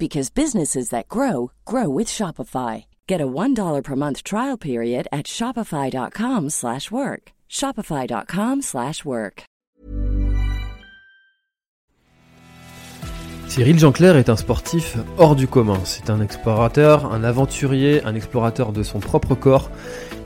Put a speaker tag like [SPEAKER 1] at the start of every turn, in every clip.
[SPEAKER 1] because businesses that grow grow with Shopify. Get a $1 per month trial period at shopify.com/work. shopify.com/work.
[SPEAKER 2] Cyril Jeanclair est un sportif hors du commun. C'est un explorateur, un aventurier, un explorateur de son propre corps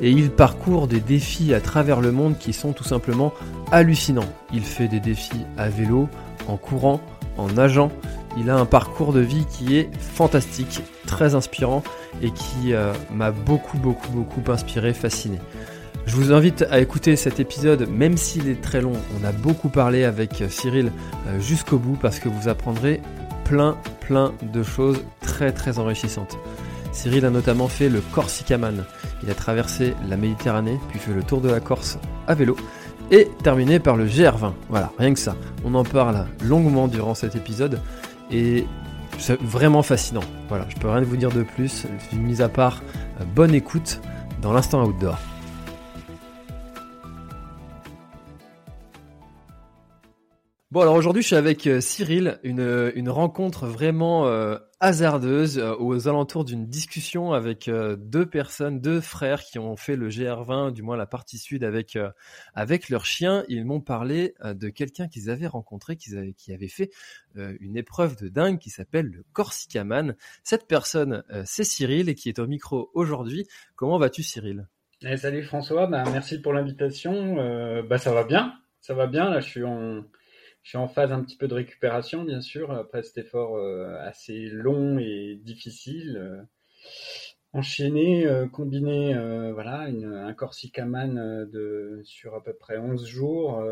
[SPEAKER 2] et il parcourt des défis à travers le monde qui sont tout simplement hallucinants. Il fait des défis à vélo, en courant, en nageant. Il a un parcours de vie qui est fantastique, très inspirant et qui euh, m'a beaucoup beaucoup beaucoup inspiré, fasciné. Je vous invite à écouter cet épisode, même s'il est très long. On a beaucoup parlé avec Cyril euh, jusqu'au bout parce que vous apprendrez plein plein de choses très très enrichissantes. Cyril a notamment fait le Corsicaman. Il a traversé la Méditerranée, puis fait le tour de la Corse à vélo, et terminé par le GR20. Voilà, rien que ça. On en parle longuement durant cet épisode, et c'est vraiment fascinant. Voilà, je peux rien vous dire de plus, mis à part euh, bonne écoute dans l'instant outdoor. Bon alors aujourd'hui je suis avec euh, Cyril, une, une rencontre vraiment euh, hasardeuse euh, aux alentours d'une discussion avec euh, deux personnes, deux frères qui ont fait le GR20, du moins la partie sud avec euh, avec leurs chiens. Ils m'ont parlé euh, de quelqu'un qu'ils avaient rencontré, qui avait fait euh, une épreuve de dingue qui s'appelle le Corsicaman. Cette personne euh, c'est Cyril et qui est au micro aujourd'hui. Comment vas-tu Cyril?
[SPEAKER 3] Eh, salut François, bah, merci pour l'invitation. Euh, bah, ça va bien, ça va bien. Là, je suis en, je suis en phase un petit peu de récupération, bien sûr, après cet effort euh, assez long et difficile. euh, enchaîné, euh, combiné, voilà, un Corsicaman de sur à peu près 11 jours,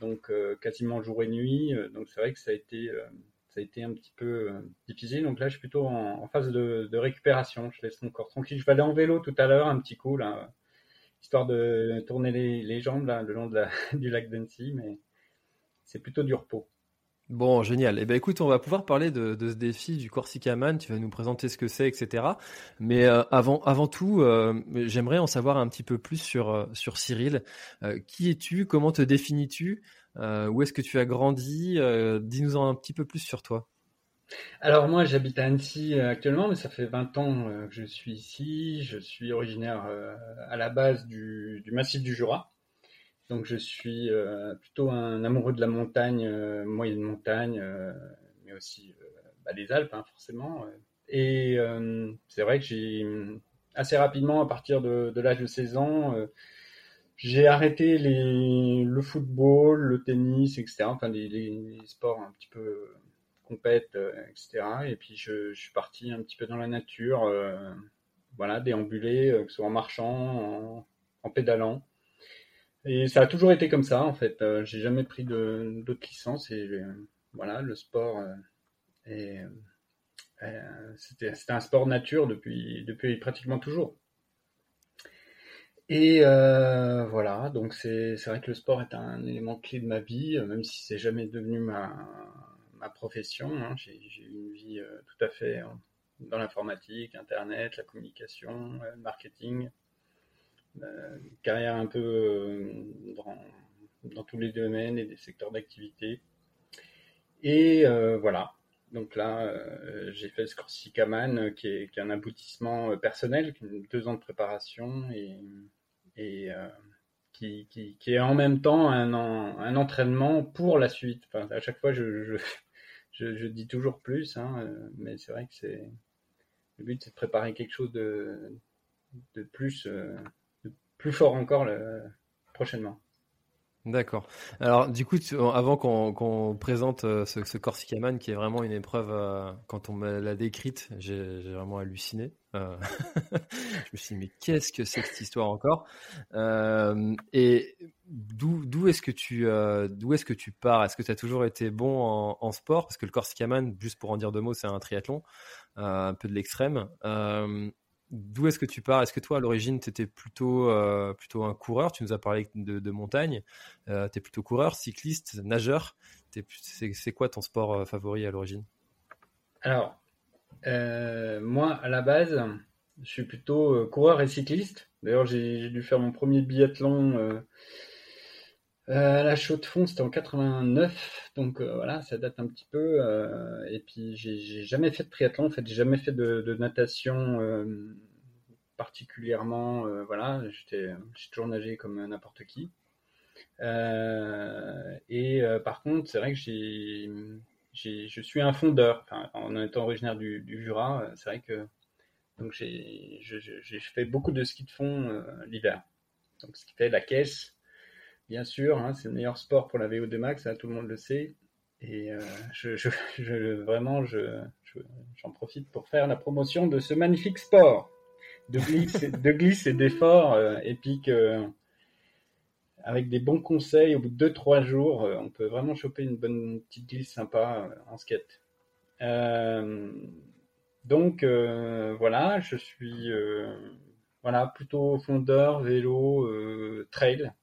[SPEAKER 3] donc quasiment jour et nuit. donc c'est vrai que ça a été, ça a été un petit peu difficile. Donc là, je suis plutôt en, phase de, récupération. Je laisse mon corps tranquille. Je vais aller en vélo tout à l'heure, un petit coup là, histoire de tourner les, jambes là, le long du lac d'Annecy, mais c'est plutôt du repos.
[SPEAKER 2] Bon, génial. Eh ben, écoute, on va pouvoir parler de, de ce défi du Corsicaman. Tu vas nous présenter ce que c'est, etc. Mais euh, avant, avant tout, euh, j'aimerais en savoir un petit peu plus sur euh, sur Cyril. Euh, qui es-tu? Comment te définis-tu? Euh, Où est-ce que tu as grandi? Euh, Dis-nous en un petit peu plus sur toi.
[SPEAKER 3] Alors moi, j'habite à Annecy actuellement, mais ça fait 20 ans que je suis ici. Je suis originaire euh, à la base du, du massif du Jura. Donc je suis euh, plutôt un amoureux de la montagne, euh, moyenne montagne, euh, mais aussi bah, des Alpes, hein, forcément. Et c'est vrai que j'ai assez rapidement, à partir de, l'âge de 16 ans, j'ai arrêté les, le football, le tennis, etc. Enfin, les, les- les sports un petit peu compète, etc. Et puis je, suis parti un petit peu dans la nature, voilà, déambuler, que ce soit en marchant, en pédalant. Et ça a toujours été comme ça, en fait. Euh, j'ai jamais pris d'autres licences et euh, voilà, le sport euh, c'était, un sport nature depuis, pratiquement toujours. Et voilà, donc c'est vrai que le sport est un élément clé de ma vie, même si c'est jamais devenu ma, ma profession. hein. J'ai eu une vie tout à fait dans l'informatique, Internet, la communication, le marketing, une carrière un peu euh, dans, tous les domaines et des secteurs d'activité. Et euh, voilà, donc là, euh, j'ai fait ce Corsicaman euh, qui est, un aboutissement euh, personnel, deux ans de préparation et, euh, qui, est en même temps un, en- un entraînement pour la suite. À chaque fois, je, je, dis toujours plus, hein, euh, mais c'est vrai que c'est le but, c'est de préparer quelque chose de, de plus, euh, plus fort encore prochainement.
[SPEAKER 2] D'accord. Alors, du coup, avant qu'on présente euh, ce, ce Corsicaman, qui est vraiment une épreuve, euh, quand on me l'a décrite, j'ai vraiment halluciné. Euh, je me suis dit, mais qu'est-ce que c'est que cette histoire encore? Et d'où est-ce que tu est-ce que tu pars? Est-ce que tu as toujours été bon en, en sport? Parce que le Corsicaman, juste pour en dire deux mots, c'est un triathlon, un peu de l'extrême. D'où est-ce que tu pars? Est-ce que toi, à l'origine, tu étais plutôt, euh, plutôt un coureur? Tu nous as parlé de, montagne. Euh, tu es plutôt coureur, cycliste, nageur. C'est quoi ton sport euh, favori à l'origine?
[SPEAKER 3] Alors, moi, à la base, je suis plutôt coureur et cycliste. D'ailleurs, j'ai dû faire mon premier biathlon à la chaux de fond, c'était en 89, donc voilà, ça date un petit peu. et puis j'ai jamais fait de triathlon, en fait, j'ai jamais fait de, natation particulièrement. voilà, j'ai toujours nagé comme n'importe qui. et par contre, c'est vrai que j'ai, je suis un fondeur. en étant originaire du, Jura, c'est vrai que donc j'ai, fait beaucoup de ski de fond l'hiver. Donc ce qui fait la caisse bien sûr, hein, c'est le meilleur sport pour la VO2 max, hein, tout le monde le sait. Et euh, je, vraiment, j'en profite pour faire la promotion de ce magnifique sport de glisse, de glisse et d'effort euh, épique. Euh, avec des bons conseils, au bout de 2-3 jours, on peut vraiment choper une bonne petite glisse sympa en skate. donc voilà, je suis voilà plutôt fondeur, vélo, trail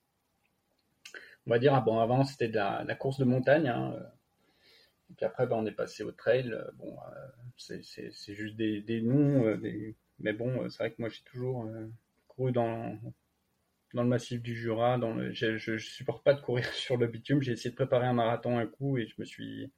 [SPEAKER 3] on va dire, ah bon, avant c'était de la, course de montagne, hein, euh, et puis après, ben, on est passé au trail. Euh, bon, euh, c'est juste des, noms, mais bon, c'est vrai que moi j'ai toujours couru dans, dans le massif du Jura. Dans le, je, je, supporte pas de courir sur le bitume. J'ai essayé de préparer un marathon un coup et je me suis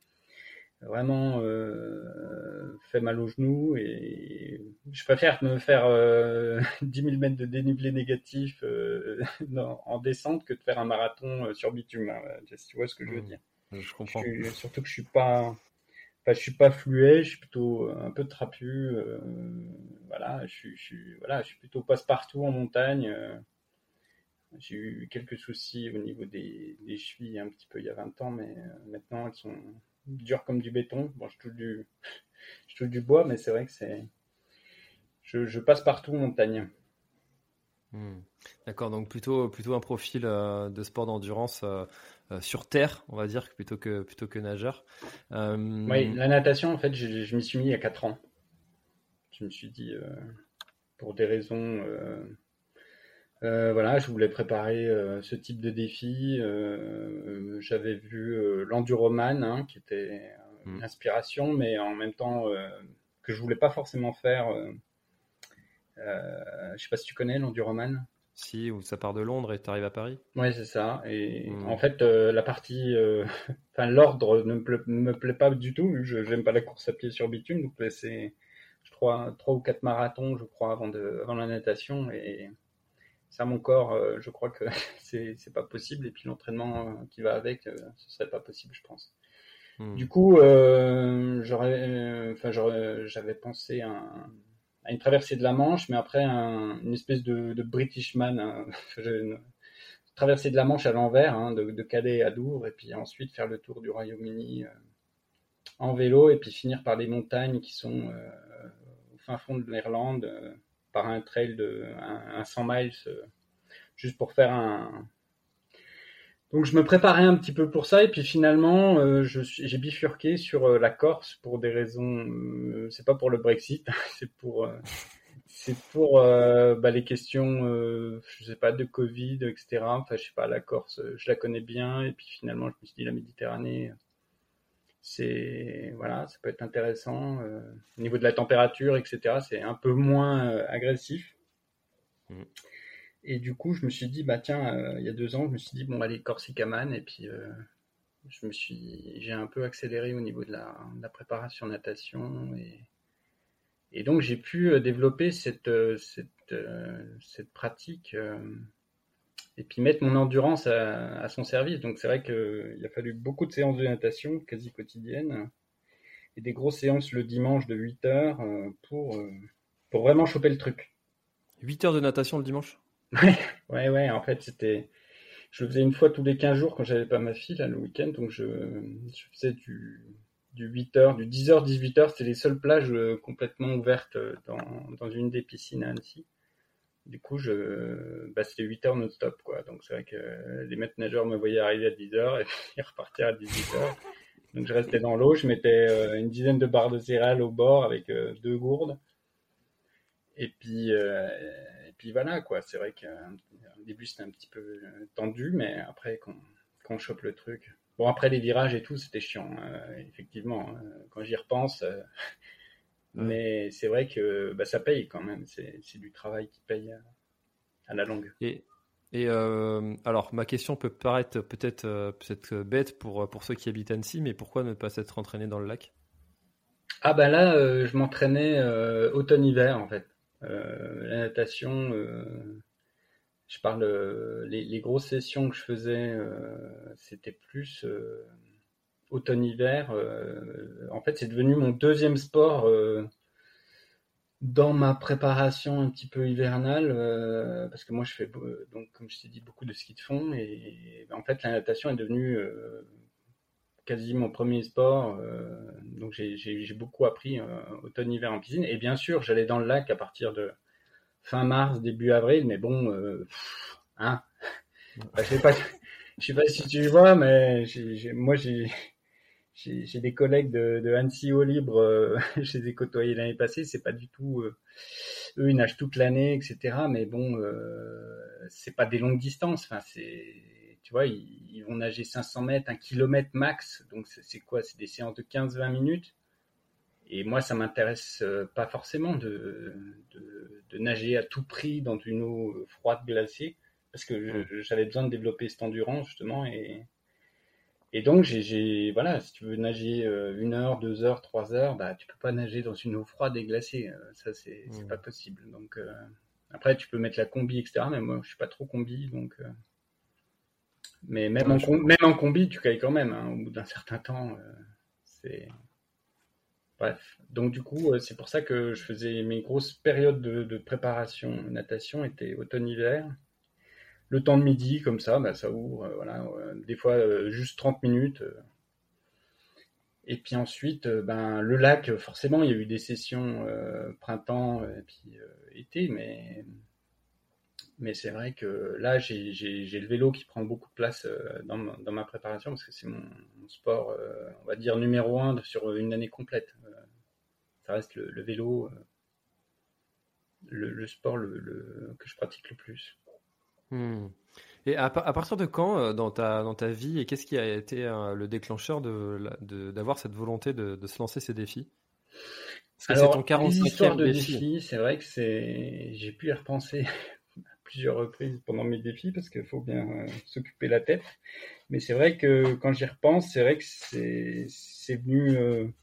[SPEAKER 3] vraiment euh, fait mal aux genoux et je préfère me faire euh, 10 000 mètres de dénivelé négatif euh, en descente que de faire un marathon euh, sur bitume. Hein, tu vois ce que je veux mmh. dire.
[SPEAKER 2] Je comprends.
[SPEAKER 3] surtout que je suis pas, enfin, je suis pas fluet, je suis plutôt un peu trapu. Voilà, je suis, je suis, voilà, je suis plutôt passe-partout en montagne. J'ai eu quelques soucis au niveau des, des chevilles un petit peu il y a 20 ans, mais maintenant elles sont dur comme du béton. Bon, je touche du, je touche du bois, mais c'est vrai que c'est, je, passe partout en montagne.
[SPEAKER 2] Hmm. D'accord, donc plutôt plutôt un profil euh, de sport d'endurance euh, euh, sur terre, on va dire, plutôt que plutôt que nageur.
[SPEAKER 3] Oui, la natation, en fait, je, je m'y suis mis il y a 4 ans. Je me suis dit, pour des raisons euh, voilà, je voulais préparer euh, ce type de défi. Euh, j'avais vu l'enduroman, hein, qui était une mm. inspiration, mais en même temps que je voulais pas forcément faire. je sais pas si tu connais l'enduroman.
[SPEAKER 2] Si, où ça part de Londres et tu arrives à Paris.
[SPEAKER 3] Ouais, c'est ça. Et mm. en fait, la partie, enfin l'ordre ne me, plaît, pas du tout. Je j'aime pas la course à pied sur bitume, donc c'est je crois trois ou quatre marathons, je crois, avant de avant la natation et ça mon corps, euh, je crois que c'est c'est pas possible. Et puis l'entraînement euh, qui va avec, euh, ce serait pas possible, je pense. Hmm. Du coup, j'aurais, enfin, j'avais pensé à, à, une traversée de la Manche, mais après un, une espèce de, de Britishman, hein, une traversée de la Manche à l'envers, hein, de, de, Calais à Douvres, et puis ensuite faire le tour du Royaume-Uni en vélo, et puis finir par les montagnes qui sont au fin fond de l'Irlande par un trail de un, 100 miles euh, juste pour faire un donc je me préparais un petit peu pour ça et puis finalement euh, j'ai bifurqué sur euh, la Corse pour des raisons c'est pas pour le Brexit c'est pour c'est pour bah, les questions je sais pas de Covid etc enfin je sais pas la Corse je la connais bien et puis finalement je me suis dit la Méditerranée c'est voilà, ça peut être intéressant. Euh, au niveau de la température, etc., c'est un peu moins euh, agressif. Mm. Et du coup, je me suis dit, bah tiens, euh, il y a deux ans, je me suis dit, bon, allez, Corsicaman, et puis je me suis, j'ai un peu accéléré au niveau de la, de la préparation natation, et, et donc j'ai pu développer cette, cette, cette pratique et puis mettre mon endurance à, son service. Donc c'est vrai qu'il a fallu beaucoup de séances de natation, quasi quotidiennes, et des grosses séances le dimanche de 8 heures euh, pour, euh, pour vraiment choper le truc.
[SPEAKER 2] 8 heures de natation le dimanche?
[SPEAKER 3] Ouais, ouais, ouais. En fait, c'était je le faisais une fois tous les 15 jours quand j'avais pas ma fille, là, le week-end. Donc, je, je faisais du, du 8h, du 10h, 18h. C'était les seules plages euh, complètement ouvertes euh, dans, dans une des piscines à Annecy. Du coup, bah, c'était 8 h non-stop, quoi. Donc, c'est vrai que les maîtres nageurs me voyaient arriver à 10 h et repartir à 18 h Donc, je restais dans l'eau. Je mettais euh, une dizaine de barres de céréales au bord avec deux gourdes. Et puis, et puis voilà, quoi. C'est vrai qu'au début, c'était un petit peu tendu, mais après, quand, quand on chope le truc. Bon, après les virages et tout, c'était chiant, effectivement. Hein. quand j'y repense, mais c'est vrai que bah, ça paye quand même. C'est du travail qui paye à, la longue.
[SPEAKER 2] Et, et euh, alors, ma question peut paraître peut-être euh, peut bête pour, pour ceux qui habitent Annecy, mais pourquoi ne pas s'être entraîné dans le lac?
[SPEAKER 3] Ah ben là, euh, je m'entraînais automne-hiver en fait. la natation, je parle les, les, grosses sessions que je faisais, c'était plus automne-hiver. Euh, en fait, c'est devenu mon deuxième sport euh, dans ma préparation un petit peu hivernale, euh, parce que moi je fais donc comme je t'ai dit beaucoup de ski de fond et, en fait la natation est devenue quasi mon premier sport. donc j'ai beaucoup appris automne-hiver en piscine et bien sûr j'allais dans le lac à partir de fin mars début avril, mais bon, hein, bah, je sais pas, je sais pas si tu vois, mais moi j'ai j'ai des collègues de, de Annecy au libre, euh, je les ai côtoyés l'année passée, c'est pas du tout, euh, eux ils nagent toute l'année, etc. Mais bon, euh, c'est pas des longues distances, enfin c'est, tu vois, ils, vont nager 500 mètres, un kilomètre max, donc c'est quoi, c'est des séances de 15-20 minutes. Et moi, ça m'intéresse euh, pas forcément de, de, de, nager à tout prix dans une eau froide glacée, parce que j'avais besoin de développer cette endurance justement et et donc, j'ai, voilà, si tu veux nager euh, une heure, deux heures, trois heures, bah, tu peux pas nager dans une eau froide et glacée. Euh, ça, c'est, c'est mmh. pas possible. Donc, euh, après, tu peux mettre la combi, etc. Mais moi, je suis pas trop combi, donc. Mais même, en, même en combi, tu cailles quand même. Hein, au bout d'un certain temps, c'est. Bref. Donc, du coup, c'est pour ça que je faisais mes grosses périodes de, de préparation natation étaient automne-hiver le temps de midi, comme ça, bah, ça ouvre, euh, voilà, des fois euh, juste 30 minutes. Euh. Et puis ensuite, ben, le lac, forcément, il y a eu des sessions printemps et puis été, mais, c'est vrai que là, j'ai le vélo qui prend beaucoup de place dans ma, préparation parce que c'est mon, sport, on va dire, numéro un sur une année complète. ça reste le, vélo, le, sport que je pratique le plus.
[SPEAKER 2] Hmm. Et à, partir de quand euh, dans ta, dans ta vie, et qu'est-ce qui a été euh, le déclencheur d'avoir de, d'avoir cette volonté de, de, se lancer ces défis?
[SPEAKER 3] Parce c'est ton 45 de défi. c'est vrai que c'est j'ai pu y repenser à plusieurs reprises pendant mes défis parce qu'il faut bien euh, s'occuper la tête. Mais c'est vrai que quand j'y repense, c'est vrai que c'est venu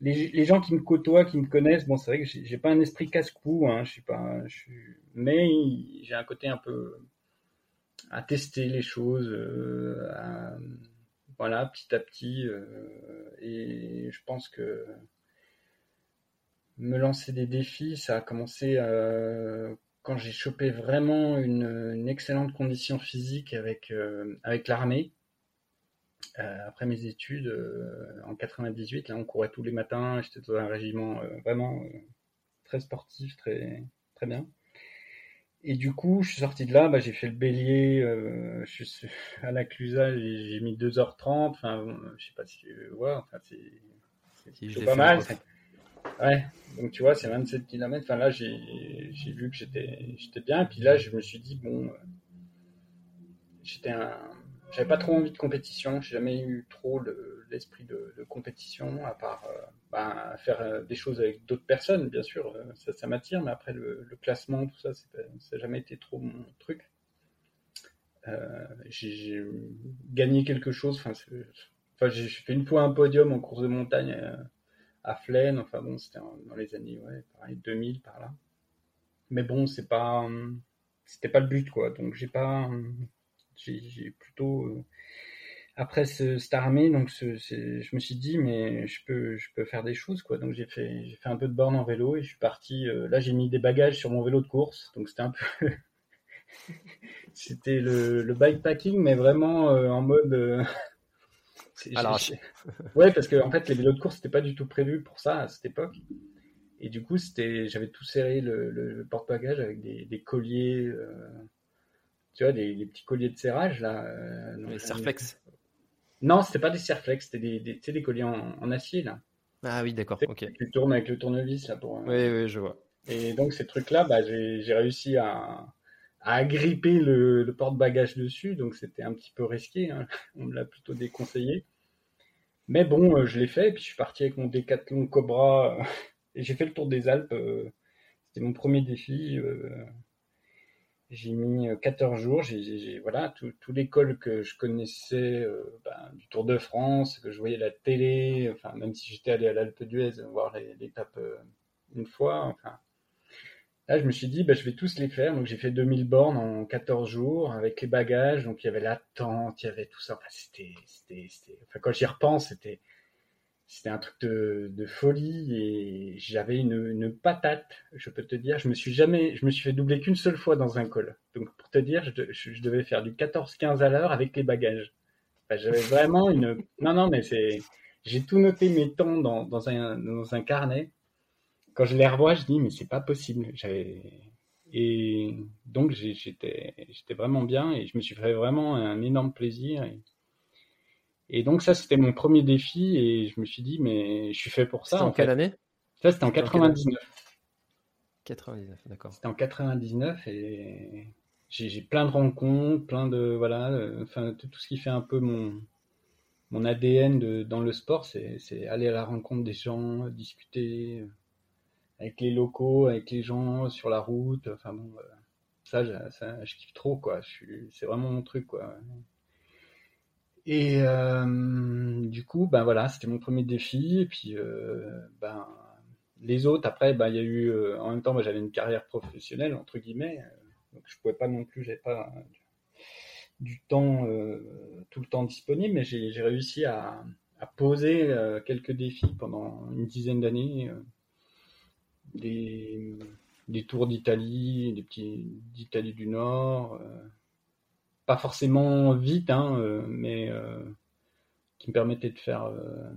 [SPEAKER 3] les, les, gens qui me côtoient, qui me connaissent, bon, c'est vrai que j'ai pas un esprit casse-cou, hein, je suis pas, je suis, mais j'ai un côté un peu à tester les choses, euh, voilà, petit à petit. Euh, et je pense que me lancer des défis, ça a commencé euh, quand j'ai chopé vraiment une, excellente condition physique avec avec l'armée. après mes études en 98, là on courait tous les matins, j'étais dans un régiment vraiment très sportif, très très bien. Et du coup, je suis sorti de là, bah, j'ai fait le bélier, euh, je suis à la Clusa, j'ai mis 2h30, enfin, je sais pas si tu vois, enfin, c'est pas mal. Ouais, donc tu vois, c'est 27 km, enfin là, j'ai vu que j'étais bien, et puis là, je me suis dit, bon, euh, j'étais un, j'avais pas trop envie de compétition, j'ai jamais eu trop l'esprit de, compétition, à part euh, bah, faire euh, des choses avec d'autres personnes, bien sûr, euh, ça, ça m'attire, mais après le, classement, tout ça, ça n'a jamais été trop mon truc. J'ai gagné quelque chose, enfin, j'ai fait une fois un podium en course de montagne à Flaine, enfin bon, c'était dans les années, ouais, pareil, 2000 par là. Mais bon, c'est pas, c'était pas le but, quoi, donc j'ai pas j'ai plutôt euh, après ce, cette armée, donc ce, je me suis dit mais je peux je peux faire des choses quoi. Donc j'ai fait j'ai fait un peu de borne en vélo et je suis parti. Euh, là j'ai mis des bagages sur mon vélo de course, donc c'était un peu c'était le, le bikepacking, mais vraiment en mode.
[SPEAKER 2] Alors,
[SPEAKER 3] ouais, parce que en fait, les vélos de course, c'était pas du tout prévu pour ça à cette époque. Et du coup, c'était, j'avais tout serré le, le porte-bagages avec des, des colliers, euh, tu vois, des, petits colliers de serrage là.
[SPEAKER 2] Euh, les Serflex.
[SPEAKER 3] Non, c'était pas des Serflex, c'était des, des, des colliers en, en, acier là.
[SPEAKER 2] Ah oui, d'accord. Ok.
[SPEAKER 3] Tu tournes avec le tournevis là pour.
[SPEAKER 2] Euh, oui, oui, je vois.
[SPEAKER 3] Et donc ces trucs-là, bah, j'ai réussi à, à agripper le, le porte-bagages dessus, donc c'était un petit peu risqué. Hein. On me l'a plutôt déconseillé. Mais bon, je l'ai fait, et puis je suis parti avec mon Decathlon Cobra et j'ai fait le tour des Alpes. Euh, c'était mon premier défi. Euh, j'ai mis 14 euh, jours. J'ai voilà tout, l'école que je connaissais ben, du Tour de France, que je voyais la télé. Enfin, même si j'étais allé à l'Alpe d'Huez voir l'étape une fois. Enfin, Là, je me suis dit, bah, je vais tous les faire. Donc, j'ai fait 2000 bornes en 14 jours avec les bagages. Donc, il y avait la tente, il y avait tout ça. Enfin, c'était, c'était, enfin, quand j'y repense, c'était, c'était un truc de, de, folie et j'avais une, une, patate, je peux te dire. Je me suis jamais, je me suis fait doubler qu'une seule fois dans un col. Donc pour te dire, je, devais faire du 14-15 à l'heure avec les bagages. J'avais vraiment une. Non, non, mais c'est. J'ai tout noté mes temps dans, dans, un, dans un carnet. Quand je les revois, je dis mais c'est pas possible. Et donc j'étais j'étais vraiment bien et je me suis fait vraiment un énorme plaisir. Et donc ça, c'était mon premier défi et je me suis dit, mais je suis fait pour ça.
[SPEAKER 2] en, quelle année?
[SPEAKER 3] Ça, c'était en 99.
[SPEAKER 2] 99, d'accord.
[SPEAKER 3] C'était en 99 et j'ai plein de rencontres, plein de voilà, euh, enfin tout ce qui fait un peu mon mon ADN de, dans le sport, c'est aller à la rencontre des gens, discuter avec les locaux, avec les gens sur la route. Enfin bon, euh, ça, ça je kiffe trop quoi. C'est vraiment mon truc quoi. Et euh, du coup, ben voilà, c'était mon premier défi. Et puis, euh, ben les autres, après, ben il y a eu, euh, en même temps, j'avais une carrière professionnelle entre guillemets, donc je pouvais pas non plus, j'avais pas du temps, tout le temps disponible, mais j'ai réussi à, à poser quelques défis pendant une dizaine d'années, des, des tours d'Italie, des petits d'Italie du Nord pas forcément vite, hein, euh, mais euh, qui me permettait de faire euh,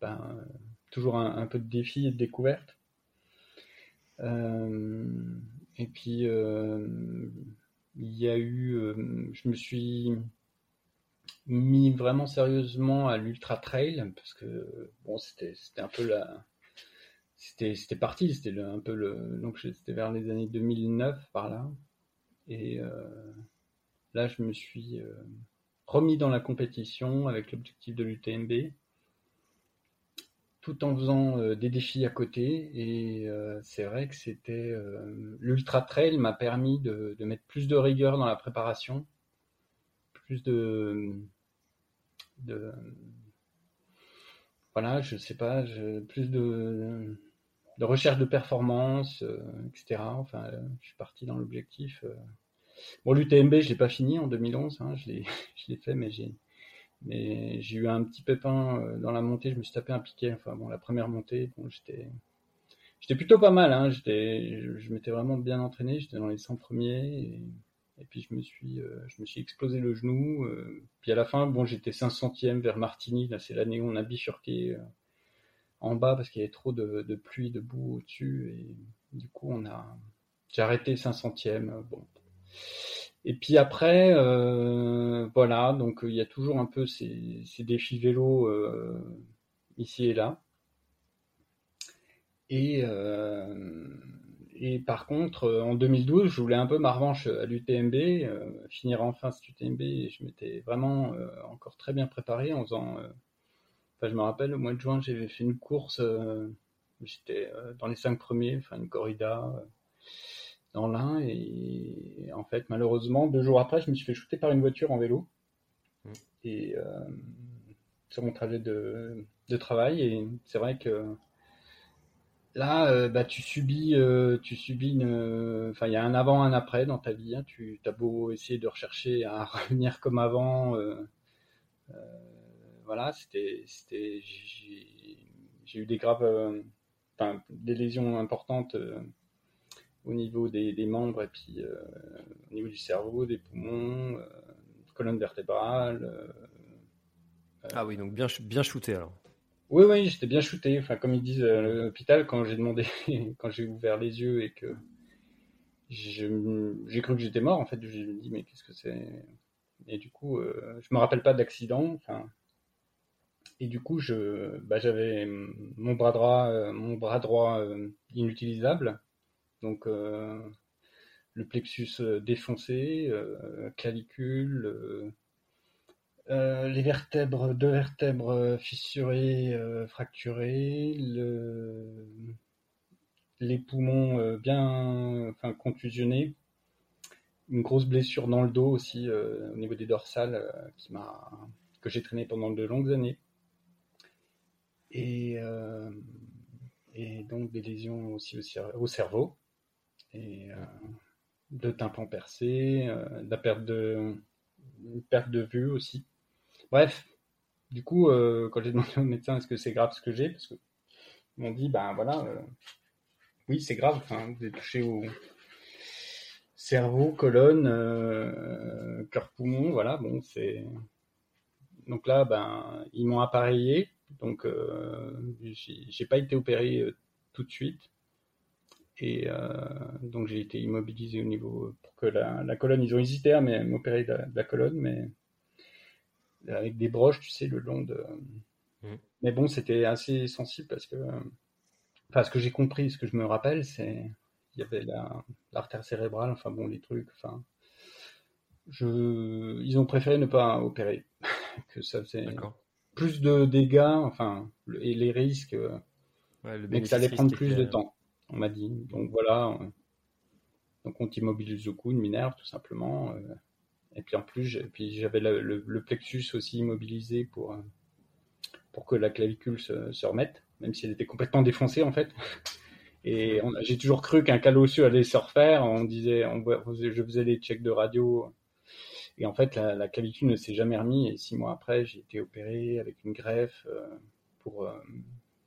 [SPEAKER 3] ben, toujours un, peu de défi et de découverte. et puis il y a eu, je me suis mis vraiment sérieusement à l'ultra trail parce que bon c'était un peu la c'était parti c'était un peu le donc c'était vers les années 2009 par là et euh, là, je me suis euh, remis dans la compétition avec l'objectif de l'UTMB, tout en faisant euh, des défis à côté. Et c'est vrai que c'était l'ultra trail m'a permis de, mettre plus de rigueur dans la préparation, plus de, voilà, je sais pas, plus de, de recherche de performance, etc. Enfin, je suis parti dans l'objectif Bon, l'UTMB, je l'ai pas fini en 2011, hein, je l'ai fait, mais j'ai mais j'ai eu un petit pépin euh, dans la montée, je me suis tapé un piquet. Enfin bon, la première montée, bon, j'étais j'étais plutôt pas mal. Hein, j'étais, je, m'étais vraiment bien entraîné. J'étais dans les 100 premiers et, puis je me suis euh, je me suis explosé le genou. Euh, puis à la fin, bon, j'étais 500e vers Martigny. Là, c'est l'année où on a bifurqué en bas parce qu'il y avait trop de, pluie, de boue au-dessus et du coup on a j'ai arrêté 500e. Bon, et puis après, euh, voilà, donc il y a toujours un peu ces, défis vélo euh, ici et là. Et, euh, et par contre, en 2012, je voulais un peu ma revanche à l'UTMB, finir enfin cet UTMB, je m'étais vraiment encore très bien préparé en faisant... enfin, je me rappelle, au mois de juin, j'avais fait une course, j'étais dans les cinq premiers, enfin une corrida dans l'un et en fait malheureusement deux jours après je me suis fait shooter par une voiture en vélo mm. et euh, sur mon trajet de, de travail et c'est vrai que là euh, bah tu subis euh, tu subis une enfin il y a un avant un après dans ta vie hein. tu as beau essayer de rechercher à revenir comme avant voilà c'était c'était j'ai eu des graves enfin des lésions importantes au niveau des, membres et puis au niveau du cerveau, des poumons, colonne vertébrale.
[SPEAKER 2] ah oui, donc bien, bien shooté alors.
[SPEAKER 3] Oui, oui, j'étais bien shooté. Enfin, comme ils disent à l'hôpital, quand j'ai demandé, quand j'ai ouvert les yeux et que j'ai cru que j'étais mort, en fait, je me dis, mais qu'est-ce que c'est? Et du coup, je me rappelle pas d'accident. Enfin, et du coup, je, bah, j'avais mon bras droit, euh, mon bras droit euh, inutilisable, donc euh, le plexus défoncé, clavicule, les vertèbres, deux vertèbres fissurées, fracturées, le, les poumons bien, enfin contusionnés, une grosse blessure dans le dos aussi au niveau des dorsales qui m'a que j'ai traîné pendant de longues années et, euh, et donc des lésions aussi au, cerveau, et euh, de tympan percé, euh, de la perte de, perte de vue aussi. Bref, du coup, quand j'ai demandé au médecin est-ce que c'est grave ce que j'ai, parce qu'ils m'ont dit, ben voilà, oui, c'est grave, vous êtes touché au cerveau, colonne, cœur, poumon, voilà, bon, c'est. Donc là, ben, ils m'ont appareillé donc, euh, j'ai pas été opéré euh, tout de suite. Et euh, donc, j'ai été immobilisé au niveau. Pour que la, colonne, ils ont hésité à m'opérer de, la colonne, mais avec des broches, tu sais, le long de. Mmh. Mais bon, c'était assez sensible parce que. Enfin, ce que j'ai compris, ce que je me rappelle, c'est. Il y avait l'artère cérébrale, enfin bon, les trucs, enfin. Je, ils ont préféré ne pas opérer. que ça faisait plus de dégâts, enfin, et les risques, euh, mais que ça allait prendre plus de temps, on m'a dit. Donc voilà, donc on t'immobilise au cou, une minerve tout simplement. Euh, et puis en plus, puis j'avais le, plexus aussi immobilisé pour euh, pour que la clavicule se, remette, même si elle était complètement défoncée en fait. Et j'ai toujours cru qu'un calossieux allait se refaire. On disait, on, je faisais des checks de radio et en fait, la, clavicule ne s'est jamais remis. Et six mois après, j'ai été opéré avec une greffe, euh, pour, euh,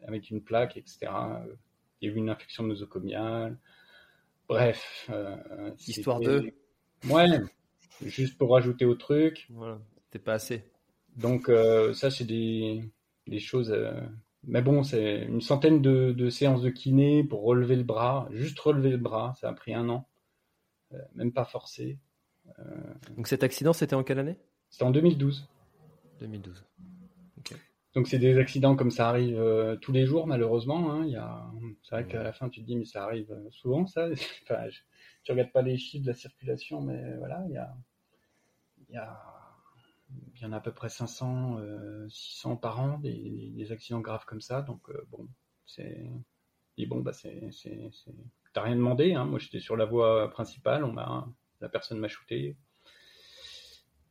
[SPEAKER 3] avec une plaque, etc. Il y a eu une infection nosocomiale. Bref.
[SPEAKER 2] Euh, Histoire de.
[SPEAKER 3] Ouais, juste pour rajouter au truc.
[SPEAKER 2] Voilà, c'était pas assez.
[SPEAKER 3] Donc, ça, c'est des, des choses. Mais bon, c'est une centaine de, de, séances de kiné pour relever le bras, juste relever le bras, ça a pris un an, même pas forcé.
[SPEAKER 2] Euh, Donc cet accident, c'était en quelle année?
[SPEAKER 3] C'était en 2012.
[SPEAKER 2] 2012.
[SPEAKER 3] Donc c'est des accidents comme ça arrive euh, tous les jours malheureusement. Hein. Il c'est vrai qu'à la fin tu te dis mais ça arrive euh, souvent ça. enfin, je... tu regardes pas les chiffres de la circulation, mais voilà, il y a, y a, il y en a à peu près 500, 600 par an des, accidents graves comme ça. Donc bon, c'est, et bon bah c'est, t'as rien demandé. Hein. Moi j'étais sur la voie principale, on m'a la personne m'a shooté.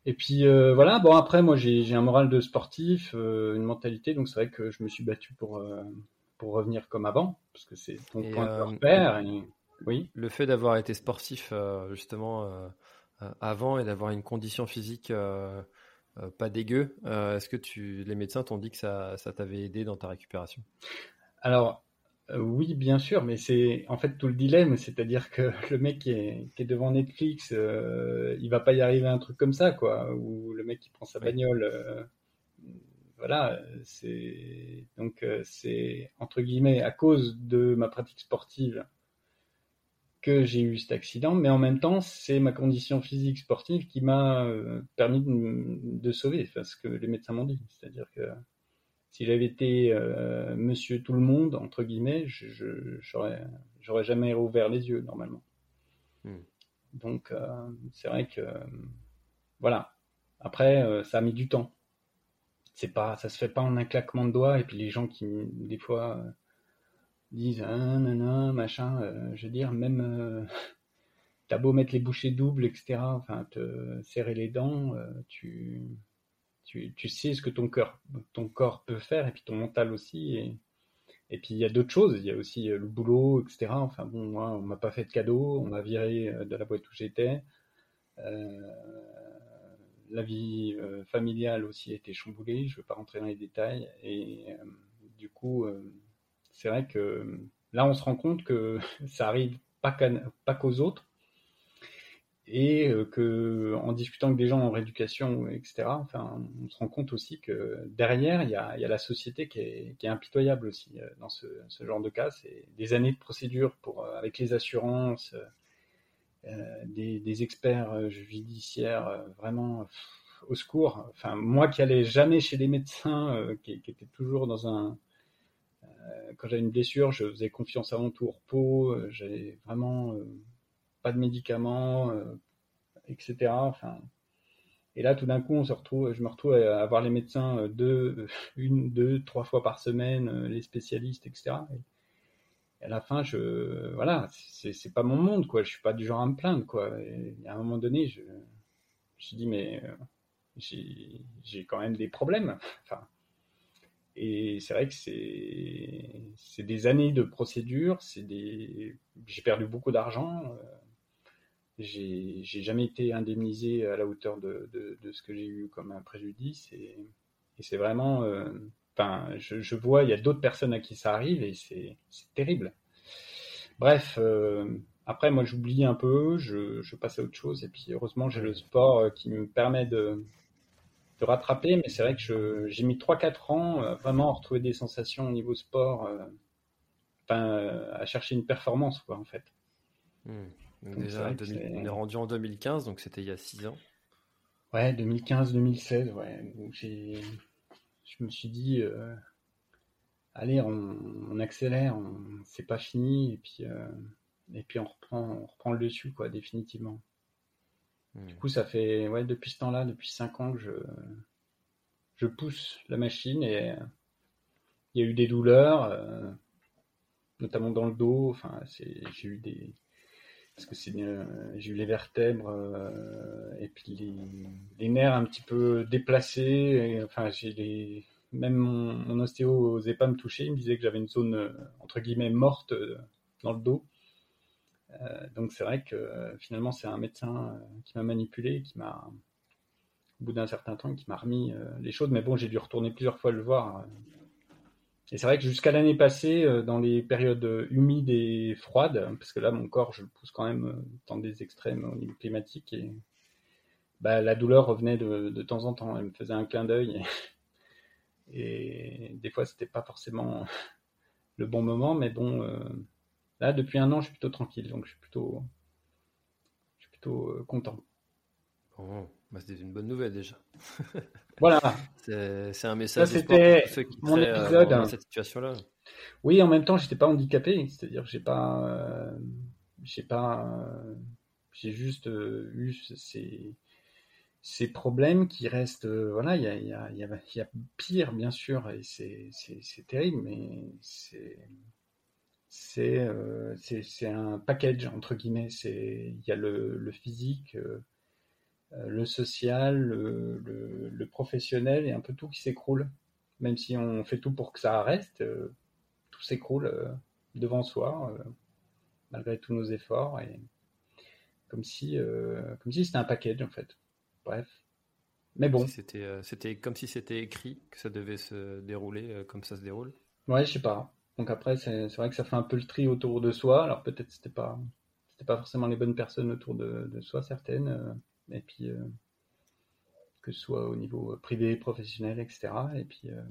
[SPEAKER 3] Et puis euh, voilà, bon après moi j'ai un moral de sportif, euh, une mentalité, donc c'est vrai que je me suis battu pour, euh, pour revenir comme avant, parce que c'est ton point de repère. Oui.
[SPEAKER 2] Le fait d'avoir été sportif justement avant et d'avoir une condition physique pas dégueu, est-ce que tu, les médecins t'ont dit que ça, ça t'avait aidé dans ta récupération?
[SPEAKER 3] Alors oui, bien sûr, mais c'est en fait tout le dilemme, c'est-à-dire que le mec qui est, qui est devant Netflix, euh, il va pas y arriver un truc comme ça, quoi, ou le mec qui prend sa bagnole, euh, voilà, c'est donc euh, c'est entre guillemets à cause de ma pratique sportive que j'ai eu cet accident, mais en même temps, c'est ma condition physique sportive qui m'a permis de, de sauver, enfin, ce que les médecins m'ont dit, c'est-à-dire que s'il avait été euh, Monsieur Tout le Monde entre guillemets, je j'aurais jamais rouvert les yeux normalement. Hmm. Donc euh, c'est vrai que voilà. Après, euh, ça a mis du temps. C'est pas, ça se fait pas en un claquement de doigts. Et puis les gens qui des fois disent ah, non machin. je veux dire même t'as beau mettre les bouchées doubles, etc. Enfin te serrer les dents, tu tu, tu, sais ce que ton cœur, ton corps peut faire et puis ton mental aussi. Et, et puis il y a d'autres choses, il y a aussi euh, le boulot, etc. Enfin bon, moi, on m'a pas fait de cadeau, on m'a viré euh, de la boîte où j'étais. Euh, la vie familiale aussi a été chamboulée, je ne veux pas rentrer dans les détails. Et du coup, c'est vrai que là, on se rend compte que ça arrive pas qu'aux autres et euh, que en discutant avec des gens en rééducation, etc., enfin, on se rend compte aussi que derrière, il y a, y a la société qui est, qui est impitoyable aussi euh, dans ce, ce, genre de cas. C'est des années de procédure pour, euh, avec les assurances, euh, des, des, experts judiciaires vraiment au secours. Enfin, moi qui allais jamais chez les médecins, qui, qui était toujours dans un quand j'avais une blessure, je faisais confiance à mon tour peau, j'avais vraiment pas de médicaments, euh, etc. Enfin, et là, tout d'un coup, on se retrouve, je me retrouve à avoir les médecins euh, deux, euh, une, deux, trois fois par semaine, les spécialistes, etc. Et à la fin, je, voilà, c'est pas mon monde, quoi. Je suis pas du genre à me plaindre, quoi. Et à un moment donné, je, je dis, mais j'ai quand même des problèmes. Enfin, et c'est vrai que c'est des années de procédure, j'ai perdu beaucoup d'argent. J'ai jamais été indemnisé à la hauteur de, de, ce que j'ai eu comme un préjudice et, et c'est vraiment, euh, je, je, vois, il y a d'autres personnes à qui ça arrive et c'est terrible. Bref, euh, après moi j'oublie un peu, je, je passe à autre chose et puis heureusement j'ai le sport euh, qui me permet de, de rattraper, mais c'est vrai que j'ai mis 3-4 ans vraiment à retrouver des sensations au niveau sport, à chercher une performance quoi en fait.
[SPEAKER 2] Déjà, on est rendu en 2015, donc c'était il y a 6 ans.
[SPEAKER 3] Ouais, 2015-2016, ouais. je me suis dit, euh, allez, on, accélère, c'est pas fini, et puis, euh, et puis on reprend, on reprend le dessus, quoi, définitivement. Du hmm. coup, ça fait, ouais, depuis ce temps-là, depuis 5 ans que je, je pousse la machine et il y a eu des douleurs, euh, notamment dans le dos. Enfin, j'ai eu des, parce que j'ai eu les vertèbres euh, et puis les, nerfs un petit peu déplacés. Enfin, j'ai même mon, ostéo n'osait pas me toucher. Il me disait que j'avais une zone euh, entre guillemets morte euh, dans le dos. Donc c'est vrai que finalement c'est un médecin qui m'a manipulé, qui m'a au bout d'un certain temps qui m'a remis les choses. Mais bon, j'ai dû retourner plusieurs fois le voir et c'est vrai que jusqu'à l'année passée, euh, dans les périodes euh, humides et froides, parce que là, mon corps, je le pousse quand même euh, dans des extrêmes au niveau climatique, et bah, la douleur revenait de, de temps en temps. Elle me faisait un clin d'œil. Et, des fois, c'était pas forcément le bon moment, mais bon, là, depuis un an, je suis plutôt tranquille, donc je suis plutôt, je suis plutôt content.
[SPEAKER 2] Bon. Bah, c'était une bonne nouvelle déjà.
[SPEAKER 3] Voilà.
[SPEAKER 2] c'est un message.
[SPEAKER 3] c'était mon
[SPEAKER 2] euh,
[SPEAKER 3] épisode.
[SPEAKER 2] dans cette situation-là.
[SPEAKER 3] Oui, en même temps, j'étais pas handicapé, c'est-à-dire que j'ai pas, euh, j'ai pas, euh, j'ai juste euh, eu ces, ces problèmes qui restent. Voilà, il y a, y, a, y, a, y a pire bien sûr, et c'est terrible, mais c'est c'est c'est un package entre guillemets. C'est il y a le, le physique. Euh, le social, le, le, le, professionnel et un peu tout qui s'écroule. Même si on fait tout pour que ça reste, euh, tout s'écroule euh, devant soi, malgré tous nos efforts. Et comme si, comme si c'était un package en fait. Bref. Mais bon.
[SPEAKER 2] C'était, c'était comme si c'était écrit que ça devait se dérouler comme ça se déroule.
[SPEAKER 3] Ouais, je sais pas. Donc après, c'est, c'est vrai que ça fait un peu le tri autour de soi. Alors peut-être c'était pas, c'était pas forcément les bonnes personnes autour de, de soi, certaines et puis euh, que ce soit au niveau euh, privé, professionnel, etc. Et puis euh,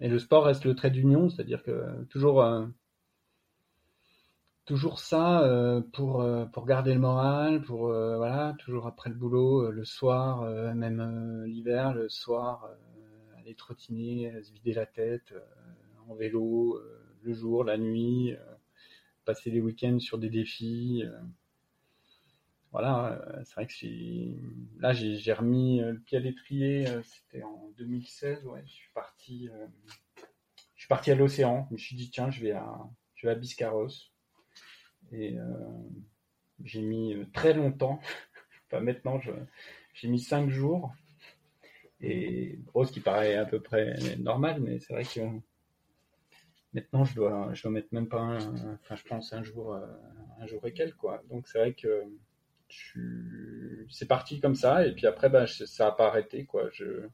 [SPEAKER 3] et le sport reste le trait d'union, c'est-à-dire que toujours toujours ça pour pour garder le moral, pour voilà, toujours après le boulot, le soir, même l'hiver, le soir, aller trottiner, se vider la tête en vélo, le jour, la nuit, passer les week-ends sur des défis voilà, euh, c'est vrai que là j'ai remis euh, le pied à l'étrier, euh, c'était en 2016, ouais, je suis parti, je suis parti à l'océan. Je me suis dit tiens, je vais à, je vais à Biscarros et j'ai mis très longtemps. enfin maintenant, j'ai mis cinq jours et bon, ce qui paraît à peu près normal, mais c'est vrai que maintenant je dois, je dois mettre même pas, un, enfin je pense un jour, un jour et quelques quoi. Donc c'est vrai que c'est parti comme ça et puis après bah, ça a pas arrêté quoi. Je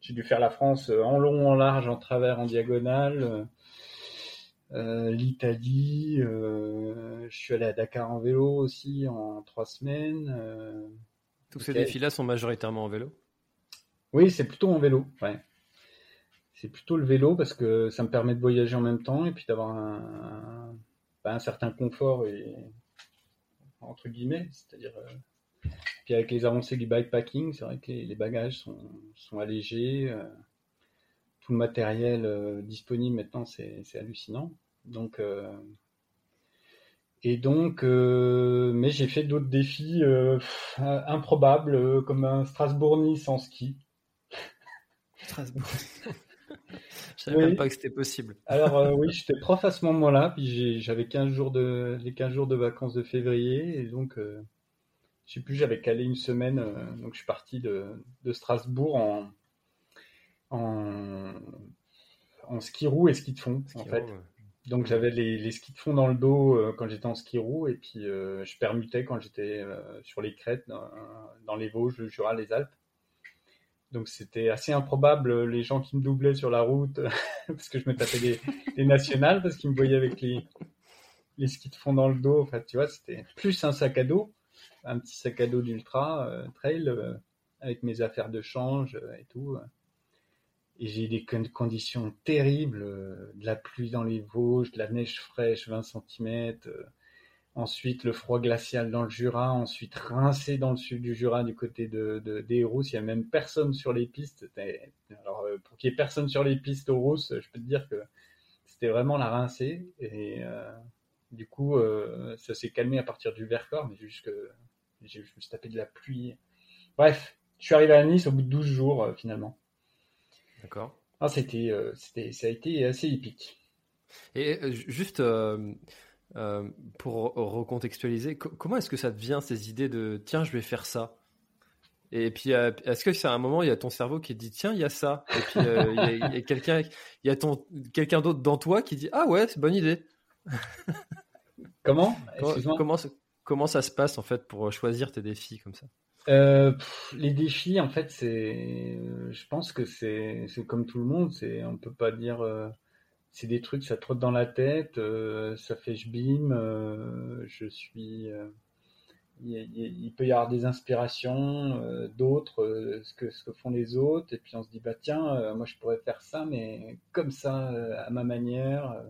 [SPEAKER 3] j'ai dû faire la France en long, en large, en travers, en diagonale. L'Italie, je suis allé à Dakar en vélo aussi en trois semaines.
[SPEAKER 2] Tous ces défis-là sont majoritairement en vélo?
[SPEAKER 3] Oui, c'est plutôt en vélo, ouais. C'est plutôt le vélo parce que ça me permet de voyager en même temps et puis d'avoir un, un, certain confort et entre guillemets, c'est-à-dire puis avec les avancées du bikepacking, c'est vrai que les, bagages sont, allégés. Euh, tout le matériel euh, disponible maintenant, c'est hallucinant. Donc, euh, et donc, mais j'ai fait d'autres défis improbables, comme un Strasbourg-Nice ski.
[SPEAKER 2] Strasbourg. Je savais même pas que c'était possible.
[SPEAKER 3] Alors oui, j'étais prof à ce moment-là, puis j'avais 15 jours de les 15 jours de vacances de février et donc je sais plus, j'avais calé une semaine, euh, donc je suis parti de, Strasbourg en, en, ski roue et ski de fond, en fait. Donc j'avais les, skis de fond dans le dos euh, quand j'étais en ski roue et puis euh, je permutais quand j'étais sur les crêtes, dans, les Vosges, le Jura, les Alpes. Donc c'était assez improbable les gens qui me doublaient sur la route parce que je me tapais des, nationales parce qu'ils me voyaient avec les, skis de fond dans le dos. En fait, tu vois, c'était plus un sac à dos un petit sac à dos d'ultra euh, trail euh, avec mes affaires de change euh, et tout. Et j'ai des conditions terribles, de la pluie dans les Vosges, de la neige fraîche, 20 cm, ensuite le froid glacial dans le Jura, ensuite rincé dans le sud du Jura du côté de, de des Rousses. Il n'y a même personne sur les pistes. Alors pour qu'il y ait personne sur les pistes aux Rousses, je peux te dire que c'était vraiment la rincée. Et du coup, ça s'est calmé à partir du Vercors, mais juste que je me suis tapé de la pluie. Bref, je suis arrivé à Nice au bout de 12 jours euh, finalement.
[SPEAKER 2] D'accord.
[SPEAKER 3] Ah, c'était, euh, c'était, ça a été assez épique.
[SPEAKER 2] Et euh, pour recontextualiser, comment est-ce que ça te vient ces idées de tiens, je vais faire ça? Et puis, est-ce que c'est à un moment, il y a ton cerveau qui dit tiens, il y a ça? Et puis, il y a, quelqu'un, il y a ton quelqu'un d'autre dans toi qui dit ah ouais, c'est bonne idée.
[SPEAKER 3] Comment?
[SPEAKER 2] Comment, Comment ça se passe en fait pour choisir tes défis comme ça?
[SPEAKER 3] Euh, les défis, en fait, c'est, je pense que c'est, c'est comme tout le monde. C'est, on peut pas dire, euh, c'est des trucs, ça trotte dans la tête, euh, ça fait je bim, je suis. Il, peut y avoir des inspirations, d'autres, ce que ce que font les autres, et puis on se dit bah tiens, moi je pourrais faire ça, mais comme ça, à ma manière.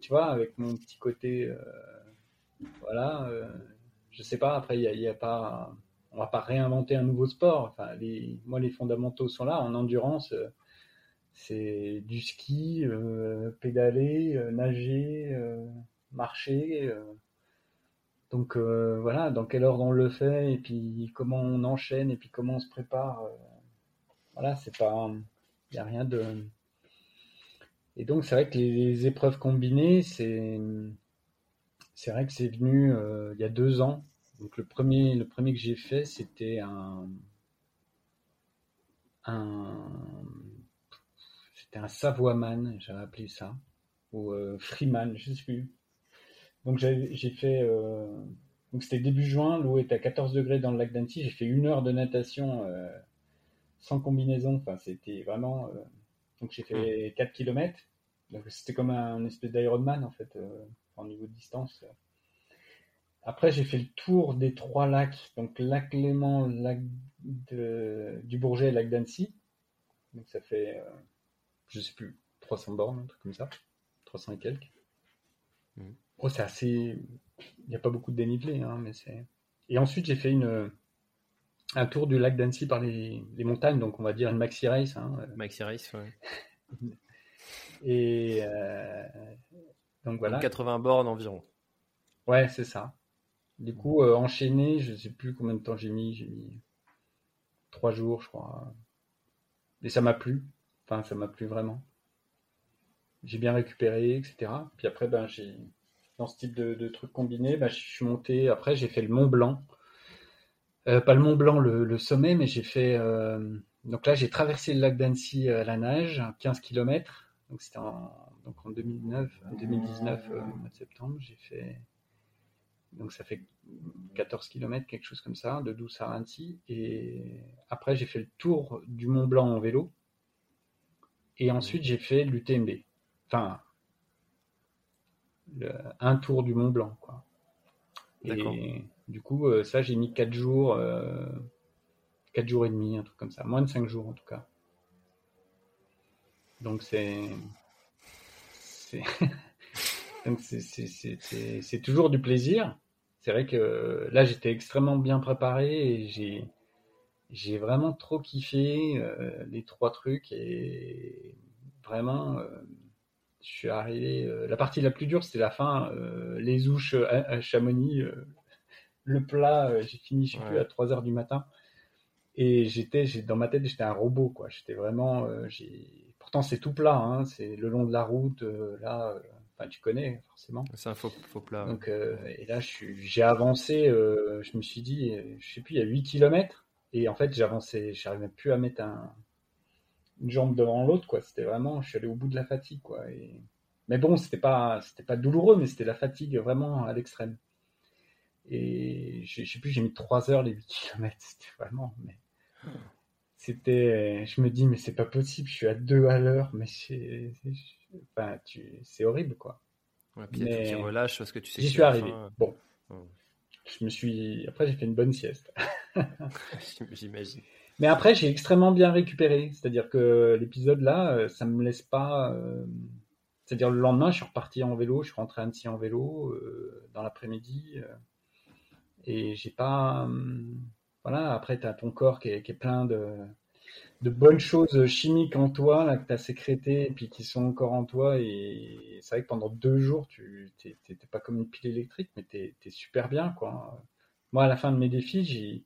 [SPEAKER 3] tu vois, avec mon petit côté voilà, euh, je sais pas. Après, il y a, pas, on va pas réinventer un nouveau sport. Enfin, moi, les fondamentaux sont là. En endurance, euh, c'est du ski, euh, pédaler, nager, marcher. donc voilà, dans quelle ordre on le fait et puis comment on enchaîne et puis comment on se prépare. voilà, c'est pas, il y a rien de. Et donc c'est vrai que les épreuves combinées, c'est c'est vrai que c'est venu euh, il y a deux ans. Donc le premier, le premier que j'ai fait, c'était un, un c'était un Savoyman, j'avais appelé ça, ou euh, Freeman, je sais plus. Donc j'ai fait, euh, donc c'était début juin, l'eau était à 14 degrés dans le lac d'Annecy. J'ai fait une heure de natation sans combinaison. Enfin, c'était vraiment. donc j'ai fait 4 hmm. km. Donc c'était comme un, espèce d'Ironman en fait au niveau de distance. Après, j'ai fait le tour des trois lacs, donc lac Léman, lac du Bourget et lac d'Annecy. Donc ça fait, euh, je sais plus, 300 bornes, un truc comme ça. 300 et quelques. Mmh. Oh, c'est assez. Il n'y a pas beaucoup de dénivelé, hein, mais c'est. Et ensuite, j'ai fait une, un tour du lac d'Annecy par les, montagnes, donc on va dire une maxi race. Hein.
[SPEAKER 2] Maxi race, ouais.
[SPEAKER 3] et euh, donc voilà.
[SPEAKER 2] 80 bornes environ.
[SPEAKER 3] Ouais, c'est ça. Du coup, euh, enchaîné, je sais plus combien de temps j'ai mis, j'ai mis trois jours, je crois. Et ça m'a plu. Enfin, ça m'a plu vraiment. J'ai bien récupéré, etc. Puis après, ben, j'ai dans ce type de, truc combiné, ben, je suis monté. Après, j'ai fait le Mont Blanc. Euh, pas le Mont Blanc, le, sommet, mais j'ai fait. Euh, donc là, j'ai traversé le lac d'Annecy à la nage, 15 km. Donc c'était en, donc en 2009, 2019, au mois de septembre. J'ai fait donc ça fait 14 km, quelque chose comme ça, de Douce à Annecy. Et après, j'ai fait le tour du Mont Blanc en vélo. Et ensuite, j'ai fait l'UTMB. enfin, un tour du Mont Blanc, quoi. Et du coup, euh, ça, j'ai mis 4 jours, 4 jours et demi, un truc comme ça. Moins de 5 jours, en tout cas. Donc, c'est. c'est toujours du plaisir. C'est vrai que là, j'étais extrêmement bien préparé et j'ai j'ai vraiment trop kiffé euh, les trois trucs et vraiment, euh, je suis arrivé. Euh, la partie la plus dure, c'était la fin, les ouches à, Chamonix, le plat. j'ai fini, je sais plus, à 3 heures du matin. Et j'étais, dans ma tête, j'étais un robot, quoi. J'étais vraiment. Pourtant, c'est tout plat, hein, c'est le long de la route, là. Enfin, tu connais forcément.
[SPEAKER 2] C'est un faux, plat.
[SPEAKER 3] Donc, et là, j'ai avancé. je me suis dit, je sais plus, il y a 8 km. Et en fait, j'avançais, j'arrivais plus à mettre un, une jambe devant l'autre, quoi. C'était vraiment, je suis allé au bout de la fatigue, quoi. Et... Mais bon, c'était pas, c'était pas douloureux, mais c'était la fatigue vraiment à l'extrême. Et je, sais plus, j'ai mis 3 heures les 8 km. C'était vraiment, mais c'était, je me dis, mais c'est pas possible, je suis à 2 à l'heure, mais c'est, enfin, tu, c'est horrible, quoi.
[SPEAKER 2] Ouais, puis mais... tu relâches parce que tu sais.
[SPEAKER 3] J'y suis arrivé. Bon. Je me suis, après, j'ai fait une bonne sieste.
[SPEAKER 2] J'imagine.
[SPEAKER 3] Mais après, j'ai extrêmement bien récupéré. C'est-à-dire que l'épisode là, euh, ça me laisse pas. Euh, c'est-à-dire le lendemain, je suis reparti en vélo, je suis rentré à Annecy en vélo euh, dans l'après-midi. et j'ai pas. voilà, après, tu as ton corps qui est, plein de, de, bonnes choses chimiques en toi, là, que tu as sécrétées et puis qui sont encore en toi. Et c'est vrai que pendant deux jours, tu n'es pas comme une pile électrique, mais tu es, super bien. quoi. Moi, à la fin de mes défis, j'ai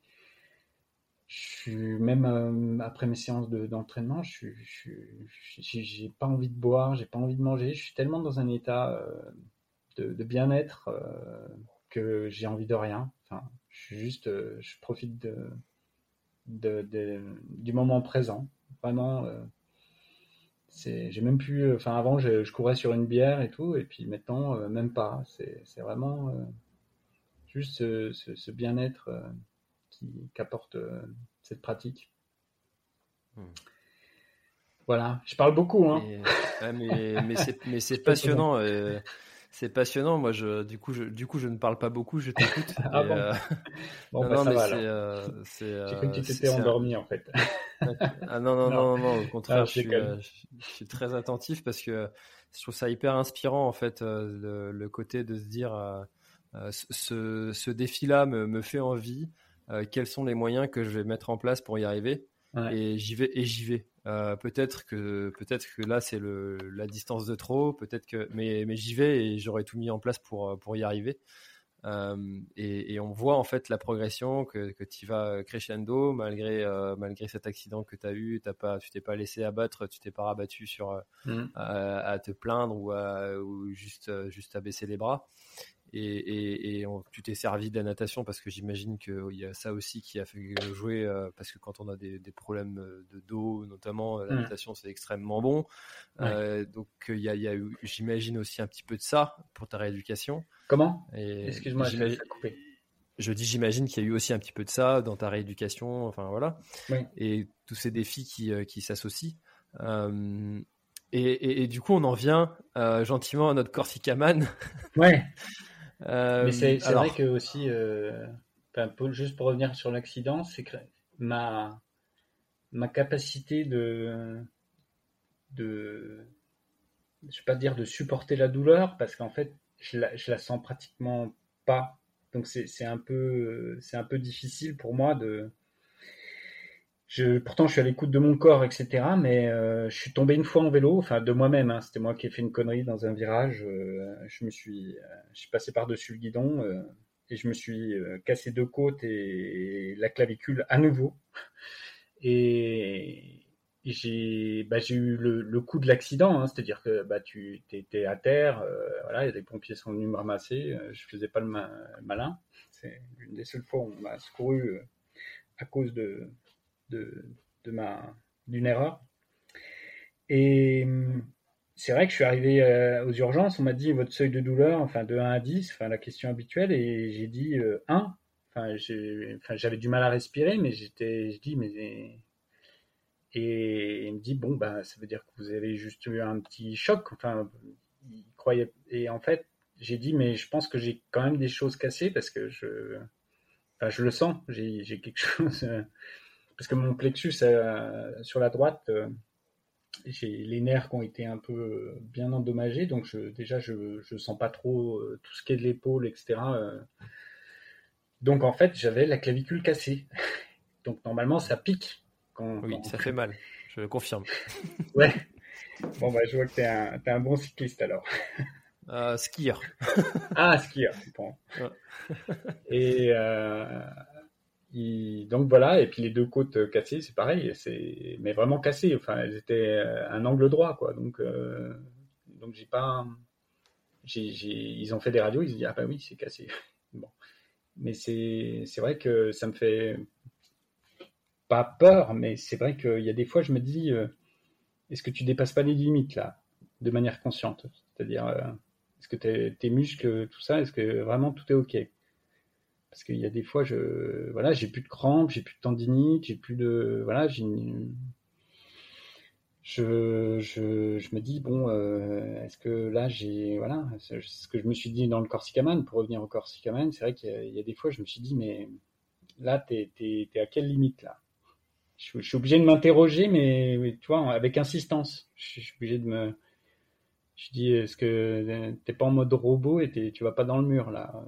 [SPEAKER 3] je suis même euh, après mes séances d'entraînement, je suis, j'ai pas envie de boire, j'ai pas envie de manger. Je suis tellement dans un état euh, de, bien-être euh, que j'ai envie de rien. Enfin, je suis juste, je profite de, de, du moment présent. Vraiment, c'est, j'ai même pu, enfin avant, je, je, courais sur une bière et tout, et puis maintenant, même pas. C'est, vraiment juste ce, ce bien-être qu'apporte euh, cette pratique. Hmm. Voilà, je parle beaucoup. Hein.
[SPEAKER 2] Mais, mais c'est passionnant. Euh, c'est passionnant. Moi, je, du coup, je, du coup, je ne parle pas beaucoup. Je t'écoute.
[SPEAKER 3] ah bon. Euh, bon bah, ça va. J'ai cru que tu t'étais endormi en fait.
[SPEAKER 2] ah non, non, non, non, Au contraire, je, suis, je, suis, très attentif parce que je trouve ça hyper inspirant en fait le, le côté de se dire ce, ce défi-là me, me, fait envie. Euh, quels sont les moyens que je vais mettre en place pour y arriver? Et j'y vais et j'y vais euh, peut-être que peut-être que là c'est le la distance de trop peut-être que mais mais j'y vais et j'aurais tout mis en place pour pour y arriver euh, et, et, on voit en fait la progression que, que tu vas crescendo malgré malgré cet accident que tu as eu t'as pas tu t'es pas laissé abattre tu t'es pas rabattu sur mm. à, te plaindre ou, à, ou juste juste à baisser les bras et, et, tu t'es servi de la natation parce que j'imagine qu'il y a ça aussi qui a fait jouer euh, parce que quand on a des, problèmes euh, de dos notamment euh, la mm. natation c'est extrêmement bon. Donc il y a, y a eu j'imagine aussi un petit peu de ça pour ta rééducation.
[SPEAKER 3] Comment? Excuse-moi j'ai coupé.
[SPEAKER 2] je dis j'imagine qu'il y a eu aussi un petit peu de ça dans ta rééducation enfin voilà. Et tous ces défis qui, qui s'associent. Et, et, du coup, on en vient gentiment à notre Corsicaman.
[SPEAKER 3] Ouais. Euh, Mais c'est vrai que aussi, euh, juste pour revenir sur l'accident, c'est que ma, ma capacité de, de, je vais pas dire de supporter la douleur, parce qu'en fait, je la, je la sens pratiquement pas. Donc c'est un peu, c'est un peu difficile pour moi de, je, pourtant, je suis à l'écoute de mon corps, etc. Mais euh, je suis tombé une fois en vélo, enfin de moi-même. Hein, C'était moi qui ai fait une connerie dans un virage. Euh, je me suis, euh, je suis passé par-dessus le guidon et je me suis cassé deux côtes et, la clavicule à nouveau. Et, j'ai, bah, eu le, coup de l'accident, hein, c'est-à-dire que bah, tu étais à terre, voilà, les pompiers sont venus me ramasser. je faisais pas le malin. C'est une des seules fois où on m'a secouru à cause de d'une erreur. Et c'est vrai que je suis arrivé euh, aux urgences, on m'a dit votre seuil de douleur, enfin de 1 à 10, enfin la question habituelle, et j'ai dit 1. Euh, enfin, j'avais du mal à respirer, mais j'étais, je dis, mais Et il me dit bon bah ça veut dire que vous avez juste eu un petit choc. Enfin, il croyait. Et en fait, j'ai dit mais je pense que j'ai quand même des choses cassées parce que je, enfin, je le sens. J'ai quelque chose parce que mon plexus euh, sur la droite, euh, j'ai les nerfs qui ont été un peu euh, bien endommagés, donc je, déjà je je sens pas trop tout ce qui est de l'épaule, etc. Donc en fait j'avais la clavicule cassée. Donc normalement ça pique.
[SPEAKER 2] Quand, oui, ça fait mal, je confirme.
[SPEAKER 3] ouais. Bon bah je vois que t'es un, es un bon cycliste alors.
[SPEAKER 2] Euh, skieur.
[SPEAKER 3] ah, skieur. Bon. Et donc voilà, et puis les deux côtes cassées, c'est pareil, c'est mais vraiment cassées. Enfin, elles étaient euh, un angle droit, quoi. Donc euh, donc j'ai pas, ils ont fait des radios, ils se disent ah bah oui c'est cassé. bon, mais c'est c'est vrai que ça me fait pas peur, mais c'est vrai qu'il y a des fois je me dis euh, est-ce que tu dépasses pas les limites là, de manière consciente, c'est-à-dire est-ce que tes muscles, tout ça, est-ce que vraiment tout est ok? Parce qu'il y a des fois, je, voilà, j'ai plus de crampes, j'ai plus de tendinite, j'ai plus de, voilà, j'ai je, je, je, me dis bon, euh, est-ce que là j'ai, voilà, ce que je me suis dit dans le Corsicaman, pour revenir au Corsicaman, c'est vrai qu'il y, a des fois, je me suis dit mais là, t'es, t'es, à quelle limite là? Je, suis obligé de m'interroger, mais, tu vois, avec insistance. Je, suis obligé de me, je dis est-ce que t'es pas en mode robot et tu vas pas dans le mur là?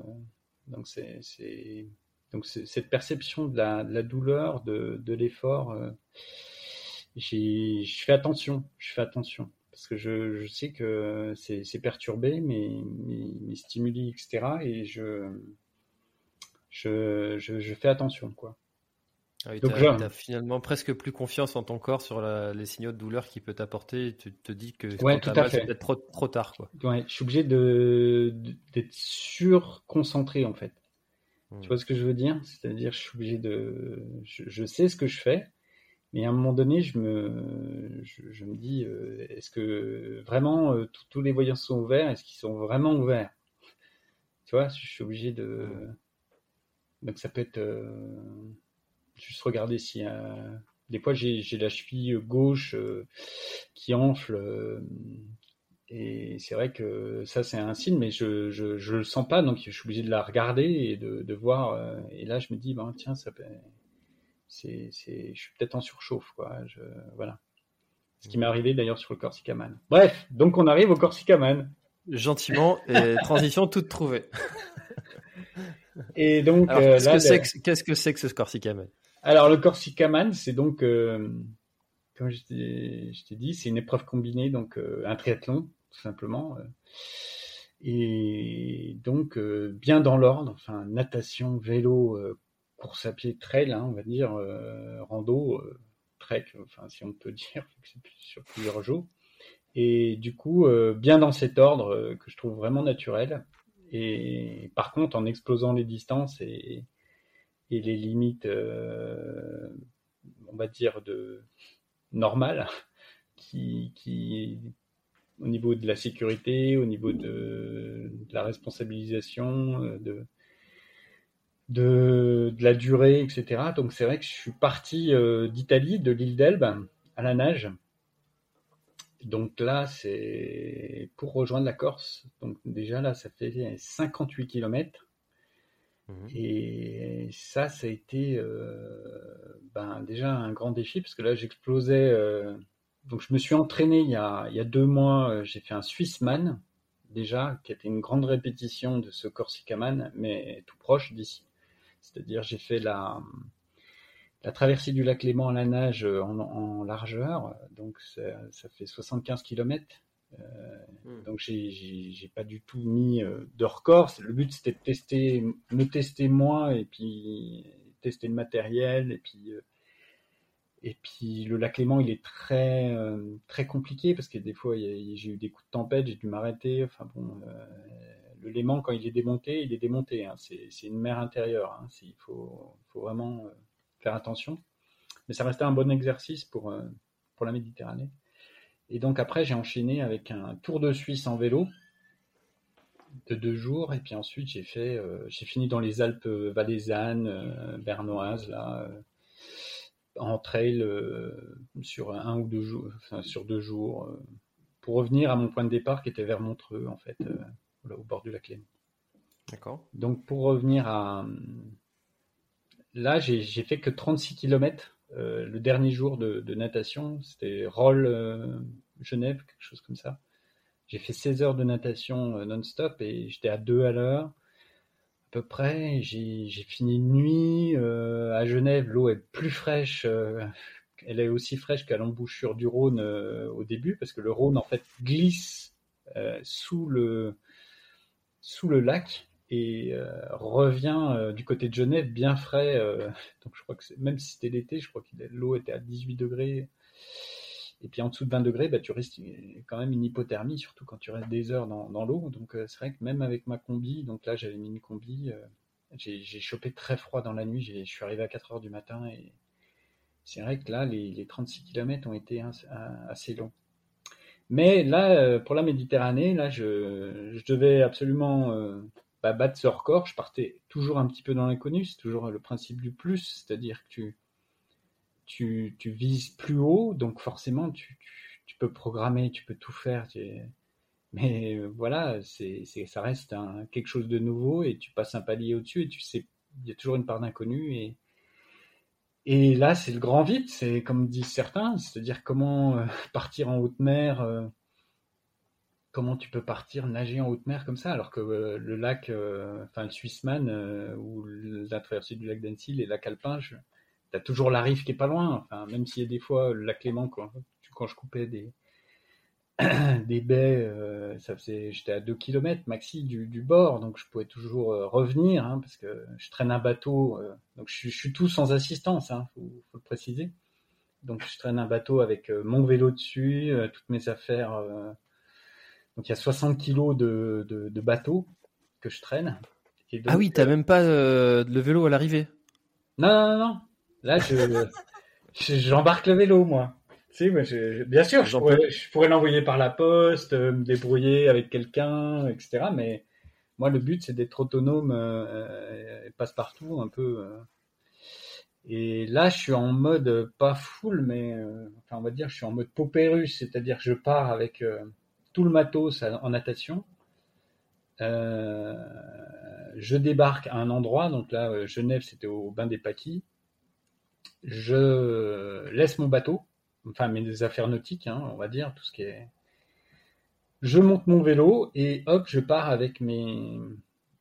[SPEAKER 3] Donc c'est donc cette perception de la, de la douleur, de, de l'effort, euh, je fais attention, je fais attention parce que je, je sais que c'est perturbé mes, mes, stimuli, etc. Et je, je, je, fais attention, quoi.
[SPEAKER 2] Ah tu as, finalement presque plus confiance en ton corps sur la, les signaux de douleur qu'il peut t'apporter. Tu te dis que
[SPEAKER 3] ouais, tout à fait.
[SPEAKER 2] peut-être trop, trop, tard. Quoi.
[SPEAKER 3] Ouais, je suis obligé de, d'être surconcentré en fait. Hmm. Tu vois ce que je veux dire? C'est-à-dire, je suis obligé de. Je, je, sais ce que je fais, mais à un moment donné, je me, je, je me dis euh, est-ce que vraiment euh, tous les voyants sont ouverts? Est-ce qu'ils sont vraiment ouverts? Tu vois, je suis obligé de. Hmm. Donc ça peut être. Euh, juste regarder si des fois j'ai la cheville gauche euh, qui enfle euh, et c'est vrai que ça c'est un signe mais je, je je le sens pas donc je suis obligé de la regarder et de, de voir euh, et là je me dis ben tiens ça c'est c'est je suis peut-être en surchauffe quoi je voilà. Ce qui m'est arrivé d'ailleurs sur le Corsicaman bref donc on arrive au Corsicaman
[SPEAKER 2] gentiment et transition toute trouvée.
[SPEAKER 3] Et donc
[SPEAKER 2] qu'est-ce que c'est que, ce Corsicaman
[SPEAKER 3] alors le Corsicaman, c'est donc, euh, comme je t'ai dit, c'est une épreuve combinée, donc euh, un triathlon tout simplement, euh. et donc bien dans l'ordre, enfin natation, vélo, course à pied, trail, hein, on va dire, rando, trek, enfin si on peut dire, sur plusieurs jours. Et du coup, bien dans cet ordre que je trouve vraiment naturel. Et par contre, en explosant les distances et, et les limites, euh, on va dire, de normales, qui, qui, au niveau de la sécurité, au niveau de, la responsabilisation, euh, de, de, de, la durée, etc. Donc c'est vrai que je suis parti euh, d'Italie, de l'île d'Elbe, à la nage. Donc là, c'est pour rejoindre la Corse. Donc déjà là, ça fait 58 kilomètres. Mmh. Et ça, ça a été euh, ben, déjà un grand défi parce que là, j'explosais. Euh, donc, je me suis entraîné il y a, deux mois. Euh, j'ai fait un Swissman déjà, qui était une grande répétition de ce Corsicaman, mais tout proche d'ici. C'est-à-dire, j'ai fait la, traversée du lac Léman à la nage en, en largeur, donc ça, ça fait 75 km Hmm. Donc j'ai pas du tout mis euh, de record. Le but c'était de tester, me tester moi et puis tester le matériel et puis euh, et puis le lac Léman il est très euh, très compliqué parce que des fois j'ai eu des coups de tempête, j'ai dû m'arrêter. Enfin bon, le Léman quand il est démonté, il est démonté. Hein. C'est une mer intérieure. Hein. Il faut faut vraiment faire attention. Mais ça restait un bon exercice pour pour la Méditerranée. Et donc après, j'ai enchaîné avec un tour de Suisse en vélo de deux jours. Et puis ensuite, j'ai fait, euh, j'ai fini dans les Alpes valaisannes, euh, bernoises, là, en trail sur un ou deux jours, enfin, sur deux jours, pour revenir à mon point de départ qui était vers Montreux, en fait, au bord du lac Léman.
[SPEAKER 2] D'accord.
[SPEAKER 3] Donc pour revenir à... Là, j'ai fait que 36 km le dernier jour de, natation. C'était Roll Genève, quelque chose comme ça. J'ai fait 16 heures de natation non-stop et j'étais à 2 à l'heure à peu près. J'ai fini une nuit. à Genève, l'eau est plus fraîche. elle est aussi fraîche qu'à l'embouchure du Rhône au début parce que le Rhône en fait glisse sous le sous le lac et euh, revient euh, du côté de Genève bien frais. Euh, donc je crois que même si c'était l'été, je crois que l'eau était à 18 degrés. Et puis en dessous de 20 degrés, bah, tu risques quand même une hypothermie, surtout quand tu restes des heures dans, l'eau. Donc c'est vrai que même avec ma combi, donc là j'avais mis une combi, j'ai chopé très froid dans la nuit. Je suis arrivé à 4 heures du matin et c'est vrai que là les, les 36 km ont été assez longs. Mais là, pour la Méditerranée, là, je, je devais absolument battre ce record, je partais toujours un petit peu dans l'inconnu. C'est toujours le principe du plus, c'est-à-dire que tu, tu, tu, vises plus haut, donc forcément tu, tu, peux programmer, tu peux tout faire. Mais euh, voilà, c'est, ça reste quelque chose de nouveau et tu passes un palier au-dessus et tu sais, il y a toujours une part d'inconnu et et là, c'est le grand vide, c'est comme disent certains, c'est-à-dire comment euh, partir en haute mer. Euh, comment tu peux partir nager en haute mer comme ça alors que euh, le lac, euh, enfin le Swissman euh, ou la traversée du lac d'Annecy, les lacs alpins, tu as toujours la rive qui est pas loin. Même s'il y a des fois le lac Léman, quand, je coupais des, baies, ça faisait, j'étais à 2 km maxi du, bord, donc je pouvais toujours revenir hein, parce que je traîne un bateau, donc je, suis tout sans assistance, hein, faut, faut, le préciser. Donc je traîne un bateau avec mon vélo dessus, toutes mes affaires donc il y a 60 kilos de, de, bateau que je traîne.
[SPEAKER 2] ah oui, t'as même pas euh, le vélo à l'arrivée
[SPEAKER 3] Non, non, non. Là, je j'embarque le vélo, moi. Si, mais bien sûr, je pourrais, je pourrais l'envoyer par la poste, euh, me débrouiller avec quelqu'un, etc. Mais moi, le but, c'est d'être autonome, euh, passe-partout, un peu. Et là, je suis en mode pas full, mais enfin, on va dire, je suis en mode paupérus, c'est-à-dire que je pars avec tout le matos en natation. Euh, je débarque à un endroit, donc là, euh, Genève, c'était au bain des Paquis. Je laisse mon bateau, enfin mes affaires nautiques, hein, on va dire, tout ce qui est. Je monte mon vélo et hop, je pars avec mes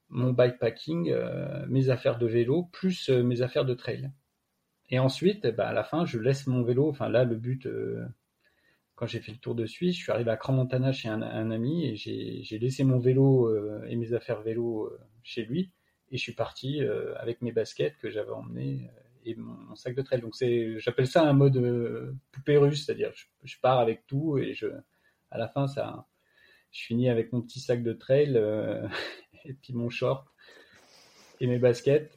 [SPEAKER 3] mon bikepacking, euh, mes affaires de vélo, plus mes affaires de trail. Et ensuite, bah, à la fin, je laisse mon vélo. Enfin là, le but, quand j'ai fait le tour de Suisse, je suis arrivé à Crans-Montana chez un, ami et j'ai laissé mon vélo euh, et mes affaires vélo euh, chez lui. Et je suis parti euh, avec mes baskets que j'avais emmenées et mon, sac de trail. Donc c'est, j'appelle ça un mode poupée russe, c'est-à-dire je, pars avec tout et je, à la fin ça, je finis avec mon petit sac de trail et puis mon short et mes baskets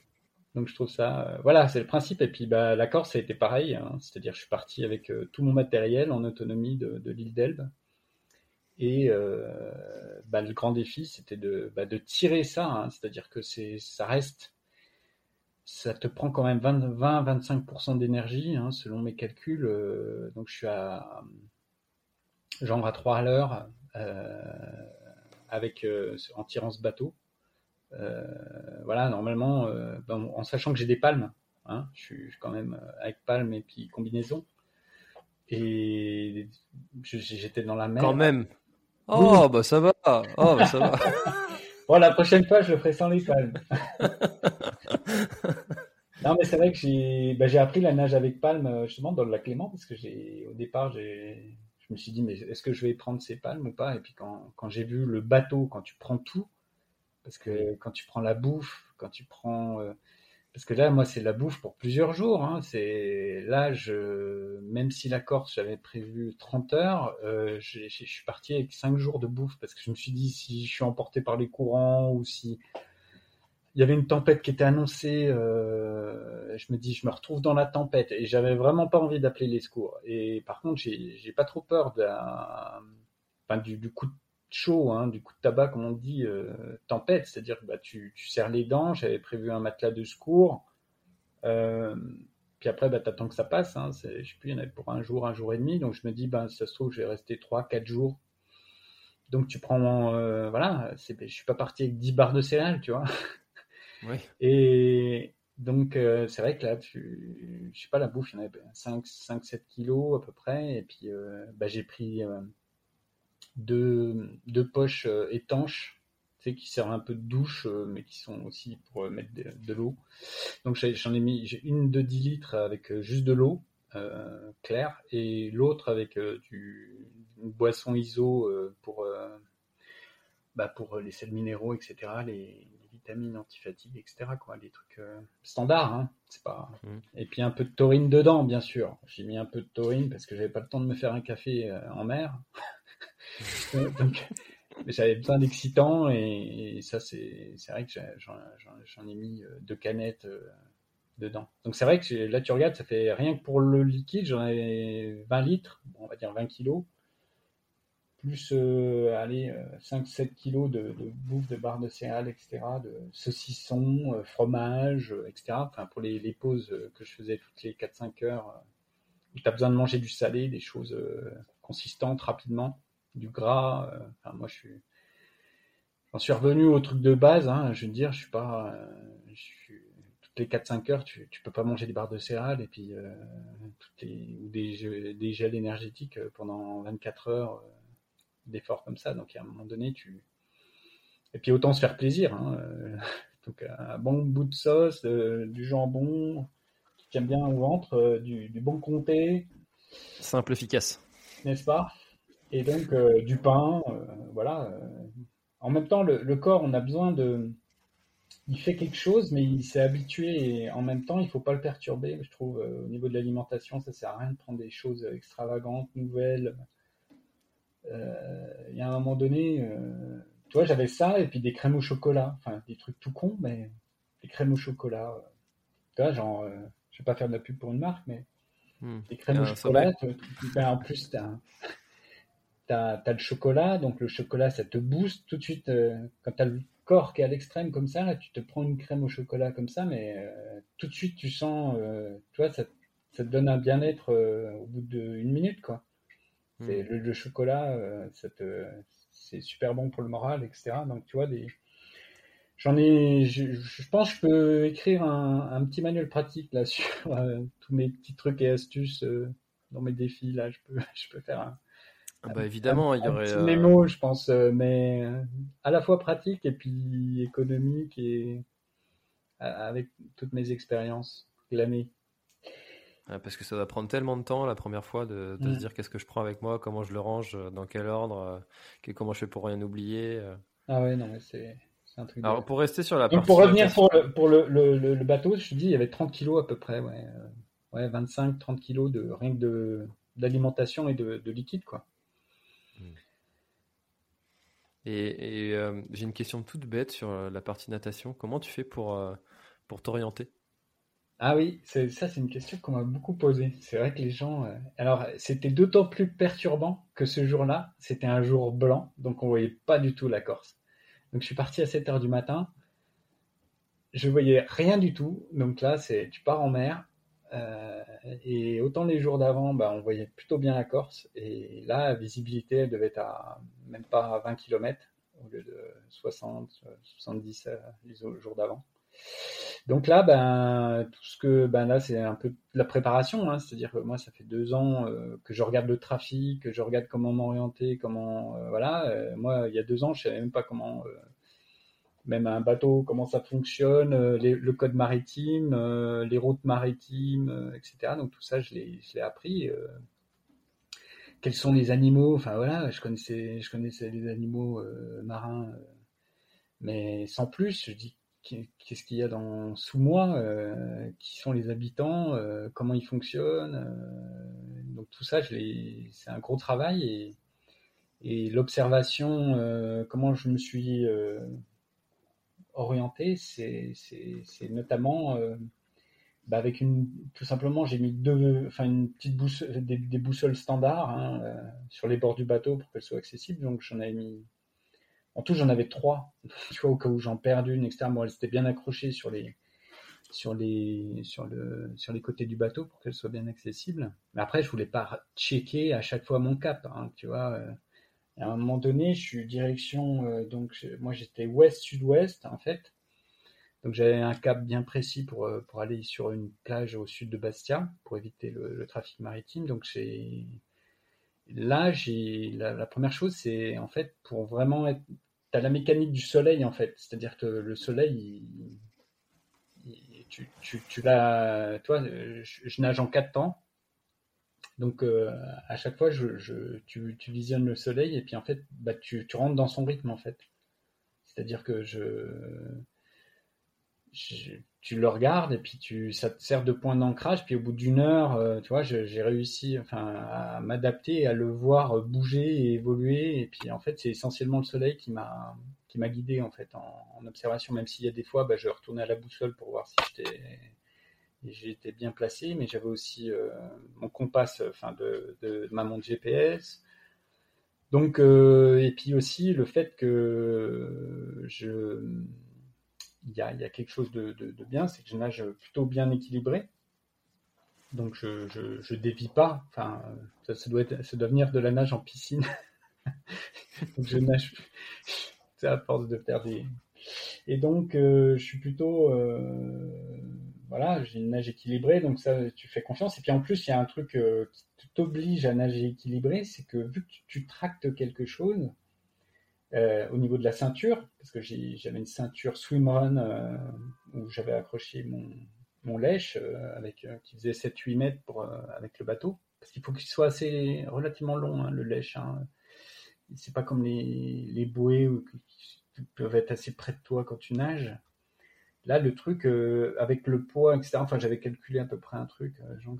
[SPEAKER 3] donc je trouve ça, euh, voilà, c'est le principe. Et puis bah, la Corse, ça a été pareil. Hein. C'est-à-dire, je suis parti avec euh, tout mon matériel en autonomie de, l'île d'Elbe. Et euh, bah, le grand défi, c'était de, bah, tirer ça. Hein. C'est-à-dire que c'est, ça reste, ça te prend quand même 20-25% d'énergie, hein, selon mes calculs. donc je suis à genre à 3 à l'heure avec en tirant ce bateau. Euh, voilà, normalement, euh, en sachant que j'ai des palmes, hein, je suis quand même euh, avec palmes et puis combinaison. Et j'étais dans la mer.
[SPEAKER 2] Quand même. Oh, bah ça va. Oh, bah ça va.
[SPEAKER 3] bon, la prochaine fois, je le ferai sans les palmes. non, mais c'est vrai que j'ai bah, appris la nage avec palmes justement dans le lac Clément parce que j'ai au départ, j'ai je me suis dit, mais est-ce que je vais prendre ces palmes ou pas? Et puis quand, quand j'ai vu le bateau, quand tu prends tout, parce que quand tu prends la bouffe, quand tu prends... Euh, parce que là, moi, c'est la bouffe pour plusieurs jours. Hein. C'est là, je, même si la Corse, j'avais prévu 30 heures, euh, je, suis parti avec 5 jours de bouffe parce que je me suis dit si je suis emporté par les courants ou si il y avait une tempête qui était annoncée, euh, je me dis je me retrouve dans la tempête et j'avais vraiment pas envie d'appeler les secours. Et par contre, j'ai pas trop peur enfin, du, du coup de chaud, hein, du coup de tabac, comme on dit, euh, tempête, c'est-à-dire que bah, tu, tu serres les dents, j'avais prévu un matelas de secours. Euh, Puis après, bah, t'attends que ça passe. Hein. Je sais plus, il y en avait pour un jour, un jour et demi. Donc je me dis, ben, ça se trouve, je vais rester 3, 4 jours. Donc tu prends, euh, voilà, je suis pas parti avec 10 barres de céréales, tu vois.
[SPEAKER 2] Oui.
[SPEAKER 3] Et donc c'est vrai que là, tu, je sais pas, la bouffe, il y en avait 5, 5 7 kilos à peu près. Et puis bah, j'ai pris deux, deux poches étanches qui servent un peu de douche, euh, mais qui sont aussi pour euh, mettre de, l'eau. Donc j'en ai mis j'ai une de 10 litres avec euh, juste de l'eau claire et l'autre avec du, une boisson ISO pour, bah, pour les sels minéraux, etc., les, vitamines antifatigue, etc. Quoi, des trucs standards, hein, c'est pas. Mmh. Et puis un peu de taurine dedans, bien sûr. J'ai mis un peu de taurine parce que j'avais pas le temps de me faire un café en mer. J'avais besoin d'excitants et, ça c'est vrai que j'en ai mis euh, deux canettes euh, dedans. Donc c'est vrai que là tu regardes, ça fait rien que pour le liquide, j'en ai 20 litres, on va dire 20 kilos, plus euh, allez 5-7 kilos de, bouffe de barres de céréales, etc., de saucissons, fromage, etc. Enfin pour les, les, pauses que je faisais toutes les 4-5 heures, où tu as besoin de manger du salé, des choses consistantes rapidement du gras. Euh, enfin, moi, je suis, j'en suis revenu au truc de base. Hein, je veux dire, je suis pas, euh, je suis, toutes les 4-5 heures, tu, tu peux pas manger des barres de céréales et puis euh, toutes les, ou des, des gels énergétiques pendant 24 heures d'efforts comme ça. Donc, à un moment donné, tu et puis autant se faire plaisir. Hein, donc, un bon bout de sauce, du jambon qui bien au ventre, du, du bon comté.
[SPEAKER 2] Simple, efficace.
[SPEAKER 3] N'est-ce pas? Et donc euh, du pain, euh, voilà. Euh. En même temps, le, corps, on a besoin de, il fait quelque chose, mais il s'est habitué et en même temps, il faut pas le perturber. Je trouve au niveau de l'alimentation, ça sert à rien de prendre des choses extravagantes, nouvelles. Il y a un moment donné, tu vois, j'avais ça et puis des crèmes au chocolat, enfin des trucs tout cons, mais des crèmes au chocolat. tu vois, genre, je vais pas faire de la pub pour une marque, mais hmm. des crèmes au chocolat. Ben, en plus, un tu as, le chocolat, donc le chocolat, ça te booste tout de suite. Euh, quand tu as le corps qui est à l'extrême comme ça, là, tu te prends une crème au chocolat comme ça, mais euh, tout de suite, tu sens, euh, tu vois, ça, ça, te donne un bien-être au bout d'une minute, quoi. Hmm. C'est le, chocolat, c'est super bon pour le moral, etc. Donc, tu vois, des... j'en ai, je, je, pense que je peux écrire un, un petit manuel pratique là sur tous mes petits trucs et astuces dans mes défis. Là, je peux, je peux faire un,
[SPEAKER 2] bah évidemment, il y aurait.
[SPEAKER 3] Un mémo, je pense, euh, mais euh, à la fois pratique et puis économique et avec toutes mes expériences glanées.
[SPEAKER 2] parce que ça va prendre tellement de temps la première fois de, se mm. dire qu'est-ce que je prends avec moi, comment je le range, euh, dans quel ordre, comment je fais pour rien oublier.
[SPEAKER 3] Ah ouais, non, mais c'est. Un truc
[SPEAKER 2] Alors, pour rester sur la
[SPEAKER 3] partie. Pour revenir pour, le, pour le, le, bateau, je te dis, il y avait 30 kilos à peu près, ouais. ouais 25-30 kilos de rien que de, d'alimentation et de, de liquide, quoi.
[SPEAKER 2] Et, euh, j'ai une question toute bête sur euh, la partie natation. Comment tu fais pour, euh, pour t'orienter?
[SPEAKER 3] Ah oui, ça c'est une question qu'on m'a beaucoup posée. C'est vrai que les gens... Alors c'était d'autant plus perturbant que ce jour-là, c'était un jour blanc, donc on voyait pas du tout la Corse. Donc je suis parti à 7 heures du matin. Je voyais rien du tout. Donc là, c'est tu pars en mer, euh, et autant les jours d'avant, bah, on voyait plutôt bien la Corse. Et là, la visibilité devait être à même pas à 20 km au lieu de 60, 70 euh, les jours d'avant. Donc là, ben, tout ce que, ben là, c'est un peu la préparation. Hein, C'est-à-dire que moi, ça fait deux ans euh, que je regarde le trafic, que je regarde comment m'orienter, comment, voilà. moi, il y a deux ans, je savais même pas comment même un bateau, comment ça fonctionne, euh, le code maritime, euh, les routes maritimes, euh, etc. Donc tout ça, je l'ai appris. quels sont les animaux Enfin voilà, je connaissais, je connaissais les animaux marins, mais sans plus. Je dis qu'est-ce qu'il y a dans sous moi, qui sont les habitants, comment ils fonctionnent. donc tout ça, c'est un gros travail et, et l'observation, comment je me suis orienté, c'est notamment euh, bah avec une tout simplement j'ai mis deux enfin une petite boussole des, boussoles standards hein, euh, sur les bords du bateau pour qu'elles soient accessibles donc j'en avais mis en tout j'en avais trois tu vois au cas où j'en perds une etc bon elles étaient bien accrochées sur les sur les, sur, le, sur les côtés du bateau pour qu'elle soit bien accessible. Mais après, je voulais pas checker à chaque fois mon cap, hein, tu vois. Euh. À un moment donné, je suis direction, euh, donc moi j'étais ouest-sud-ouest en fait. Donc j'avais un cap bien précis pour, euh, pour aller sur une plage au sud de Bastia pour éviter le, trafic maritime. Donc j'ai là j'ai la, première chose c'est en fait pour vraiment être as la mécanique du soleil en fait, c'est-à-dire que le soleil tu, tu, tu l'as, toi, je, nage en quatre temps. Donc euh, à chaque fois, tu, visionnes le soleil et puis en fait, bah, tu, rentres dans son rythme en fait. C'est-à-dire que tu le regardes et puis ça te sert de point d'ancrage. Puis au bout d'une heure, euh, tu vois, j'ai réussi enfin, à m'adapter, à le voir bouger et évoluer. Et puis en fait, c'est essentiellement le soleil qui m'a qui m'a guidé en fait en, observation. Même s'il y a des fois, bah, je retournais à la boussole pour voir si j'étais j'étais bien placé, mais j'avais aussi euh, mon compas, enfin de, de, ma montre GPS. Donc euh, et puis aussi le fait que je il y a, y a, quelque chose de, de, bien, c'est que je nage plutôt bien équilibré. Donc je, je, dévie pas. Enfin, ça, doit doit venir de la nage en piscine. donc je nage. C'est à force de faire des. Et donc euh, je suis plutôt voilà, j'ai une nage équilibrée, donc ça tu fais confiance. Et puis en plus il y a un truc euh, qui t'oblige à nager équilibré, c'est que vu que tu tractes quelque chose, euh, au niveau de la ceinture, parce que j'avais une ceinture swimrun euh, où j'avais accroché mon, lèche euh, avec, qui faisait 7-8 mètres avec le bateau. Parce qu'il faut qu'il soit assez relativement long, hein, le lèche. Hein. C'est pas comme les bouées qui peuvent être assez près de toi quand tu nages. Là, le truc, avec le poids, etc., enfin, j'avais calculé à peu près un truc, genre,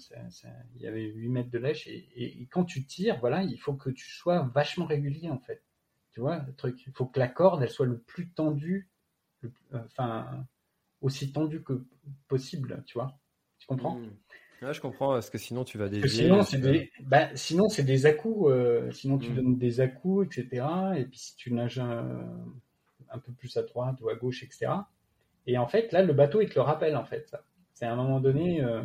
[SPEAKER 3] il y avait 8 mètres de lèche, et, et, quand tu tires, voilà, il faut que tu sois vachement régulier, en fait. Tu vois, le truc. Il faut que la corde, elle soit le plus tendue, euh, enfin, aussi tendue que possible, tu vois. Tu comprends?
[SPEAKER 2] Mmh. je comprends, parce que sinon tu vas dévier.
[SPEAKER 3] Sinon, c'est des, bah, sinon, c'est des à-coups. Euh, sinon, tu mmh. donnes des à-coups, etc. Et puis, si tu nages un, peu plus à droite ou à gauche, etc. Et en fait, là, le bateau, il te le rappelle, en fait. C'est à un moment donné, euh,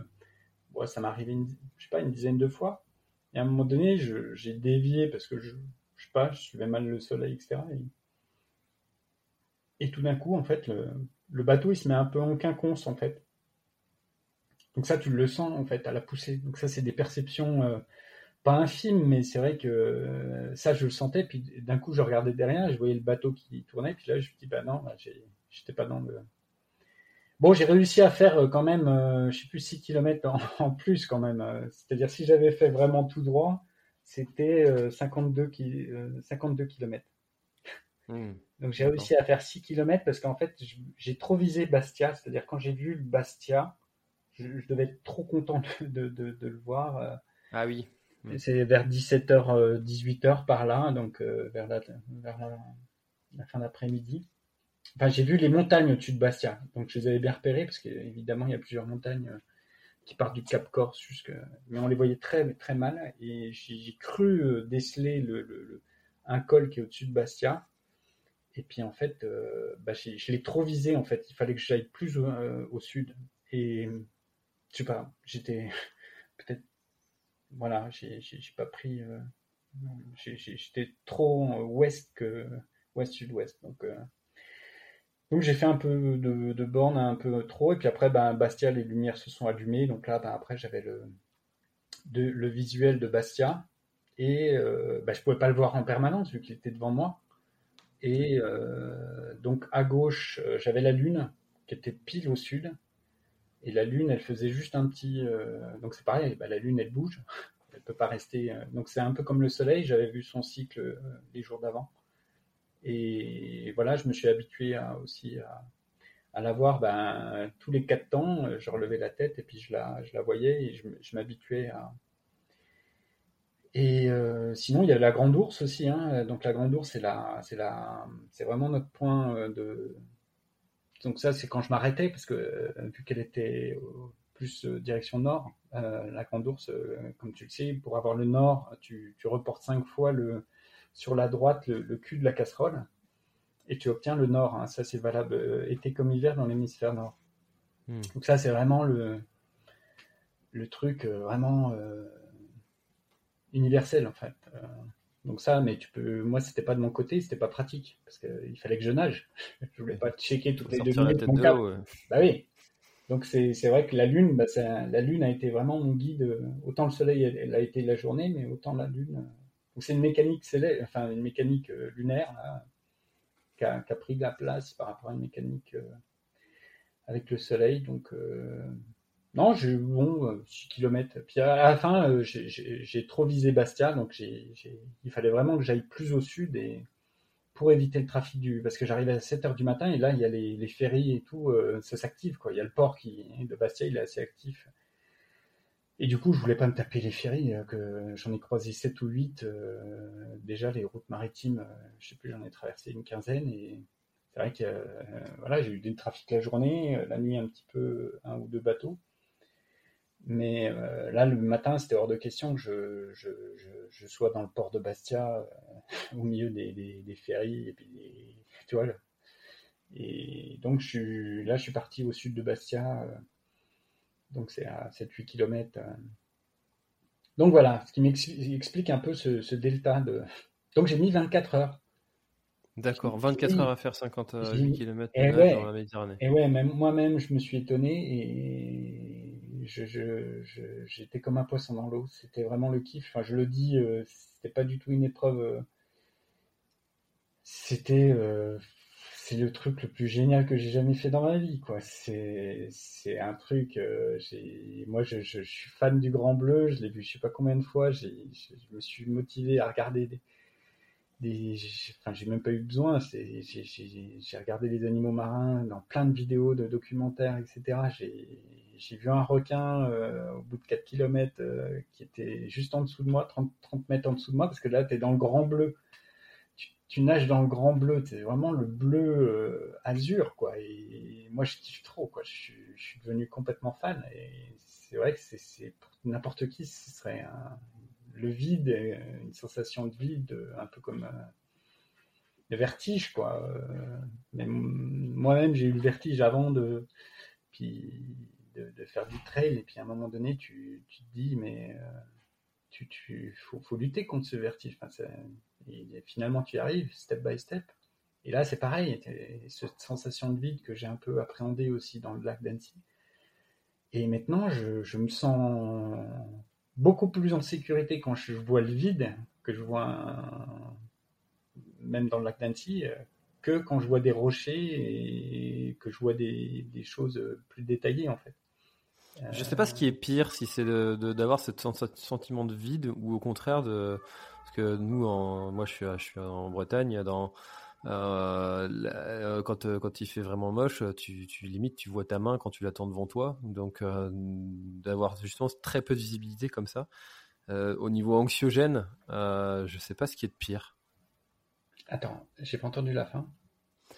[SPEAKER 3] ça m'est arrivé, je sais pas, une dizaine de fois. Et à un moment donné, j'ai dévié parce que je, je sais pas, je suivais mal le soleil, etc. Et, tout d'un coup, en fait, le, bateau, il se met un peu en quinconce, en fait. Donc ça, tu le sens, en fait, à la poussée. Donc ça, c'est des perceptions, euh, pas infimes, mais c'est vrai que euh, ça, je le sentais. Puis d'un coup, je regardais derrière, je voyais le bateau qui tournait. Puis là, je me dis, bah non, j'étais pas dans le... Bon, j'ai réussi à faire euh, quand même, je sais plus, 6 km en, en plus quand même. C'est-à-dire, si j'avais fait vraiment tout droit, c'était 52, qui, 52 km. Donc j'ai réussi à faire 6 km parce qu'en fait, j'ai trop visé Bastia. C'est-à-dire quand j'ai vu Bastia, je, devais être trop content de, de, de, le voir. Euh.
[SPEAKER 2] Ah oui.
[SPEAKER 3] C'est vers 17h, 18h par là, donc euh, vers, la, vers la, fin d'après-midi. Enfin, j'ai vu les montagnes au-dessus de Bastia, donc je les avais bien repérées parce qu'évidemment il y a plusieurs montagnes euh, qui partent du Cap Corse jusque, mais on les voyait très très mal et j'ai cru euh, déceler le, un col qui est au-dessus de Bastia. Et puis en fait, euh, bah, je l'ai trop visé en fait. Il fallait que j'aille plus au, euh, sud. Et je sais pas, j'étais peut-être, voilà, j'ai pas pris, j'étais trop ouest que ouest sud-ouest. Donc donc j'ai fait un peu de, de borne un peu trop, et puis après, ben, Bastia, les lumières se sont allumées, donc là, ben, après, j'avais le, visuel de Bastia, et ben, je pouvais pas le voir en permanence vu qu'il était devant moi. Et euh, donc à gauche, euh, j'avais la lune qui était pile au sud, et la lune, elle faisait juste un petit, donc c'est pareil, la lune, elle bouge, elle peut pas rester, donc c'est un peu comme le soleil, j'avais vu son cycle les jours d'avant. Et voilà, je me suis habitué aussi à, à la voir ben, tous les quatre temps. Je relevais la tête et puis je la, je la voyais et je, je m'habituais à. Et euh, sinon, il y a la grande ours aussi. Hein. Donc la grande ours, c'est la, c'est la, c'est vraiment notre point euh, de. Donc ça, c'est quand je m'arrêtais parce que euh, vu qu'elle était plus direction nord, la grande ours, comme tu le sais, pour avoir le nord, tu, tu reportes cinq fois le, sur la droite le, cul de la casserole et tu obtiens le nord. Hein. Ça, c'est valable euh, été comme hiver dans l'hémisphère nord. Hmm. Donc ça, c'est vraiment le, le truc vraiment universel en fait. Donc ça, mais tu peux, moi c'était pas de mon côté, c'était pas pratique parce qu'il fallait que je nage. je voulais pas checker toutes les deux minutes mon Bah oui. Donc c'est vrai que la lune, bah, la lune a été vraiment mon guide. Autant le soleil elle, a été la journée, mais autant la lune. C'est une mécanique une mécanique euh, lunaire qui, a, pris de la place par rapport à une mécanique euh, avec le soleil. Donc euh, non, bon 6 km. Puis à la fin, j'ai trop visé Bastia, donc il fallait vraiment que j'aille plus au sud et pour éviter le trafic du. Parce que j'arrivais à 7 h du matin et là, il y a les, ferries et tout, ça s'active. Il y a le port qui, de Bastia, il est assez actif. Et du coup, je voulais pas me taper les ferries, euh, que j'en ai croisé 7 ou 8. déjà, les routes maritimes, je sais plus, j'en ai traversé une quinzaine et c'est vrai que voilà, j'ai eu du trafic la journée, la nuit un petit peu, un ou deux bateaux. Mais euh, là, le matin, c'était hors de question que je, sois dans le port de Bastia, euh, au milieu des, des, des, ferries, et puis tu vois. Et donc, là, je suis parti au sud de Bastia, euh, donc c'est à 7-8 km. Donc voilà, ce qui m'explique un peu ce, ce, delta de. Donc j'ai mis 24 heures.
[SPEAKER 2] D'accord, 24 heures à faire 50 km dans la Méditerranée.
[SPEAKER 3] Et ouais, même moi-même, je me suis étonné et je, j'étais comme un poisson dans l'eau. C'était vraiment le kiff. Enfin, je le dis, euh, c'était pas du tout une épreuve. Euh, c'était, euh, c'est le truc le plus génial que j'ai jamais fait dans ma vie, quoi. C'est, un truc. j'ai, moi, je, suis fan du Grand Bleu. Je l'ai vu, je sais pas combien de fois. Je, me suis motivé à regarder des, enfin, j'ai même pas eu besoin. J'ai regardé les animaux marins dans plein de vidéos, de documentaires, etc. J'ai vu un requin euh, au bout de 4 km euh, qui était juste en dessous de moi, 30, 30 mètres en dessous de moi, parce que là, tu es dans le grand bleu. Tu, nages dans le grand bleu, c'est vraiment le bleu euh, azur, quoi. Et moi, je kiffe trop, quoi. Je, suis devenu complètement fan. Et c'est vrai que c'est pour n'importe qui, ce serait le vide, une sensation de vide, un peu comme euh, le vertige, quoi. Euh, mais moi-même, j'ai eu le vertige avant de, puis de, faire du trail, et puis à un moment donné, tu, te dis, mais euh, tu, tu faut, lutter contre ce vertige. Et finalement, tu y arrives, step by step. Et là, c'est pareil, cette sensation de vide que j'ai un peu appréhendée aussi dans le lac d'Annecy. Et maintenant, je, me sens beaucoup plus en sécurité quand je vois le vide, que je vois même dans le lac d'Annecy, euh, que quand je vois des rochers et que je vois des, choses plus détaillées en fait.
[SPEAKER 2] Je ne sais pas ce qui est pire, si c'est d'avoir ce sentiment de vide ou au contraire de parce que nous, en, moi je suis, je suis en Bretagne, dans euh, euh, quand, euh, quand il fait vraiment moche, tu, tu limites, tu vois ta main quand tu l'attends devant toi. Donc, d'avoir justement très peu de visibilité comme ça. au niveau anxiogène, je sais pas ce qui est de pire.
[SPEAKER 3] Attends, j'ai pas entendu la fin.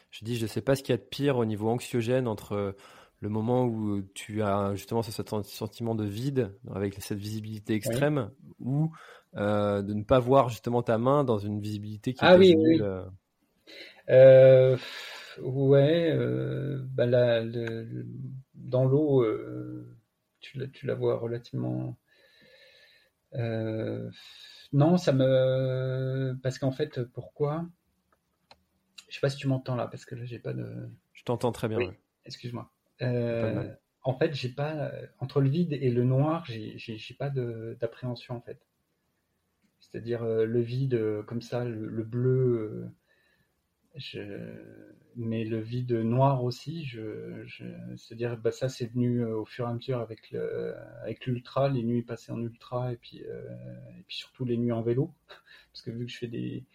[SPEAKER 2] Je dis, je sais pas ce qu'il y a de pire au niveau anxiogène entre le moment où tu as justement ce sentiment de vide avec cette visibilité extrême ou de ne pas voir justement ta main dans une visibilité qui
[SPEAKER 3] ah, oui, oui. Euh, ouais, euh, bah dans l'eau, euh, tu, la, tu la vois relativement. Euh, non, ça me. Parce qu'en fait, pourquoi? Je sais pas si tu m'entends là, parce que là, j'ai pas de.
[SPEAKER 2] Je t'entends très bien.
[SPEAKER 3] Excuse-moi. en fait, j'ai pas entre le vide et le noir, j'ai pas d'appréhension en fait. C'est-à-dire le vide comme ça, le bleu je... Mais le vide noir aussi, c'est-à-dire bah ça c'est venu euh, au fur et à mesure avec l'ultra, les nuits passées en ultra et puis euh, surtout les nuits en vélo, parce que vu que je fais des,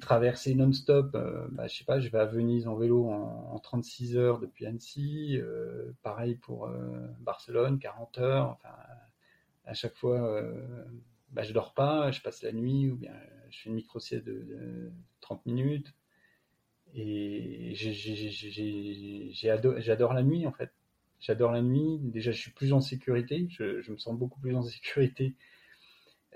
[SPEAKER 3] traversées non-stop, euh, bah, je sais pas, je vais à Venise en vélo en, en 36 heures depuis Annecy, euh, pareil pour euh, Barcelone, 40 heures, enfin à chaque fois bah, je dors pas, je passe la nuit ou bien je fais une micro-sieste de, de 30 minutes. Et j'adore la nuit en fait. J'adore la nuit. Déjà, je suis plus en sécurité. Je, me sens beaucoup plus en sécurité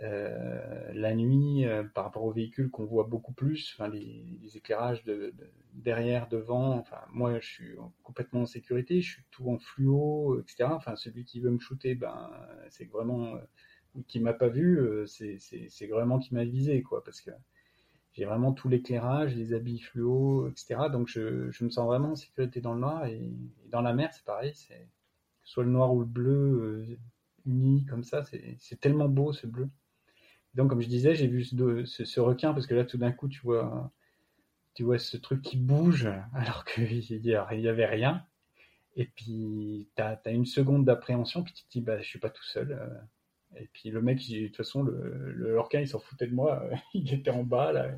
[SPEAKER 3] Euh, la nuit, euh, par rapport aux véhicules qu'on voit beaucoup plus, enfin, les, éclairages de, derrière, devant, enfin, moi je suis complètement en sécurité, je suis tout en fluo, etc. Enfin, celui qui veut me shooter, ben, c'est vraiment, euh, qui m'a pas vu, c'est vraiment qui m'a visé, quoi, parce que j'ai vraiment tout l'éclairage, les habits fluo, etc. Donc je, me sens vraiment en sécurité dans le noir et, dans la mer, c'est pareil, c'est soit le noir ou le bleu unis comme ça, c'est tellement beau ce bleu. Donc, comme je disais, j'ai vu ce, requin parce que là, tout d'un coup, tu vois, tu vois ce truc qui bouge alors qu'il n'y avait rien. Et puis, tu as, une seconde d'appréhension, puis tu te dis, bah, je suis pas tout seul. Euh. Et puis, le mec, de toute façon, le, requin, il s'en foutait de moi. Il était en bas, là.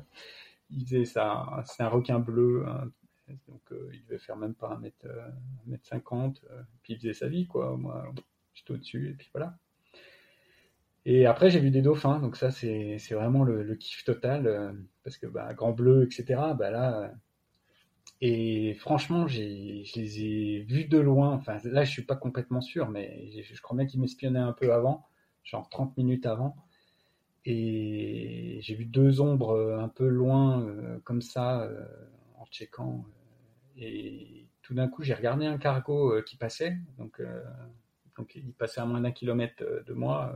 [SPEAKER 3] Il disait, ça, c'est un requin bleu. Donc, euh, il devait faire même pas un mètre, un mètre 50. Euh. puis, il faisait sa vie, quoi. Moi, j'étais au-dessus, et puis voilà. Et après, j'ai vu des dauphins, donc ça, c'est vraiment le, kiff total, euh, parce que bah, Grand Bleu, etc., bah là. Euh, et franchement, je les ai vus de loin. Enfin, là, je suis pas complètement sûr, mais je crois bien qu'ils m'espionnaient un peu avant, genre 30 minutes avant. Et j'ai vu deux ombres euh, un peu loin, comme ça, en checkant. et tout d'un coup, j'ai regardé un cargo qui passait, donc, donc il passait à moins d'un kilomètre de moi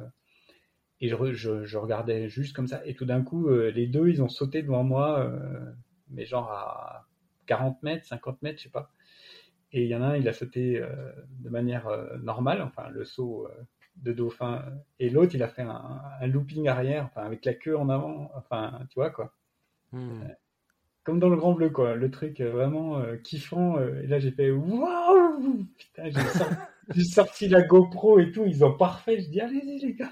[SPEAKER 3] et je, je, regardais juste comme ça. Et tout d'un coup, euh, les deux, ils ont sauté devant moi, euh, mais genre à 40 mètres, 50 mètres, je sais pas. Et il y en a un, il a sauté euh, de manière normale, enfin le saut de dauphin. Et l'autre, il a fait un, un, looping arrière, enfin avec la queue en avant, enfin tu vois quoi. Hmm. comme dans le Grand Bleu, quoi. Le truc vraiment kiffant. et là, j'ai fait waouh Putain, j'ai sorti, sorti, la GoPro et tout. Ils ont parfait. Je dis allez-y les gars.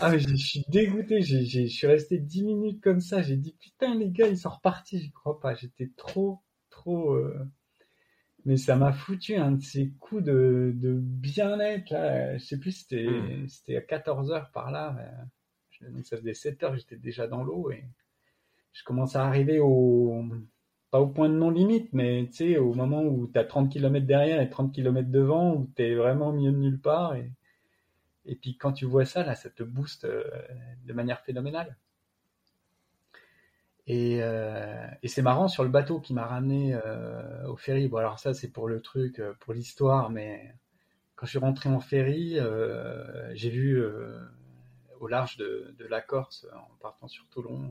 [SPEAKER 3] Ah, je suis dégoûté. Je suis resté 10 minutes comme ça. J'ai dit, putain, les gars, ils sont repartis. Je crois pas. J'étais trop, trop. Euh, mais ça m'a foutu un de ces coups de, bien-être. Là. Je sais plus, c'était hmm. c'était à 14 heures par là. Donc ça faisait 7 heures, j'étais déjà dans l'eau et je commence à arriver au. Pas au point de non-limite, mais tu sais, au moment où tu as 30 km derrière et 30 km devant, où tu es vraiment milieu de nulle part. Et et puis quand tu vois ça, là, ça te booste euh, de manière phénoménale. Euh, et, c'est marrant sur le bateau qui m'a ramené euh, au ferry. Bon, alors ça, c'est pour le truc, pour l'histoire, mais quand je suis rentré en ferry, j'ai vu au large de, la Corse, en partant sur Toulon,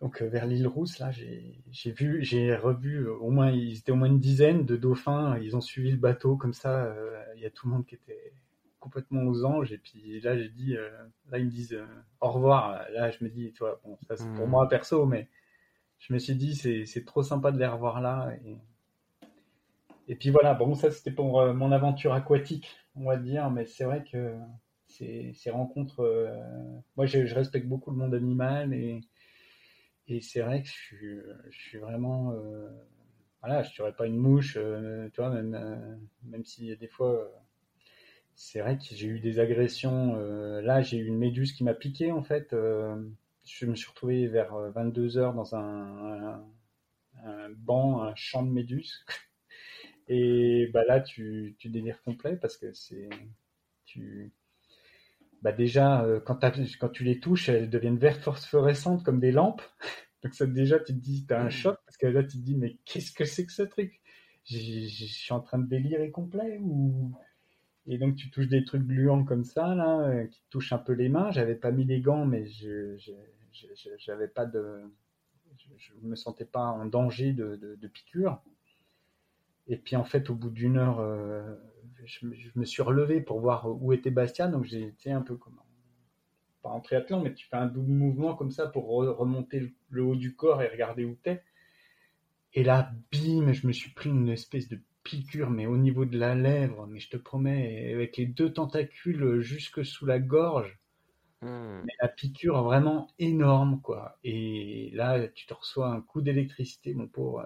[SPEAKER 3] donc vers l'île Rousse, là, j'ai vu, j'ai revu au moins, ils étaient au moins une dizaine de dauphins. Ils ont suivi le bateau comme ça. Il y a tout le monde qui était complètement aux anges. Et puis là, j'ai dit, euh, là, ils me disent euh, au revoir. Là, je me dis, tu vois, bon, ça c'est pour hmm. moi perso, mais je me suis dit, c'est trop sympa de les revoir là. Et, et puis voilà, bon, ça c'était pour euh, mon aventure aquatique, on va dire, mais c'est vrai que ces, ces rencontres, moi je, respecte beaucoup le monde animal et, et c'est vrai que je suis, je suis vraiment, voilà, je tuerais pas une mouche, tu vois, même, même si des fois c'est vrai que j'ai eu des agressions. Euh, là, j'ai eu une méduse qui m'a piqué en fait. Euh, je me suis retrouvé vers 22 euh, heures dans un, un, banc, un champ de méduses. Et bah là, tu, tu délires complet parce que c'est tu bah déjà quand, quand tu les touches, elles deviennent vertes phosphorescentes comme des lampes. Donc ça déjà tu te dis t'as un choc parce que là tu te dis mais qu'est-ce que c'est que ce truc? Je suis en train de délirer complet ou et donc tu touches des trucs gluants comme ça là, euh, qui touchent un peu les mains. J'avais pas mis les gants, mais je j'avais pas de, je, me sentais pas en danger de, de, de piqûre. Et puis en fait, au bout d'une heure, euh, je, me suis relevé pour voir où était Bastien. Donc j'ai été un peu comme pas en triathlon, mais tu fais un double mouvement comme ça pour remonter le, haut du corps et regarder où t'es. Et là, bim, je me suis pris une espèce de piqûre, mais au niveau de la lèvre, mais je te promets, avec les deux tentacules jusque sous la gorge. Hmm. Mais la piqûre vraiment énorme, quoi. Et là, tu te reçois un coup d'électricité, mon pauvre.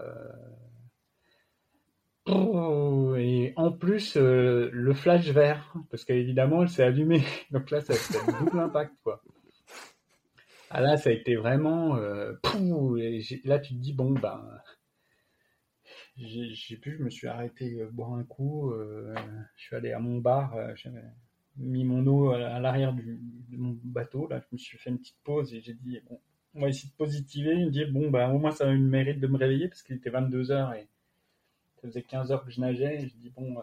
[SPEAKER 3] Euh. et en plus, euh, le flash vert, parce qu'évidemment, elle s'est allumée. Donc là, ça, a double impact, quoi. Ah là, ça a été vraiment... Euh, là, tu te dis, bon, ben j'ai plus, je me suis arrêté euh, boire un coup. Euh, je suis allé à mon bar. Euh, mis mon eau à l'arrière de mon bateau. Là, je me suis fait une petite pause et j'ai dit, bon, on va essayer de positiver. Il me dit, bon, bah, au moins, ça a une mérite de me réveiller parce qu'il était 22 heures et ça faisait 15 heures que je nageais. Et je dis, bon,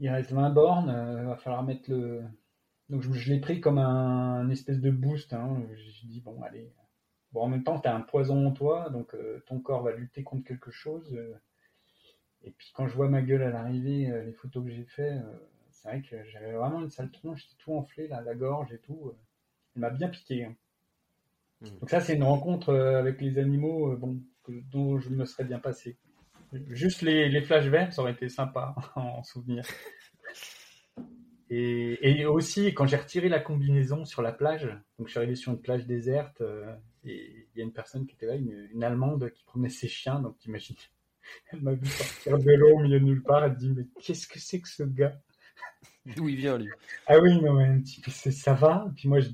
[SPEAKER 3] il reste 20 bornes, il va falloir mettre le. Donc, je, l'ai pris comme un, espèce de boost. Hein. Je dis, bon, allez. Bon, en même temps, tu as un poison en toi, donc euh, ton corps va lutter contre quelque chose. et puis, quand je vois ma gueule à l'arrivée, les photos que j'ai fait, c'est vrai que j'avais vraiment une sale tronche, j'étais tout enflé, là, la gorge et tout. Il m'a bien piqué. Hein. Hmm. Donc ça, c'est une rencontre euh, avec les animaux euh, dont je me serais bien passé. Juste les, les flashs verts, ça aurait été sympa en souvenir. Et, aussi, quand j'ai retiré la combinaison sur la plage, donc je suis arrivé sur une plage déserte, euh, et il y a une personne qui était là, une, Allemande qui promenait ses chiens, donc t'imagines, elle m'a vu sortir de l'eau au milieu de nulle part, elle dit, mais qu'est-ce que c'est que ce gars?
[SPEAKER 2] D'où il vient, lui?
[SPEAKER 3] Ah oui, non, mais un petit peu, ça va? Puis moi, je,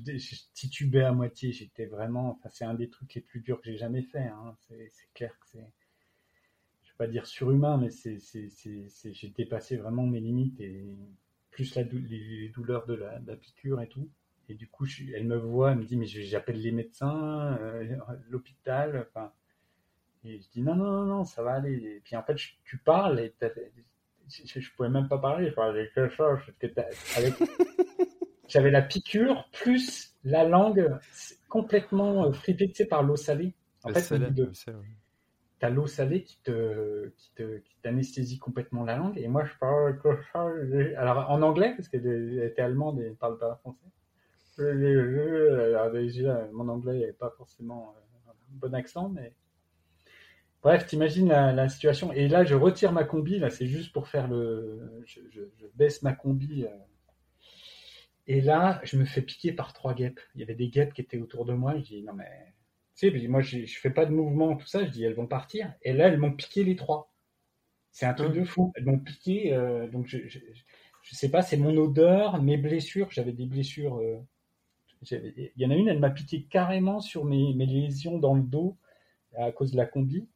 [SPEAKER 3] titubais à moitié. J'étais vraiment. Enfin, c'est un des trucs les plus durs que j'ai jamais fait. Hein. C'est clair que c'est. Je vais pas dire surhumain, mais c'est, j'ai dépassé vraiment mes limites et plus la les douleurs de la, piqûre et tout. Et du coup, elle me voit, elle me dit, mais j'appelle les médecins, euh, l'hôpital. Enfin, et je dis non, non, non, ça va aller. Et puis en fait, tu parles et je, je, pouvais même pas parler, quelque chose. J'avais la piqûre plus la langue complètement euh, fripée par l'eau salée. En fait, tu as l'eau salée qui te, qui te, qui t'anesthésie complètement la langue. Et moi, je parle. Alors, en anglais, parce qu'elle était allemande et ne parle pas français. Alors, déjà, mon anglais n'est pas forcément euh, un bon accent, mais Bref, t'imagines la, la, situation. Et là, je retire ma combi. Là, c'est juste pour faire le. Je, je, je baisse ma combi. Euh. Et là, je me fais piquer par trois guêpes. Il y avait des guêpes qui étaient autour de moi. Je dis non mais, tu sais, moi je, je fais pas de mouvement tout ça. Je dis elles vont partir. Et là, elles m'ont piqué les trois. C'est un truc mmh. de fou. Elles m'ont piqué. Euh, donc je, je, je, sais pas. C'est mon odeur, mes blessures. J'avais des blessures. Euh, il y en a une, elle m'a piqué carrément sur mes, lésions dans le dos à cause de la combi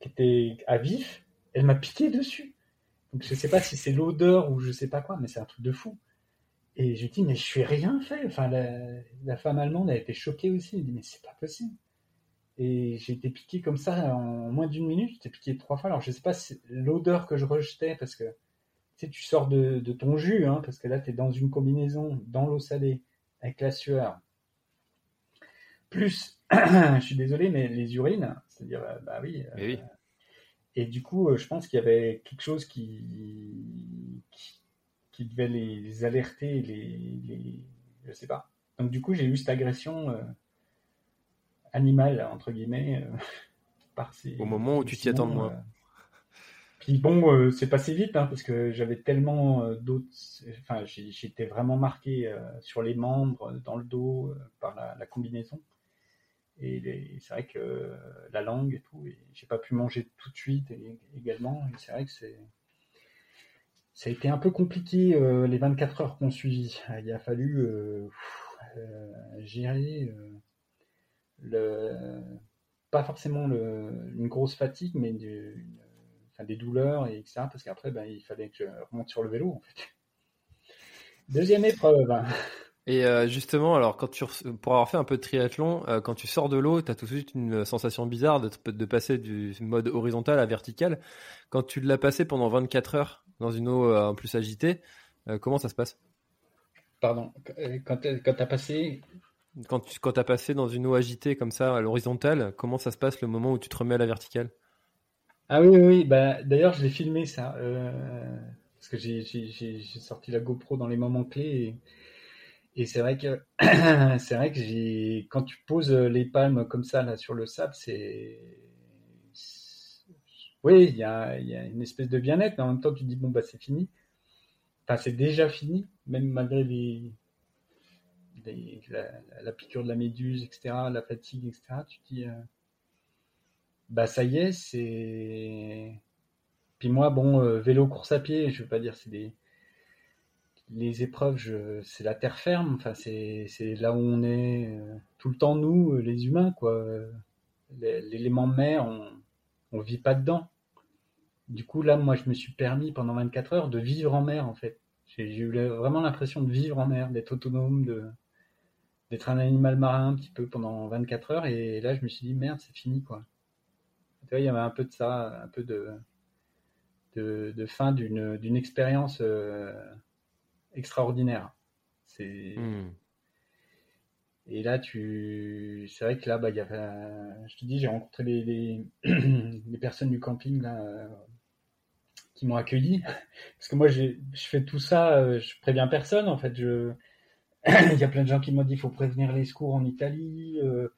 [SPEAKER 3] qui était à vif, elle m'a piqué dessus. Donc je sais pas si c'est l'odeur ou je sais pas quoi, mais c'est un truc de fou. Et je dis mais je suis rien fait. Enfin la, femme allemande a été choquée aussi. Elle dit mais c'est pas possible. Et j'ai été piqué comme ça en moins d'une minute. J'étais piqué trois fois. Alors je sais pas si l'odeur que je rejetais parce que tu tu sors de, ton jus hein, parce que là tu es dans une combinaison dans l'eau salée avec la sueur. Plus je suis désolé mais les urines c'est-à-dire, euh, bah oui.
[SPEAKER 2] oui.
[SPEAKER 3] Euh, et du coup, euh, je pense qu'il y avait quelque chose qui, qui, devait les, alerter, les, les, je sais pas. Donc du coup, j'ai eu cette agression animale entre guillemets
[SPEAKER 2] par ces. Au moment où tu t'y attends moins.
[SPEAKER 3] Bon, c'est passé vite hein, parce que j'avais tellement d'autres. Enfin, j'étais vraiment marqué sur les membres, dans le dos, par la combinaison. Et c'est vrai que la langue et tout, et j'ai pas pu manger tout de suite également. Et c'est vrai que c'est ça a été un peu compliqué euh, les 24 heures qu'on suivit. Il a fallu euh, euh, gérer le pas forcément une grosse fatigue, mais enfin, des douleurs et etc. Parce qu'après, ben, il fallait que je remonte sur le vélo en fait. Deuxième épreuve.
[SPEAKER 2] Et euh, justement, alors quand tu pour avoir fait un peu de triathlon, euh, quand tu sors de l'eau, tu as tout de suite une sensation bizarre de, de passer du mode horizontal à vertical. Quand tu l'as passé pendant 24 heures dans une eau euh, en plus agitée, comment ça se passe?
[SPEAKER 3] Pardon, quand tu as passé?
[SPEAKER 2] Quand tu quand as passé dans une eau agitée comme ça à l'horizontale, comment ça se passe le moment où tu te remets à la verticale?
[SPEAKER 3] Ah oui, oui, bah d'ailleurs je l'ai filmé ça parce que j'ai sorti la GoPro dans les moments clés. Et c'est vrai que c'est vrai que j'ai quand tu poses les palmes comme ça là sur le sable, c'est oui, il y a, une espèce de bien-être, mais en même temps tu dis bon bah c'est fini. Enfin c'est déjà fini, même malgré les, la, piqûre de la méduse, etc., la fatigue, etc. Tu dis euh, bah ça y est, c'est. Puis moi bon euh, vélo course à pied, je veux pas dire c'est des les épreuves, c'est la terre ferme. Enfin, c'est là où on est euh, tout le temps nous, euh, les humains, quoi. L'élément mer, on on vit pas dedans. Du coup, là, moi, je me suis permis pendant 24 heures de vivre en mer, en fait. J'ai eu vraiment l'impression de vivre en mer, d'être autonome, d'être un animal marin un petit peu pendant 24 heures. Et là, je me suis dit, merde, c'est fini, quoi. Tu vois, il y avait un peu de ça, un peu de, de, fin d'une, expérience euh, extraordinaire. C'est... Hmm. Et là, tu, c'est vrai que là, bah, y avait, je te dis, j'ai rencontré les, les, personnes du camping là, qui m'ont accueilli, parce que moi, je fais tout ça, euh, je préviens personne en fait. Je, il y a plein de gens qui m'ont dit, il faut prévenir les secours en Italie, euh,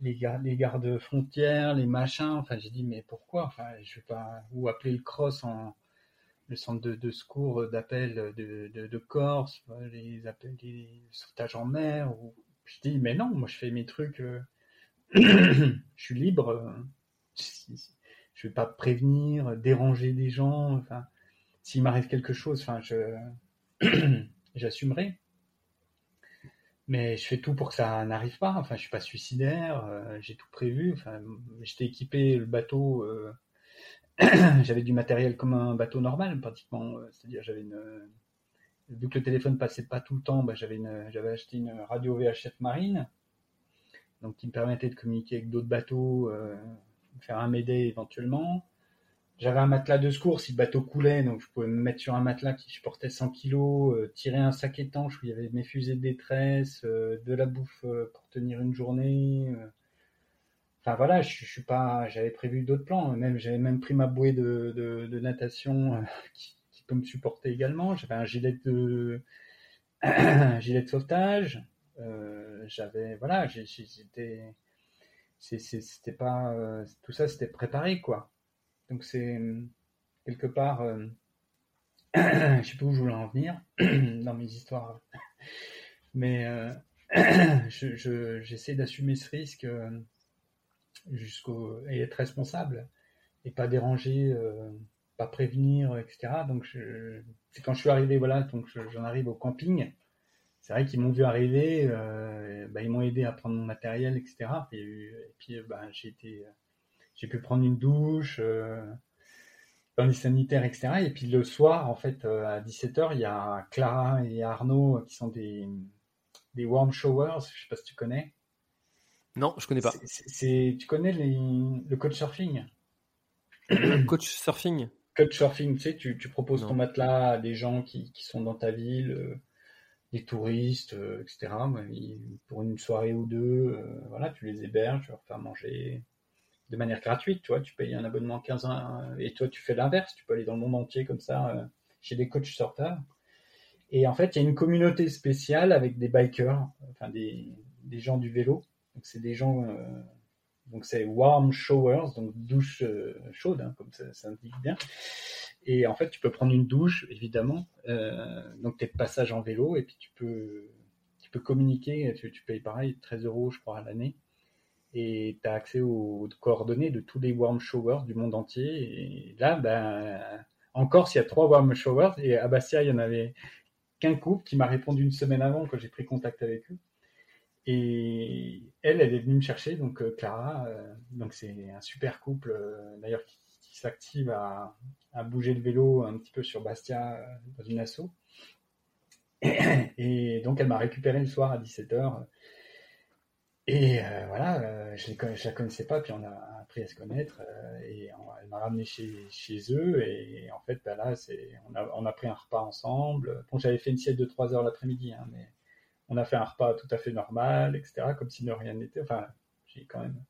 [SPEAKER 3] les, gardes, frontières, les machins. Enfin, j'ai dit, mais pourquoi? Enfin, je vais pas ou appeler le cross en le centre de, secours d'appel de, Corse, les appels, les sautages en mer. Ou... Je dis, mais non, moi je fais mes trucs, euh, je suis libre. Euh, je vais pas prévenir, déranger des gens. S'il m'arrive quelque chose, je j'assumerai mais je fais tout pour que ça n'arrive pas. Enfin, je suis pas suicidaire, euh, j'ai tout prévu. Enfin, j'étais équipé le bateau. Euh, j'avais du matériel comme un bateau normal, pratiquement. Euh, c'est-à-dire, j'avais une. Vu que le téléphone passait pas tout le temps, bah, j'avais une, acheté une radio VHF marine, donc qui me permettait de communiquer avec d'autres bateaux, faire un Médé éventuellement. J'avais un matelas de secours si le bateau coulait, donc je pouvais me mettre sur un matelas qui supportait 100 kg, euh, tirer un sac étanche où il y avait mes fusées de détresse, euh, de la bouffe euh, pour tenir une journée. Enfin voilà, je, suis pas, j'avais prévu d'autres plans. Même j'avais même pris ma bouée de, natation qui, peut me supporter également. J'avais un gilet de gilet de sauvetage. j'avais voilà, j'étais, c'était pas tout ça, c'était préparé quoi. Donc c'est euh, quelque part, euh, je sais pas où je voulais en venir dans mes histoires, mais euh, j'essaie d'assumer ce risque jusqu'au et être responsable et pas déranger, pas prévenir, etc. Donc c'est quand je suis arrivé, voilà, donc j'en arrive au camping. C'est vrai qu'ils m'ont vu arriver, bah, ils m'ont aidé à prendre mon matériel, etc. Et, puis bah, j'ai été j'ai pu prendre une douche euh, dans les sanitaires, etc. Et puis le soir, en fait, euh, à 17h, il y a Clara et Arnaud qui sont des, des warm showers. Je sais pas si tu connais.
[SPEAKER 2] Non, je connais pas.
[SPEAKER 3] C'est, tu connais le coach surfing?
[SPEAKER 2] Coach surfing
[SPEAKER 3] Coach surfing, tu sais, tu, tu proposes ton matelas à des gens qui, qui sont dans ta ville, euh, des touristes, etc. Pour une soirée ou deux, voilà, tu les héberges, tu leur fais manger de manière gratuite, tu tu payes un abonnement 15 ans et toi tu fais l'inverse, tu peux aller dans le monde entier comme ça euh, chez des coachs surfeurs. Et en fait, il y a une communauté spéciale avec des bikers, enfin des, gens du vélo. Donc c'est des gens, euh, donc c'est warm showers, donc douche euh, chaude, hein, comme ça, bien. Et en fait, tu peux prendre une douche, évidemment. donc tu es de passage en vélo et puis tu peux, tu peux communiquer. Tu, tu payes pareil 13 euros, je crois, à l'année et tu as accès aux coordonnées de tous les warm showers du monde entier. Et là, ben, encore s'il y a trois warm showers, et à Bastia, il y en avait qu'un couple qui m'a répondu une semaine avant quand j'ai pris contact avec eux. Et elle, elle est venue me chercher, donc euh, Clara, euh, donc c'est un super couple, euh, d'ailleurs, qui, s'active à, à, bouger le vélo un petit peu sur Bastia dans une asso. Et donc elle m'a récupéré le soir à 17h et euh, voilà, euh, je ne la connaissais pas, puis on a appris à se connaître, euh, et elle m'a ramené chez, chez eux, et, en fait, bah là, c'est, on a, on a pris un repas ensemble. Bon, j'avais fait une sieste de 3 heures l'après-midi, hein, mais on a fait un repas tout à fait normal, etc., comme si de rien n'était. Enfin, j'ai quand même.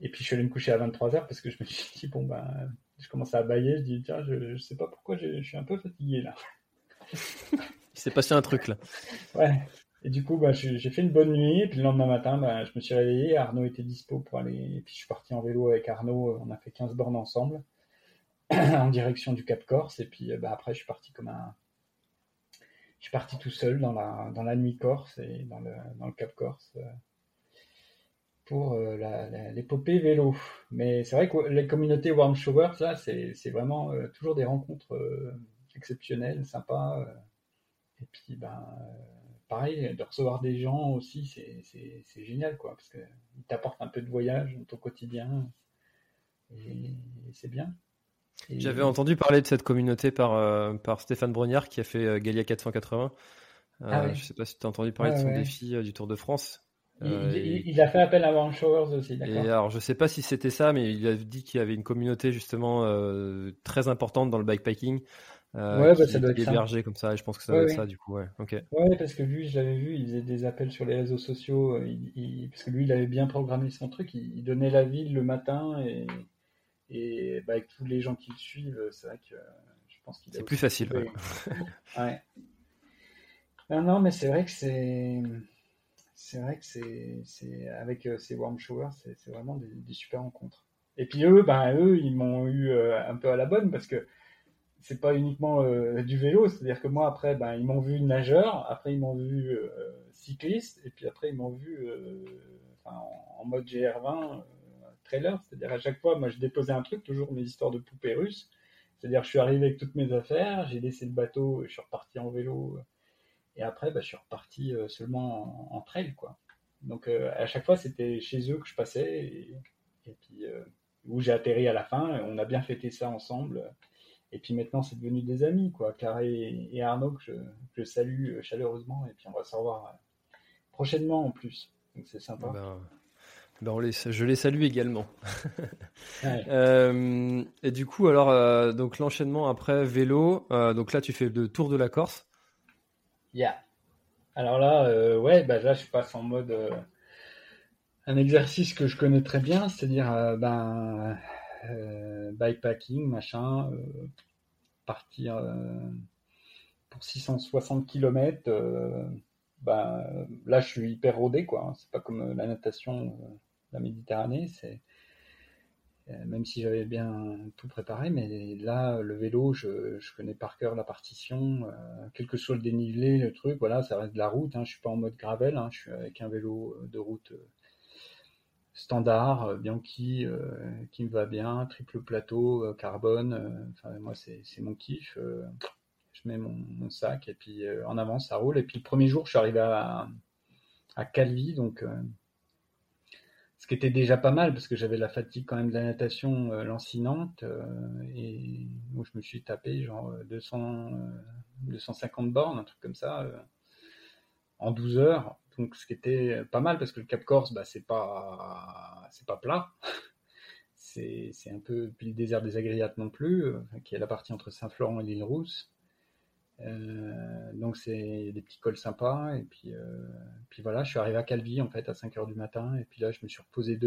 [SPEAKER 3] Et puis je suis allé me coucher à 23 heures parce que je me suis dit, bon, ben, je commençais à bailler, je dis, tiens, je, je sais pas pourquoi je suis un peu fatigué là.
[SPEAKER 2] Il s'est passé un truc là.
[SPEAKER 3] Ouais. Et du coup, bah, j'ai fait une bonne nuit. Et puis le lendemain matin, bah, je me suis réveillé. Arnaud était dispo pour aller. Et puis je suis parti en vélo avec Arnaud. On a fait 15 bornes ensemble en direction du Cap Corse. Et puis bah, après, je suis parti comme un. Je suis parti tout seul dans la, dans la nuit corse et dans le, dans le Cap Corse euh, pour euh, l'épopée vélo. Mais c'est vrai que les communautés Warm Showers, là, c'est vraiment euh, toujours des rencontres exceptionnelles, sympas. et puis, ben pareil, de recevoir des gens aussi, c'est génial, quoi, parce qu'ils t'apportent un peu de voyage dans ton quotidien, et, c'est bien.
[SPEAKER 2] J'avais entendu parler de cette communauté par, par Stéphane Brognard qui a fait Galia 480. Ah ouais. Je sais pas si tu as entendu parler de son défi du Tour de France.
[SPEAKER 3] Il, a fait appel à Warren Showers aussi, d'accord.
[SPEAKER 2] Et alors, je sais pas si c'était ça, mais il a dit qu'il y avait une communauté justement très importante dans le bikepacking
[SPEAKER 3] euh, ouais, bah, ça doit être
[SPEAKER 2] hébergé comme ça. Et je pense que ça doit être ça, du coup, ouais.
[SPEAKER 3] Ouais, parce que lui, je l'avais vu, il faisait des appels sur les réseaux sociaux. Euh, il, parce que lui, il avait bien programmé son truc. Il, donnait la ville le matin et, et bah, avec tous les gens qui le suivent, c'est vrai que je pense qu'il.
[SPEAKER 2] C'est plus facile. Ouais.
[SPEAKER 3] ouais. Non, non, mais c'est vrai que c'est. C'est vrai que c'est, avec euh, ces warm showers, c'est, vraiment des, des, super rencontres. Et puis eux, ben eux, ils m'ont eu un peu à la bonne parce que c'est pas uniquement euh, du vélo, c'est-à-dire que moi après, ben ils m'ont vu nageur, après ils m'ont vu euh, cycliste, et puis après ils m'ont vu euh, en, mode GR20 trailer, c'est-à-dire à chaque fois, moi je déposais un truc, toujours mes histoires de poupées russes, c'est-à-dire je suis arrivé avec toutes mes affaires, j'ai laissé le bateau, je suis reparti en vélo, et après ben, je suis reparti seulement en, trail quoi. Donc à chaque fois c'était chez eux que je passais, et, et puis où j'ai atterri à la fin, on a bien fêté ça ensemble. Et puis maintenant, c'est devenu des amis, quoi. Carré et Arnaud, que je, salue euh, chaleureusement. Et puis on va se revoir euh, prochainement en plus. Donc c'est sympa.
[SPEAKER 2] Ben, ben les, je les salue également. Euh, et du coup, alors, donc l'enchaînement après vélo. donc là, tu fais le tour de la Corse.
[SPEAKER 3] Yeah. Alors là, ouais, bah là, je passe en mode un exercice que je connais très bien, c'est-à-dire ben bikepacking, machin, euh, partir euh, pour 660 km, bah, là je suis hyper rodé quoi. Hein. C'est pas comme la natation, la Méditerranée, c'est même si j'avais bien tout préparé, mais là, le vélo, je, connais par cœur la partition, quel que soit le dénivelé, le truc, voilà, ça reste de la route, hein, je suis pas en mode gravel, hein, je suis avec un vélo de route standard, euh, Bianchi, euh, qui me va bien, triple plateau, euh, carbone. Moi, c'est mon kiff. je mets mon, sac et puis en avant, ça roule. Et puis le premier jour, je suis arrivé à, Calvi, donc ce qui était déjà pas mal parce que j'avais la fatigue quand même de la natation lancinante et moi je me suis tapé genre 200 250 bornes un truc comme ça en 12 heures donc ce qui était pas mal parce que le Cap Corse, bah, c'est pas c'est pas plat. c'est un peu puis le désert des Agriates non plus, euh, qui est la partie entre Saint-Florent et l'île Rousse. Euh, donc c'est des petits cols sympas et puis euh, puis voilà, je suis arrivé à Calvi en fait à 5 heures du matin et puis là je me suis reposé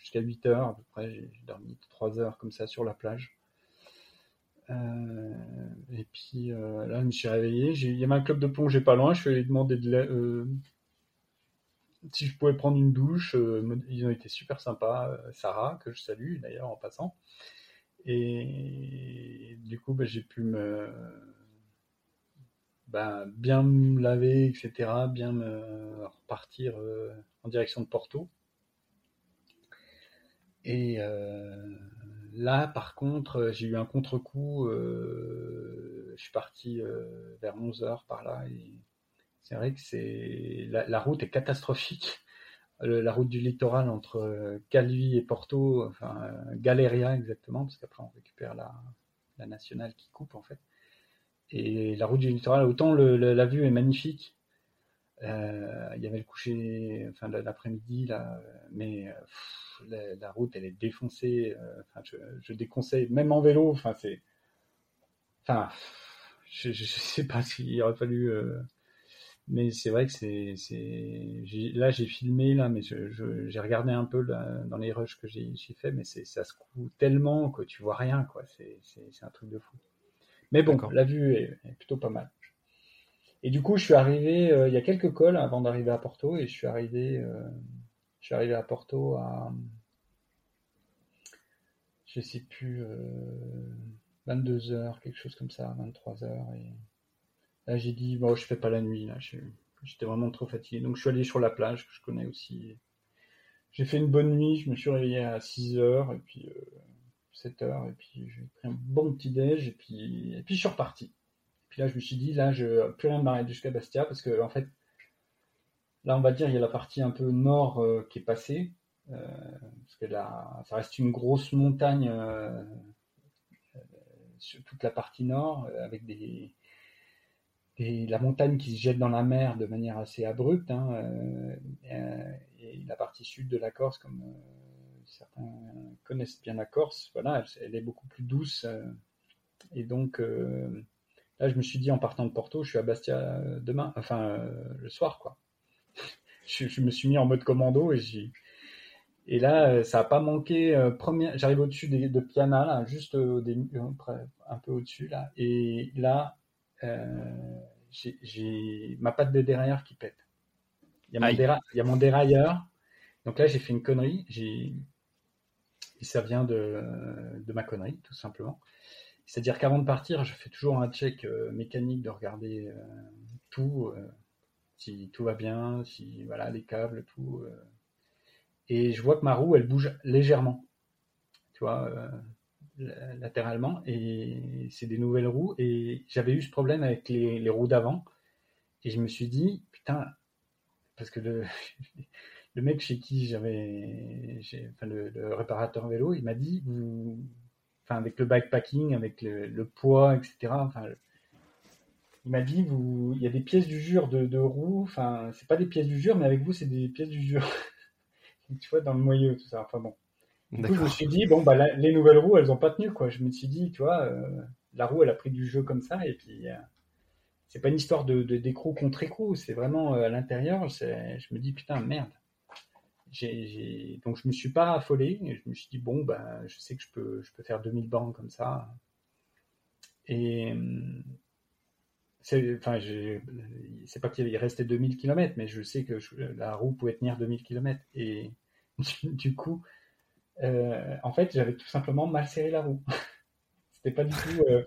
[SPEAKER 3] jusqu'à 8 heures à peu près, j'ai dormi 3 heures comme ça sur la plage. Euh, et puis euh, là, je me suis réveillé. Il y avait un club de plongée pas loin. Je suis allé demander euh, si je pouvais prendre une douche. ils ont été super sympas. Sarah, que je salue d'ailleurs en passant. Et du coup, bah, j'ai pu me bah, bien me laver, etc. Bien me repartir en direction de Porto. Et Là, par contre, euh, j'ai eu un contre-coup. Euh, je suis parti euh, vers 11 heures par là. C'est vrai que la, route est catastrophique. la route du littoral entre Calvi et Porto, enfin Galeria exactement, parce qu'après on récupère la, nationale qui coupe en fait. Et la route du littoral, autant la vue est magnifique, euh, il y avait le coucher, enfin l'après-midi là, mais la, route elle est défoncée. Euh, enfin, je, je, déconseille, même en vélo. Enfin, c'est, enfin, je, je, sais pas s'il aurait fallu. Euh, mais c'est vrai que c'est, c'est, là j'ai filmé là, mais j'ai regardé un peu là, dans les rushs que j'ai fait, mais c'est, ça se coule tellement que tu vois rien quoi. C'est, c'est, un truc de fou. Mais bon, la vue est, est plutôt pas mal. Et du coup, je suis arrivé, euh, il y a quelques cols avant d'arriver à Porto, et je suis arrivé, euh, je suis arrivé à Porto à, je sais plus, 22 euh, heures, quelque chose comme ça, 23 heures, et là j'ai dit, bon, je fais pas la nuit, là, j'étais vraiment trop fatigué, donc je suis allé sur la plage, que je connais aussi. J'ai fait une bonne nuit, je me suis réveillé à 6 heures, et puis 7 heures, et puis j'ai pris un bon petit déj, et puis, et puis je suis reparti. Puis là, je me suis dit, là, je plus rien de m'arrêter jusqu'à Bastia parce que, en fait, là, on va dire, il y a la partie un peu nord euh, qui est passée. Euh, parce que là, ça reste une grosse montagne euh, sur toute la partie nord, avec des, la montagne qui se jette dans la mer de manière assez abrupte, hein, et la partie sud de la Corse, comme certains connaissent bien la Corse, voilà, elle, est beaucoup plus douce. et donc, là, je me suis dit, en partant de Porto, je suis à Bastia demain, enfin, le soir, quoi. je, me suis mis en mode commando et j'ai. Et là, ça n'a pas manqué. J'arrive au-dessus de, de Piana, là, juste au un peu au-dessus, là. Et là, j'ai ma patte de dérailleur qui pète. Il y a mon, il y a mon dérailleur donc là, j'ai fait une connerie. J'ai... Et ça vient de, de, ma connerie, tout simplement. C'est-à-dire qu'avant de partir, je fais toujours un check euh, mécanique de regarder euh, tout, euh, si tout va bien, si voilà les câbles, tout. et je vois que ma roue, elle bouge légèrement, tu vois, latéralement. Et c'est des nouvelles roues. Et j'avais eu ce problème avec les, roues d'avant. Et je me suis dit, putain, parce que le, le mec chez qui j'avais, enfin le, réparateur vélo, il m'a dit, vous, enfin avec le bikepacking, avec le, poids, etc. Enfin, il m'a dit, vous, il y a des pièces du jure de, de roue. Enfin, c'est pas des pièces du jure, mais avec vous, c'est des pièces du jure. tu vois, dans le moyeu, tout ça. Enfin bon. Du coup, je me suis dit, bon, bah, les nouvelles roues, elles ont pas tenu, quoi. Je me suis dit, tu vois, euh, la roue, elle a pris du jeu comme ça, et puis, euh, c'est pas une histoire de, d'écrou contre écrou, c'est vraiment euh, à l'intérieur, je me dis, putain, merde donc je me suis pas affolé. Je me suis dit bon ben je sais que je peux je peux faire 2000 bancs comme ça. Et enfin c'est pas qu'il restait 2000 km, mais je sais que la roue pouvait tenir 2000 km. Et du, coup, euh, en fait, j'avais tout simplement mal serré la roue. c'était pas euh,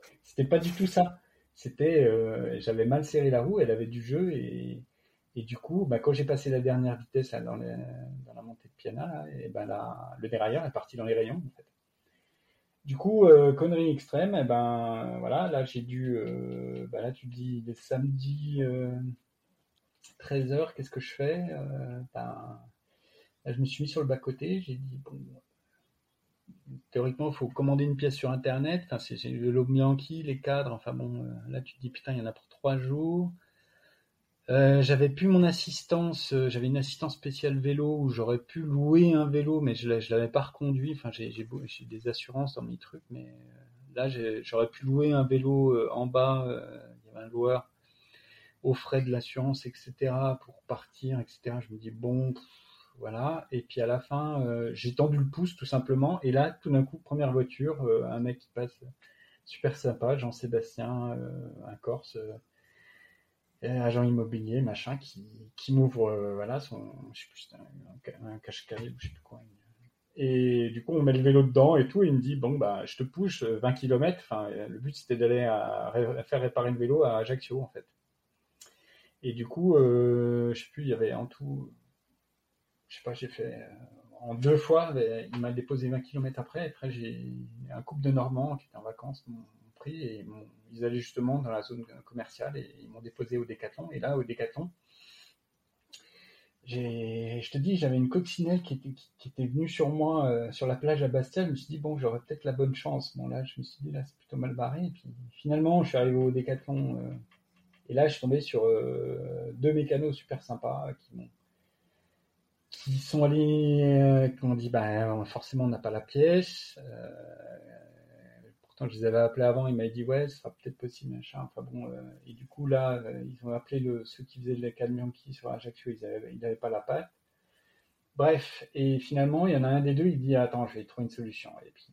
[SPEAKER 3] pas du tout ça. C'était euh, j'avais mal serré la roue, elle avait du jeu et et du coup, bah, quand j'ai passé la dernière vitesse dans, la montée de Piana, et ben le dérailleur est parti dans les rayons. Du coup, euh, connerie extrême, et ben voilà, là j'ai dû, euh, bah, là tu dis les samedis 13h, euh, qu'est-ce que je fais ben, Là je me suis mis sur le bas-côté, j'ai dit bon, théoriquement il faut commander une pièce sur internet, enfin, c'est le Bianchi, les cadres, enfin bon, là tu te dis putain il y en a pour trois jours. Euh, j'avais plus mon assistance, euh, j'avais une assistance spéciale vélo où j'aurais pu louer un vélo, mais je, je l'avais pas reconduit. Enfin, j'ai, j'ai, des assurances dans mes trucs, mais euh, là, j'aurais pu louer un vélo en bas. Il y avait un loueur aux frais de l'assurance, etc., pour partir, etc. Je me dis bon, voilà. Et puis à la fin, j'ai tendu le pouce tout simplement. Et là, tout d'un coup, première voiture, un mec qui passe super sympa, Jean-Sébastien, un Corse agent immobilier, machin, qui, qui m'ouvre, euh, voilà, son, je sais plus, un, un cache-cahier ou je sais plus quoi. Et du coup, on met le vélo dedans et tout, et il me dit, bon, bah, je te pousse 20 km. Enfin, le but, c'était d'aller à, faire réparer le vélo à Ajaccio, en fait. Et du coup, euh, je sais plus, il y avait en tout, je sais pas, j'ai fait, euh, en deux fois, il m'a déposé 20 km après. Après, j'ai un couple de Normands qui était en vacances, et ils allaient justement dans la zone commerciale et ils m'ont déposé au Décathlon. Et là, au Décathlon, je te dis, j'avais une coccinelle qui était, qui, était venue sur moi euh, sur la plage à Bastia. Je me suis dit, bon, j'aurais peut-être la bonne chance. Bon, là, je me suis dit, là, c'est plutôt mal barré. Et puis finalement, je suis arrivé au Décathlon. Euh, et là, je suis tombé sur euh, deux mécanos super sympas qui m'ont qui sont allés, qui m'ont dit, bah, forcément, on n'a pas la pièce je les avais appelés avant, ils m'avaient dit ouais, ce sera peut-être possible, machin. Enfin bon, euh, et du coup là, euh, ils ont appelé ceux qui faisaient les camions qui sur Ajaccio, ils n'avaient pas la patte. Bref, et finalement, il y en a un des deux, il dit attends, je vais trouver une solution. Et puis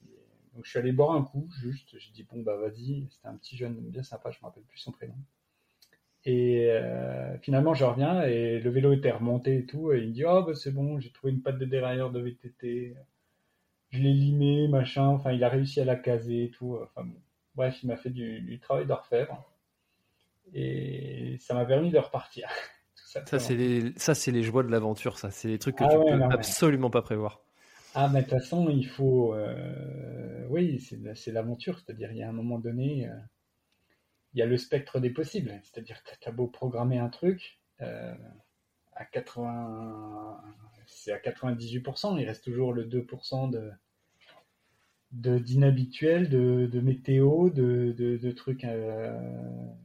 [SPEAKER 3] donc je suis allé boire un coup, juste, j'ai dit bon bah vas-y, c'était un petit jeune bien sympa, je me rappelle plus son prénom. Et euh, finalement, je reviens et le vélo était remonté et tout, et il me dit oh bah c'est bon, j'ai trouvé une patte de dérailleur de VTT je l'ai limé, machin. Enfin, il a réussi à la caser et tout. Enfin, bref, il m'a fait du, travail d'orfèvre. Et ça m'a permis de repartir.
[SPEAKER 2] ça, c'est les, ça, c'est les joies de l'aventure, ça. C'est les trucs que ah tu peux absolument pas prévoir.
[SPEAKER 3] Ah, mais de toute façon, il faut. Euh, oui, c'est l'aventure. C'est-à-dire, il y a un moment donné, euh, il y a le spectre des possibles. C'est-à-dire tu as beau programmer un truc, euh, à 80 c'est à 98%, il reste toujours le 2% de, de d'inhabituel, de, de météo, de, de, trucs, euh,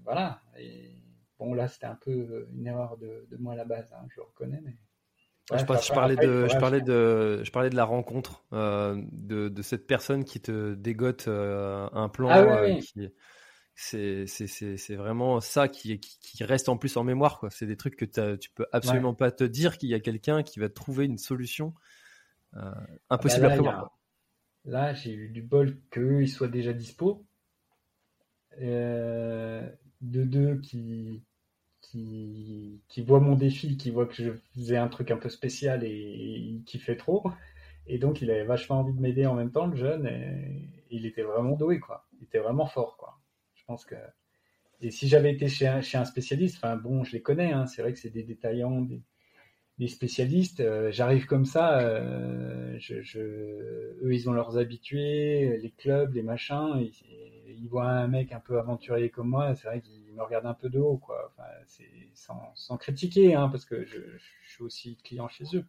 [SPEAKER 3] voilà. Et bon, là, c'était un peu une erreur de, de moi à la base, hein, je le reconnais, mais.
[SPEAKER 2] Ouais, je, je, parlais de, je parlais de, je parlais de la rencontre, euh, de, de cette personne qui te dégote euh, un plan.
[SPEAKER 3] Ah,
[SPEAKER 2] qui, c'est, vraiment ça qui, qui, qui, reste en plus en mémoire. Quoi. C'est des trucs que tu peux absolument pas te dire qu'il y a quelqu'un qui va trouver une solution euh, impossible
[SPEAKER 3] ah bah
[SPEAKER 2] à prévoir.
[SPEAKER 3] Là, j'ai eu du bol qu'eux, ils soient déjà dispo. Euh, de deux qui, qui, qui voient mon défi, qui voient que je faisais un truc un peu spécial et, qui fait trop. Et donc, il avait vachement envie de m'aider en même temps, le jeune. Et, il était vraiment doué, quoi. Il était vraiment fort, quoi. Pense que. Et si j'avais été chez un, spécialiste, enfin bon, je les connais, hein, c'est vrai que c'est des détaillants, des, spécialistes. Euh, J'arrive comme ça, euh, eux ils ont leurs habitués, les clubs, les machins. Ils, voient un mec un peu aventurier comme moi, c'est vrai qu'ils me regardent un peu de haut, quoi. Enfin, sans, critiquer, hein, parce que je, suis aussi client chez eux.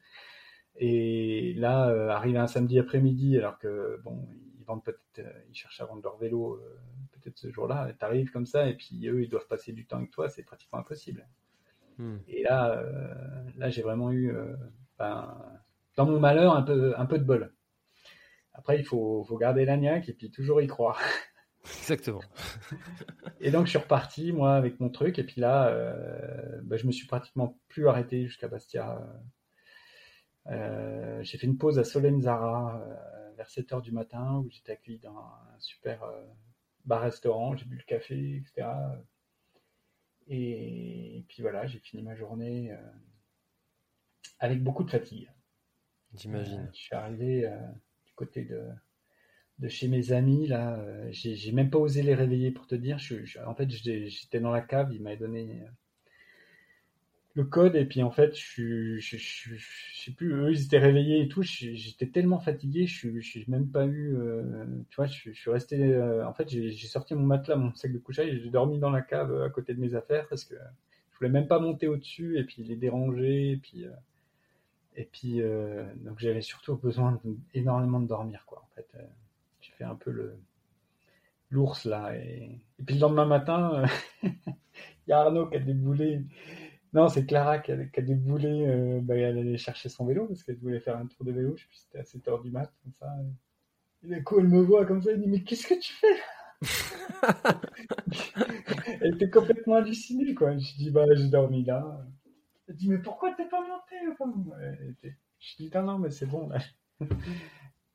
[SPEAKER 3] Et là, euh, arriver un samedi après-midi, alors que bon, ils vendent peut-être, euh, ils cherchent à vendre leur vélo peut-être ce jour-là. T'arrives comme ça, et puis eux, ils doivent passer du temps avec toi, c'est pratiquement impossible. Hmm. Et là, euh, là, j'ai vraiment eu, euh, ben, dans mon malheur, un peu, un peu de bol. Après, il faut, faut garder la niaque et puis toujours y croire.
[SPEAKER 2] Exactement.
[SPEAKER 3] et donc, je suis reparti, moi, avec mon truc. Et puis là, euh, ben, je me suis pratiquement plus arrêté jusqu'à Bastia. Euh, j'ai fait une pause à Solenzara euh, vers 7 heures du matin où j'étais accueilli dans un super bar-restaurant. J'ai bu le café, etc. Et, puis voilà, j'ai fini ma journée euh, avec beaucoup de fatigue.
[SPEAKER 2] J'imagine. Euh,
[SPEAKER 3] je suis arrivé euh, du côté de, de chez mes amis là. j'ai même pas osé les réveiller pour te dire. Je, en fait, j'étais dans la cave. Il m'avait donné le code et puis en fait je, je, je, je, sais plus eux ils étaient réveillés et tout j'étais tellement fatigué je suis même pas eu euh, tu vois je, suis resté euh, en fait j'ai sorti mon matelas mon sac de couchage j'ai dormi dans la cave à côté de mes affaires parce que je voulais même pas monter au dessus et puis les déranger et puis euh, et puis donc j'avais surtout besoin énormément de dormir quoi en fait j'ai fait un peu le l'ours là et, et puis le lendemain matin il y a Arnaud qui a déboulé non, c'est Clara qui a, qui a déboulé, euh, bah, elle allait chercher son vélo parce qu'elle voulait faire un tour de vélo, je sais plus, c'était à 7 heures du mat, comme ça. Et, du coup, elle me voit comme ça, elle dit, mais qu'est-ce que tu fais? Elle était complètement hallucinée, quoi. Je dis, bah, j'ai dormi là. Elle dit, mais pourquoi t'es pas monté? Je dis, non, non, mais c'est bon, là.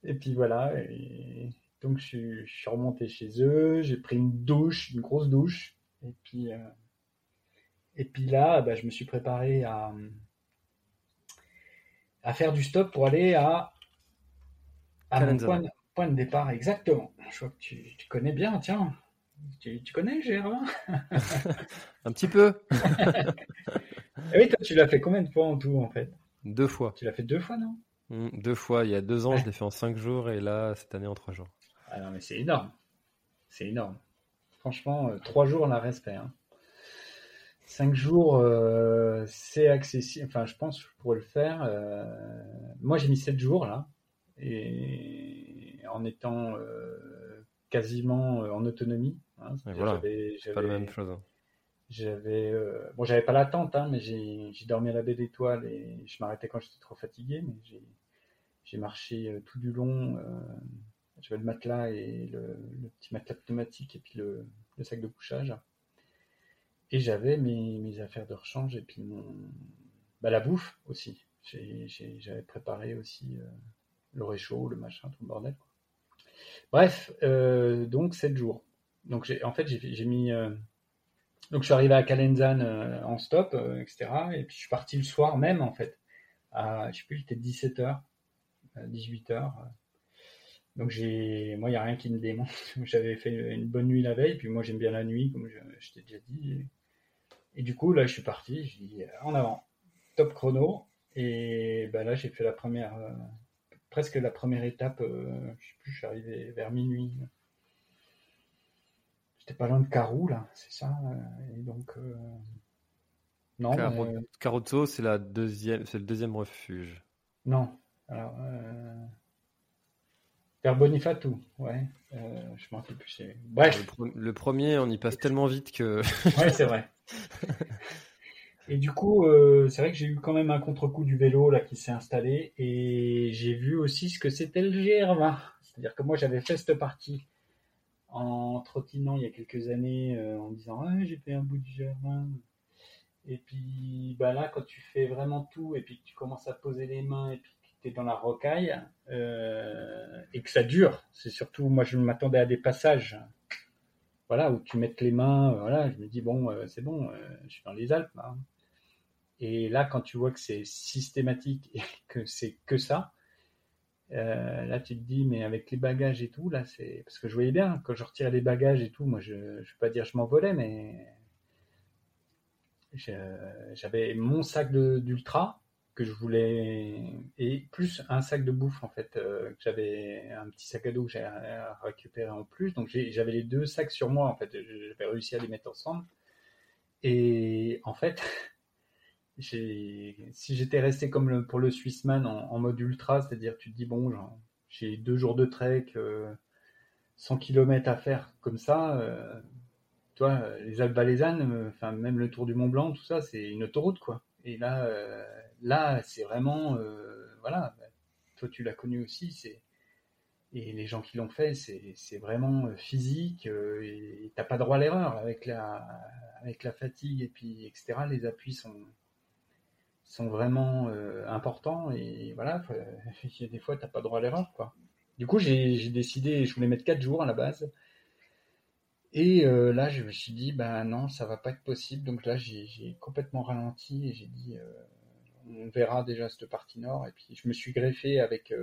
[SPEAKER 3] et puis voilà, et donc je, je, suis remonté chez eux, j'ai pris une douche, une grosse douche, et puis... Euh, et puis là, bah, je me suis préparé à, à faire du stop pour aller à, à mon point, point, de départ. Exactement. Je vois que tu, tu connais bien, tiens. Tu, tu connais Gérard?
[SPEAKER 2] Un petit peu.
[SPEAKER 3] Et oui, toi, tu l'as fait combien de fois en tout, en fait?
[SPEAKER 2] Deux fois.
[SPEAKER 3] Tu l'as fait deux fois, non?
[SPEAKER 2] Mmh, Deux fois. Il y a deux ans, je l'ai fait en cinq jours et là, cette année, en trois jours.
[SPEAKER 3] Ah non, mais c'est énorme. C'est énorme. Franchement, euh, trois jours, on a respect. Hein. Cinq jours, euh, c'est accessible. Enfin, je pense que je pourrais le faire. Euh, moi, j'ai mis sept jours là, et en étant euh, quasiment en autonomie.
[SPEAKER 2] Hein, voilà, c'est pas la même chose. Hein.
[SPEAKER 3] J'avais, bon, j'avais pas l'attente, hein, mais j'ai dormi à la baie d'étoiles et je m'arrêtais quand j'étais trop fatigué, mais j'ai marché tout du long. j'avais le matelas et le, le, petit matelas pneumatique et puis le, le sac de couchage. Et j'avais mes, mes, affaires de rechange et puis mon, bah, la bouffe aussi. J'avais préparé aussi euh, le réchaud, le machin, tout le bordel. Bref, euh, donc 7 jours. Donc en fait, j'ai mis. Euh, donc je suis arrivé à Calenzane euh, en stop, etc. Et puis je suis parti le soir même en fait. À, je sais plus, j'étais 17h, 18h. Donc j'ai, moi il y a rien qui me démonte. J'avais fait une bonne nuit la veille, puis moi j'aime bien la nuit, comme je t'ai déjà dit. Et du coup, là, je suis parti, j'ai dit en avant, top chrono. Et ben là, j'ai fait la première, euh, presque la première étape. Euh, je sais plus, je suis arrivé vers minuit. J'étais pas loin de Carou, là, c'est ça. Euh, et donc, euh, non.
[SPEAKER 2] Car c'est la deuxième, c'est le deuxième refuge.
[SPEAKER 3] Non. Alors, euh, Père Bonifatou, ouais. Euh, je m'en rappelle plus. Bref.
[SPEAKER 2] Le, premier, on y passe tellement vite que.
[SPEAKER 3] ouais, c'est vrai. Et du coup, euh, c'est vrai que j'ai eu quand même un contre-coup du vélo là qui s'est installé et j'ai vu aussi ce que c'était le GR20. C'est-à-dire que moi j'avais fait cette partie en trottinant il y a quelques années euh, en disant j'ai fait un bout du GR20. Et puis bah là quand tu fais vraiment tout et puis que tu commences à poser les mains et puis tu dans la rocaille euh, et que ça dure, c'est surtout moi je m'attendais à des passages voilà, où tu mets les mains, voilà, je me dis bon, c'est bon, je suis dans les Alpes. Hein. Et là, quand tu vois que c'est systématique et que c'est que ça, euh, là tu te dis, mais avec les bagages et tout, là c'est. Parce que je voyais bien, quand je retirais les bagages et tout, moi je ne vais pas dire je m'envolais, mais j'avais mon sac d'ultra que je voulais et plus un sac de bouffe en fait euh, j'avais un petit sac à dos que j'ai récupéré en plus. Donc j'avais les deux sacs sur moi en fait. J'avais réussi à les mettre ensemble. Et en fait si j'étais resté comme pour le Swissman en, mode ultra, c'est-à-dire tu te dis bon, j'ai deux jours de trek, 100 euh, km à faire comme ça, euh, toi, les Alpes valaisannes, euh, enfin même le Tour du Mont Blanc, tout ça, c'est une autoroute quoi. Et là, là, c'est vraiment, voilà, toi tu l'as connu aussi, c'est et les gens qui l'ont fait, c'est vraiment physique et t'as pas droit à l'erreur avec la fatigue et puis etc. Les appuis sont vraiment euh, importants et voilà, il y des fois tu n'as pas droit à l'erreur quoi. Du coup j'ai décidé, je voulais mettre 4 jours à la base. Et euh, là je me suis dit bah non ça va pas être possible donc là j'ai complètement ralenti et j'ai dit euh, on verra déjà cette partie nord. Et puis je me suis greffé avec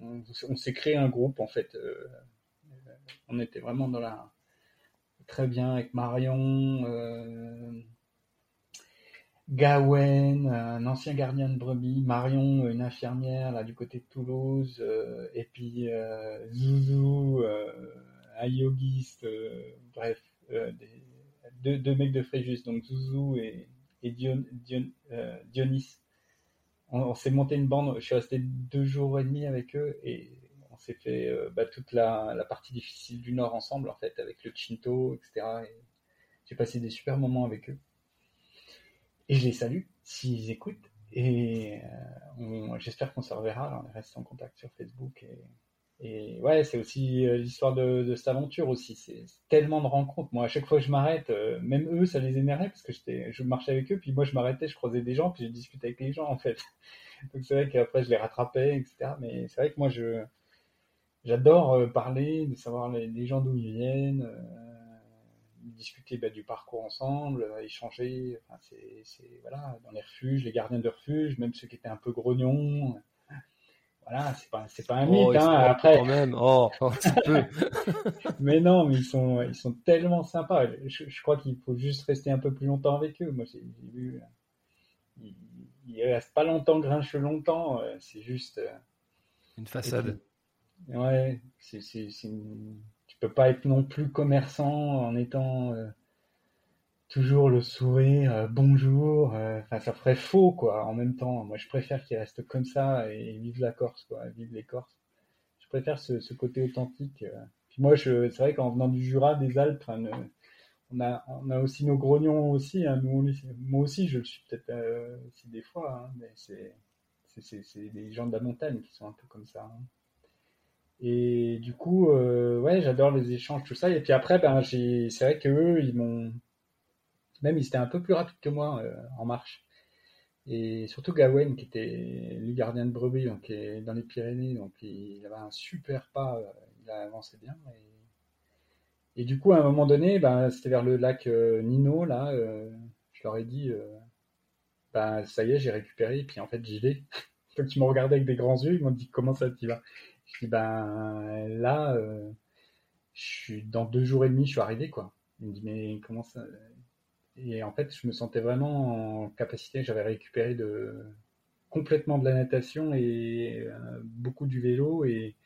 [SPEAKER 3] on, on s'est créé un groupe en fait on était vraiment dans la très bien avec Marion Gawen, un ancien gardien de brebis, Marion, une infirmière là du côté de Toulouse, euh, et puis euh, Zouzou, euh, un yogiste, bref, deux, mecs de Fréjus, donc Zouzou et, Dionis. On, s'est monté une bande, je suis resté deux jours et demi avec eux et on s'est fait bah, toute la, la, partie difficile du Nord ensemble en fait, avec le Chinto, etc. j'ai passé des super moments avec eux. Et je les salue s'ils écoutent. Et euh, j'espère qu'on se reverra. On reste en contact sur Facebook. Et, et ouais, c'est aussi euh, l'histoire de, cette aventure aussi. C'est tellement de rencontres. Moi, à chaque fois que je m'arrête, euh, même eux, ça les énervait parce que je marchais avec eux. Puis moi, je m'arrêtais, je croisais des gens, puis je discutais avec les gens en fait. Donc c'est vrai qu'après, je les rattrapais, etc. Mais c'est vrai que moi, je j'adore parler, de savoir les, gens d'où ils viennent discuter bah, du parcours ensemble, euh, échanger. Enfin, c'est voilà, dans les refuges, les gardiens de refuge, même ceux qui étaient un peu grognons. Voilà, c'est pas c'est pas un mythe. Oh, hein, après,
[SPEAKER 2] quand même, oh, peu.
[SPEAKER 3] mais non, mais ils sont ils sont tellement sympas. Je, crois qu'il faut juste rester un peu plus longtemps avec eux. Moi, j'ai vu, ils, ils, restent pas longtemps, grinchent longtemps. Euh, c'est juste euh,
[SPEAKER 2] une façade.
[SPEAKER 3] ouais, c'est une tu peux pas être non plus commerçant en étant euh, toujours le sourire, euh, bonjour. Euh, enfin, ça ferait faux, quoi. En même temps, moi, je préfère qu'ils restent comme ça et vivent la Corse, quoi. Vive les Corses. Je préfère ce, côté authentique. Puis moi, c'est vrai qu'en venant du Jura, des Alpes, on a, on a aussi nos grognons aussi. Hein. Moi aussi, je le suis peut-être aussi des fois, hein, mais c'est, c'est, des gens de la montagne qui sont un peu comme ça. Hein. Et du coup, euh, ouais, j'adore les échanges, tout ça. Et puis après, ben, c'est vrai que eux, ils m'ont, même ils étaient un peu plus rapides que moi euh, en marche. Et surtout Gawain, qui était le gardien de brebis, donc est dans les Pyrénées, donc il avait un super pas, euh, il a avancé bien. Et, du coup, à un moment donné, ben, c'était vers le lac Nino, là, je leur ai dit, ben, ça y est, j'ai récupéré, et puis en fait, j'y vais. Donc ils m'ont regardé avec des grands yeux, ils m'ont dit comment ça tu vas? Je dis ben là, euh, je suis dans deux jours et demi, je suis arrivé quoi. Il me dit mais comment ça Et en fait, je me sentais vraiment en capacité. J'avais récupéré de complètement de la natation et euh, beaucoup du vélo et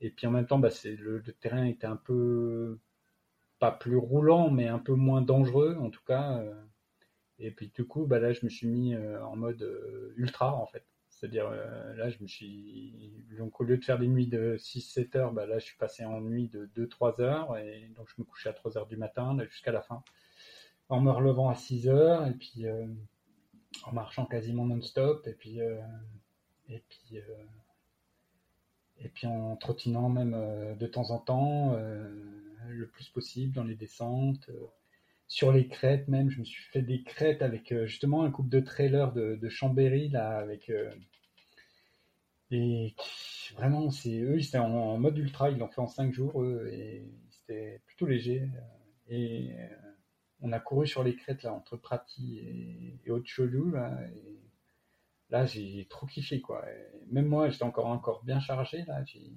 [SPEAKER 3] et puis en même temps, bah, le, terrain était un peu pas plus roulant, mais un peu moins dangereux en tout cas. Euh. et puis du coup, bah là, je me suis mis en mode ultra en fait. C'est-à-dire, euh, là, je me suis. Donc, au lieu de faire des nuits de 6-7 heures, bah, là, je suis passé en nuit de 2-3 heures. Et donc, je me couchais à 3 heures du matin jusqu'à la fin. En me relevant à 6 heures, et puis euh, en marchant quasiment non-stop, et puis. euh, et puis. euh, et puis en trottinant même de temps en temps, le plus possible dans les descentes. sur les crêtes même, je me suis fait des crêtes avec justement un couple de trailers de, Chambéry là, avec et vraiment c'est eux, ils étaient en, mode ultra, ils l'ont fait en 5 jours eux, et c'était plutôt léger. et on a couru sur les crêtes là entre Prati et, et là, là j'ai trop kiffé quoi. Même moi j'étais encore encore bien chargé là, j'ai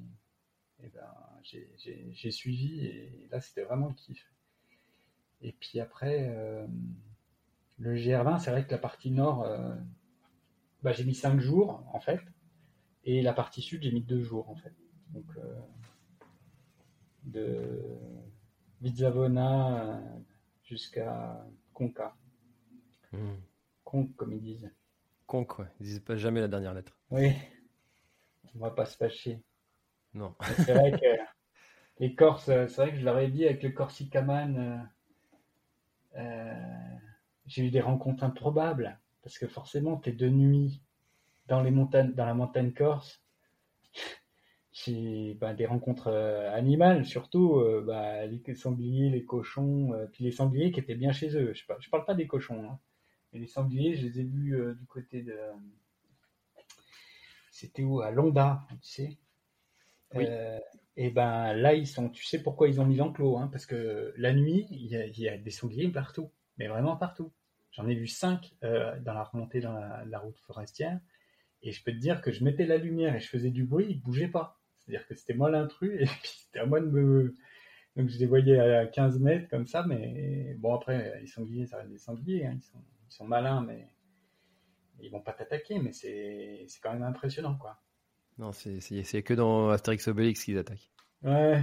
[SPEAKER 3] et ben, j'ai- suivi et là c'était vraiment le kiff. Et puis après, euh, le GR20, c'est vrai que la partie nord, euh, bah, j'ai mis 5 jours en fait, et la partie sud, j'ai mis 2 jours en fait. Donc euh, de Vizzavona euh, jusqu'à Conca. Conc, comme ils disent.
[SPEAKER 2] Con, quoi. Ils disent pas jamais la dernière lettre.
[SPEAKER 3] Oui, on va pas se fâcher.
[SPEAKER 2] Non.
[SPEAKER 3] C'est vrai que les Corses, euh, c'est vrai que je leur ai dit avec le Corsicaman, euh, euh, j'ai eu des rencontres improbables parce que forcément, t'es de nuit dans les montagnes, dans la montagne corse. Bah, des rencontres euh, animales, surtout euh, bah, les sangliers, les cochons, euh, puis les sangliers qui étaient bien chez eux. Je, je parle pas des cochons, hein, mais les sangliers, je les ai vus du côté de. C'était où? À Londa, tu sais?
[SPEAKER 2] Oui.
[SPEAKER 3] Et ben là, ils sont. Tu sais pourquoi ils ont mis l'enclos hein, Parce que la nuit, il y, a, il y a des sangliers partout, mais vraiment partout. J'en ai vu cinq dans la remontée dans la, la route forestière. Et je peux te dire que je mettais la lumière et je faisais du bruit, ils bougeaient pas. C'est-à-dire que c'était moi l'intrus et puis c'était à moi de me. Donc je les voyais à 15 mètres comme ça, mais bon après, les sangliers, ça reste des sangliers, hein, ils, sont, ils sont malins, mais ils vont pas t'attaquer, mais c'est quand même impressionnant quoi.
[SPEAKER 2] Non, c'est que dans Astérix Obélix qu'ils attaquent.
[SPEAKER 3] Ouais.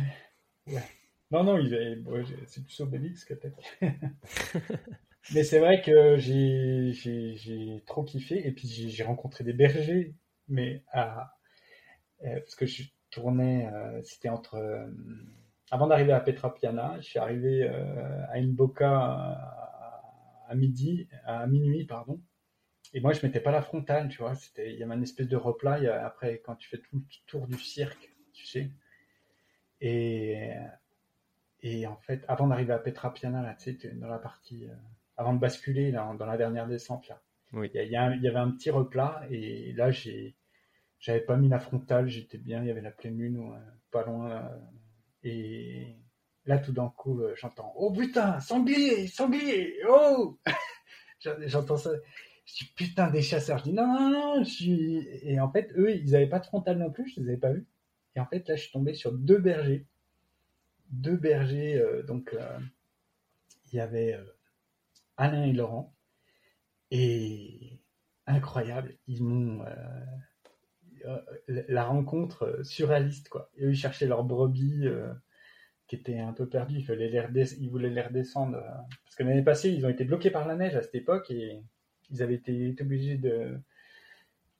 [SPEAKER 3] ouais. Non, non, il est- ouais, j'ai- c'est plus Obélix qu'attaque. Mais c'est vrai que j'ai trop kiffé. Et puis j'ai rencontré des bergers. Mais à, euh, parce que je tournais, euh, c'était entre. euh, avant d'arriver à Petra Piana, je suis arrivé euh, à Inboca à, à midi, à minuit, pardon. Et moi, je mettais pas la frontale, tu vois. C'était, il y avait une espèce de replat. a- après, quand tu fais tout le tour du cirque, tu sais. Et, et en fait, avant d'arriver à Petra Piana, là, tu sais, dans la partie, euh, avant de basculer là, dans la dernière descente, là,
[SPEAKER 2] Oui.
[SPEAKER 3] il y, a- il y avait un petit replat et là, j'ai, j'avais pas mis la frontale, j'étais bien, il y avait la pleine lune, pas loin. euh, et là, tout d'un coup, euh, j'entends Oh putain, sanglier, sanglier, oh J'entends ça. Je dis putain des chasseurs. Je dis non, non, non. Je suis... Et en fait, eux, ils avaient pas de frontale non plus, je les avais pas vus. Et en fait, là, je suis tombé sur deux bergers. Deux bergers, euh, donc il y avait Alain et Laurent. Et incroyable, ils m'ont. Euh, la rencontre euh, surréaliste, quoi. Et ils cherchaient leur brebis euh, qui était un peu perdu. Il fallait ils voulaient les redescendre. parce que l'année passée, ils ont été bloqués par la neige à cette époque et ils avaient été, obligés de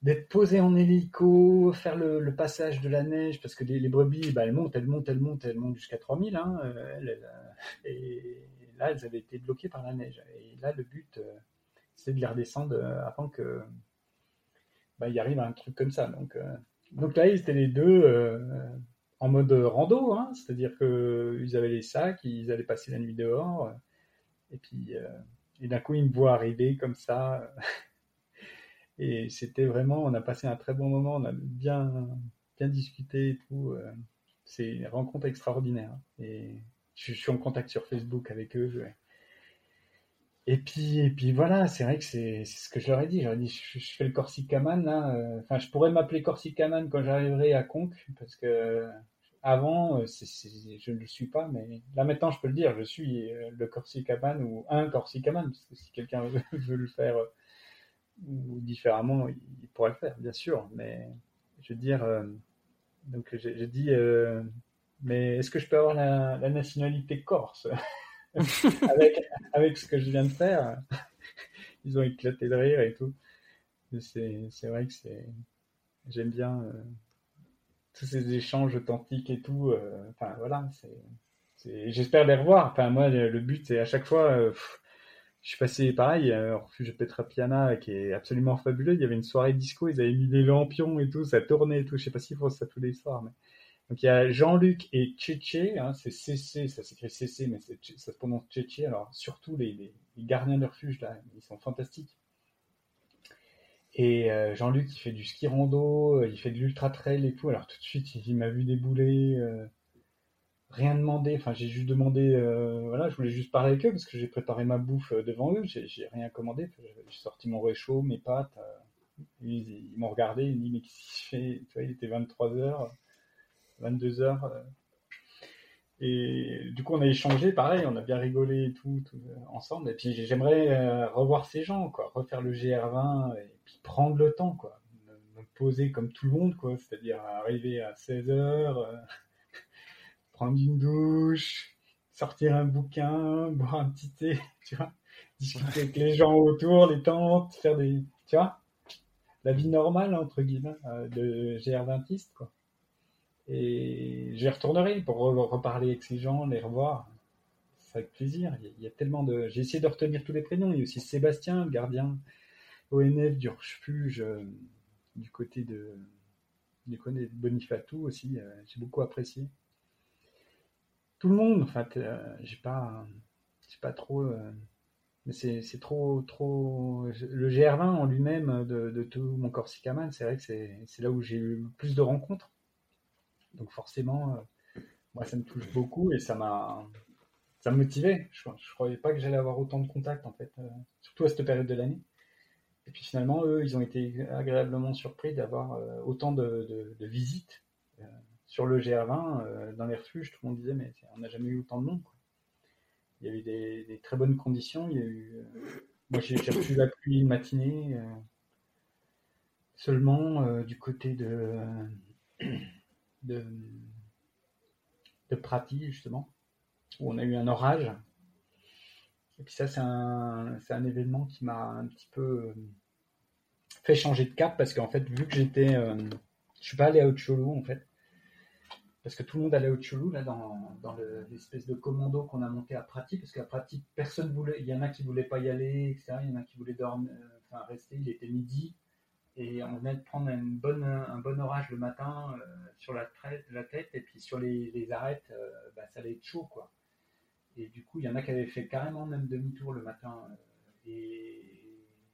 [SPEAKER 3] d'être posés en hélico, faire le, passage de la neige, parce que les, brebis, bah, elles montent, elles montent, elles montent, elles montent jusqu'à 3000. Hein, et là, elles avaient été bloquées par la neige. Et là, le but, c'est de les redescendre avant que bah, il arrive un truc comme ça. Donc, euh, donc là, ils étaient les deux euh, en mode rando, hein, c'est-à-dire que ils avaient les sacs, ils allaient passer la nuit dehors, euh, et puis et d'un coup ils me voient arriver comme ça, et c'était vraiment, on a passé un très bon moment, on a bien bien discuté et tout. c'est une rencontre extraordinaire, hein. et je, suis en contact sur Facebook avec eux. Et puis, et puis voilà, c'est vrai que c'est ce que je leur ai dit. J'aurais dit, je, fais le Corsicaman là. euh, Enfin, je pourrais m'appeler Corsicaman quand j'arriverai à Conques, parce que avant, euh, je ne le suis pas, mais là maintenant, je peux le dire. Je suis euh, le Corsicaman ou un Corsicaman, parce que si quelqu'un veut, le faire différemment, il, pourrait le faire, bien sûr. Mais je veux dire, donc j'ai dit, mais est-ce que je peux avoir la nationalité corse? avec, avec ce que je viens de faire, ils ont éclaté de rire et tout. C'est vrai que j'aime bien tous ces échanges authentiques et tout. Enfin voilà, j'espère les revoir. Enfin moi, le, but c'est à chaque fois. je suis passé pareil, au refuge Petra Piana qui est absolument fabuleux. Il y avait une soirée disco, ils avaient mis des lampions et tout, ça tournait et tout. Je sais pas s'ils font ça tous les soirs, mais donc il y a Jean-Luc et Tchétché, hein, c'est CC, ça s'écrit CC, mais ça se prononce Tchétché. Alors surtout les, gardiens de refuge, là, ils sont fantastiques. Et euh, Jean-Luc, il fait du ski rando, euh, il fait de l'ultra trail et tout. Alors tout de suite, il, m'a vu débouler, euh, rien demandé. Enfin, j'ai juste demandé, voilà, je voulais juste parler avec eux parce que j'ai préparé ma bouffe devant eux. J'ai rien commandé. J'ai sorti mon réchaud, mes pâtes. ils, m'ont regardé, ils m'ont dit mais qu'est-ce qu'il fait? Tu vois, il était 23 h 22 heures. Euh. Et du coup, on a échangé, pareil, on a bien rigolé et tout, euh, ensemble. Et puis, j'aimerais euh, revoir ces gens, quoi, refaire le GR20 et puis prendre le temps, quoi, me, poser comme tout le monde, quoi, c'est-à-dire arriver à 16 heures, prendre une douche, sortir un bouquin, boire un petit thé, tu vois, discuter avec les gens autour, les tantes, faire des, tu vois, la vie normale entre guillemets de GR20iste, quoi. Et j'y retournerai pour reparler avec ces gens, les revoir. C'est avec plaisir. Il y a tellement de. J'ai essayé de retenir tous les prénoms. Il y a aussi Sébastien, le gardien ONF du refuge euh, du côté de du côté de Bonifatou aussi. Euh, j'ai beaucoup apprécié. Tout le monde, en fait, euh, j'ai pas, j'ai pas trop. mais c'est trop, trop. Le GR20 en lui-même de, de, tout mon Corsicaman, c'est vrai que c'est là où j'ai eu le plus de rencontres. Donc forcément, euh, moi, ça me touche beaucoup et ça m'a ça me motivait. Je, ne croyais pas que j'allais avoir autant de contacts en fait, euh, surtout à cette période de l'année. Et puis finalement, eux, ils ont été agréablement surpris d'avoir euh, autant de, visites sur le GR20 dans les refuges. Tout le monde disait mais on n'a jamais eu autant de monde. Il y a eu des, très bonnes conditions. Moi, j'ai reçu la pluie une matinée seulement du côté de de, de Prati, justement, où on a eu un orage. Et puis ça, c'est un, un événement qui m'a un petit peu euh, fait changer de cap parce qu'en fait, vu que j'étais, euh, je suis pas allé à Ocholo en fait, parce que tout le monde allait à Ocholo là dans, dans l'espèce de commando qu'on a monté à Prati, parce qu'à Prati, personne voulait, il y en a qui voulaient pas y aller, etc. Il y en a qui voulaient dormir, euh, enfin rester. Il était midi, et on venait de prendre une bonne, un bon orage le matin euh, sur la, tête et puis sur les, les arêtes, euh, bah, ça allait être chaud quoi. Et du coup, il y en a qui avaient fait carrément même demi-tour le matin. Euh, et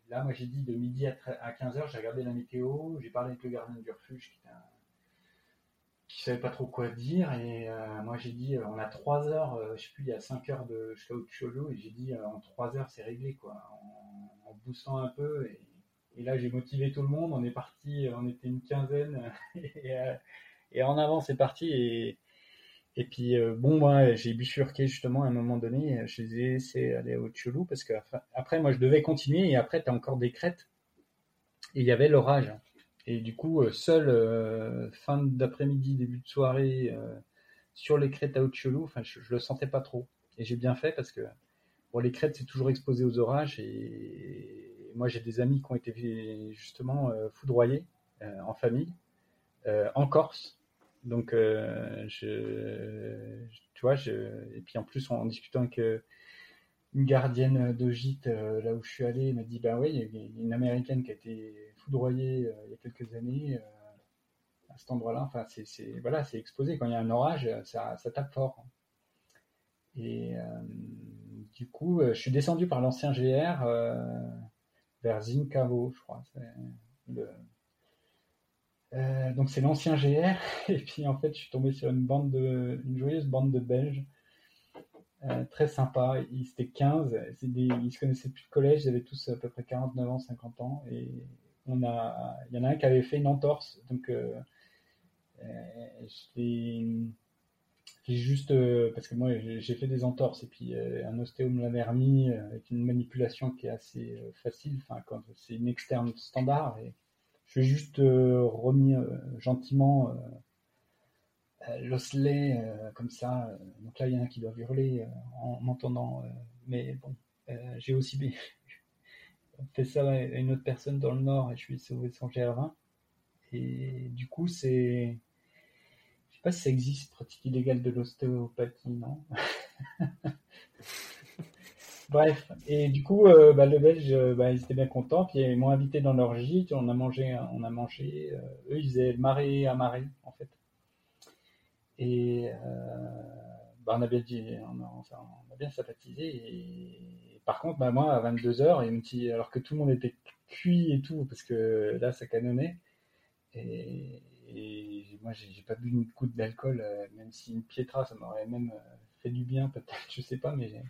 [SPEAKER 3] là, moi j'ai dit de midi à, à 15h, j'ai regardé la météo, j'ai parlé avec le gardien du refuge qui, qui savait pas trop quoi dire. Et moi j'ai dit, on a 3 heures, je sais plus, il y a 5 heures de Cholo, et j'ai dit, en 3 heures c'est réglé quoi, en, en boostant un peu. Et là, j'ai motivé tout le monde. On est parti, on était une quinzaine. Euh, et, en avant, c'est parti. Et, et puis, euh, bon, moi, j'ai bifurqué justement à un moment donné. Je disais, c'est aller au Cholou parce que après, moi, je devais continuer. Et après, tu as encore des crêtes. Et il y avait l'orage. Et du coup, euh, seul fin d'après-midi, début de soirée, sur les crêtes à Haute-Chelou, je, je, le sentais pas trop. Et j'ai bien fait parce que bon, les crêtes, c'est toujours exposé aux orages. Et, moi, j'ai des amis qui ont été justement euh, foudroyés euh, en famille, euh, en Corse. Donc, je, tu vois, je, et puis en plus, en, discutant avec une gardienne de gîte là où je suis allé m'a dit bah oui il y a une américaine qui a été foudroyée il y a quelques années à cet endroit-là. Enfin c'est voilà c'est exposé. Quand il y a un orage ça tape fort. Et du coup je suis descendu par l'ancien GR vers Zincavo, je crois. Euh, donc c'est l'ancien GR et puis en fait je suis tombé sur une bande de une joyeuse bande de Belges euh, très sympa. Ils étaient 15 des, ils se connaissaient depuis le collège. Ils avaient tous à peu près 49 ans 50 ans. Et on a il y en a un qui avait fait une entorse donc euh, juste euh, parce que moi j'ai fait des entorses et puis euh, un ostéo me l'avait remis euh, avec une manipulation qui est assez facile, enfin quand c'est une externe standard et je vais juste remis gentiment l'osselet comme ça. donc là il y en a qui doivent hurler en m'entendant, mais bon j'ai aussi fait ça à une autre personne dans le nord et je suis sauvé son GR20 Et du coup, c'est. Sais pas si ça existe, pratique illégale de l'ostéopathie, non Bref, et du coup, euh, bah, le Belge, euh, bah, ils étaient bien contents, puis ils m'ont invité dans leur gîte, on a mangé, on a mangé. Euh, eux, ils faisaient marée à marée, en fait. Et bah, on a bien on a, bien sympathisé. Et, par contre, bah, moi, à 22h, il me dit, alors que tout le monde était cuit et tout, parce que là, ça canonnait. Et moi, j'ai pas bu une goutte d'alcool, même si une piétra, ça m'aurait même fait du bien, peut-être, je sais pas, mais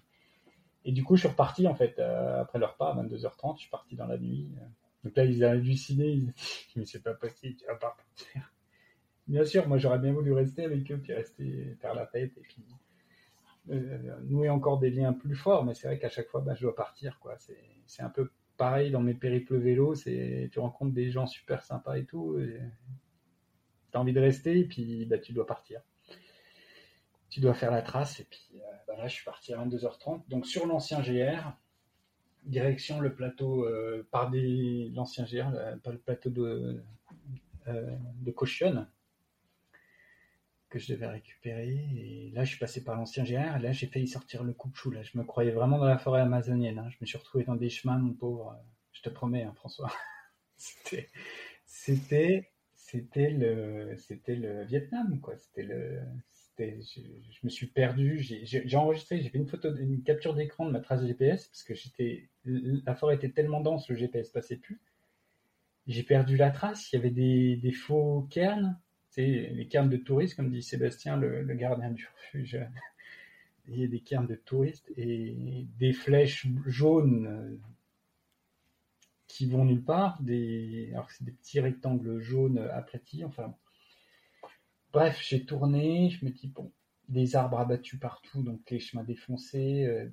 [SPEAKER 3] et du coup, je suis reparti, en fait, euh, après leur repas, à 22h30, je suis parti dans la nuit. Donc là, ils ont halluciné, ils ont dit, mais c'est pas possible, tu vas partir. Bien sûr, moi, j'aurais bien voulu rester avec eux, puis rester faire la fête, et puis euh, nouer encore des liens plus forts, mais c'est vrai qu'à chaque fois, bah, je dois partir, quoi. C'est un peu pareil dans mes périples vélo, c'est tu rencontres des gens super sympas et tout, t'as envie de rester, et puis bah, tu dois partir tu dois faire la trace. Et puis euh, bah là, je suis parti à 22h30. Donc sur l'ancien GR, direction le plateau euh, par des l'ancien GR, pas le plateau de euh, de que je devais récupérer. Et là, je suis passé par l'ancien GR. Et là, j'ai failli sortir le coupe chou. Là, je me croyais vraiment dans la forêt amazonienne. Hein. Je me suis retrouvé dans des chemins, mon pauvre. Je te promets, hein, François. c'était, c'était, le, le Vietnam, le, je, me suis perdu. J'ai enregistré, j'ai fait une photo, une capture d'écran de ma trace GPS parce que j'étais, la forêt était tellement dense, le GPS passait plus. J'ai perdu la trace. Il y avait des, faux cairns, les cairns de touristes, comme dit Sébastien, le, gardien du refuge. Il y a des cairns de touristes et des flèches jaunes qui vont nulle part. Des, alors que c'est des petits rectangles jaunes aplatis. Enfin, Bref, j'ai tourné, je me dis, bon, des arbres abattus partout, donc les chemins défoncés. Euh,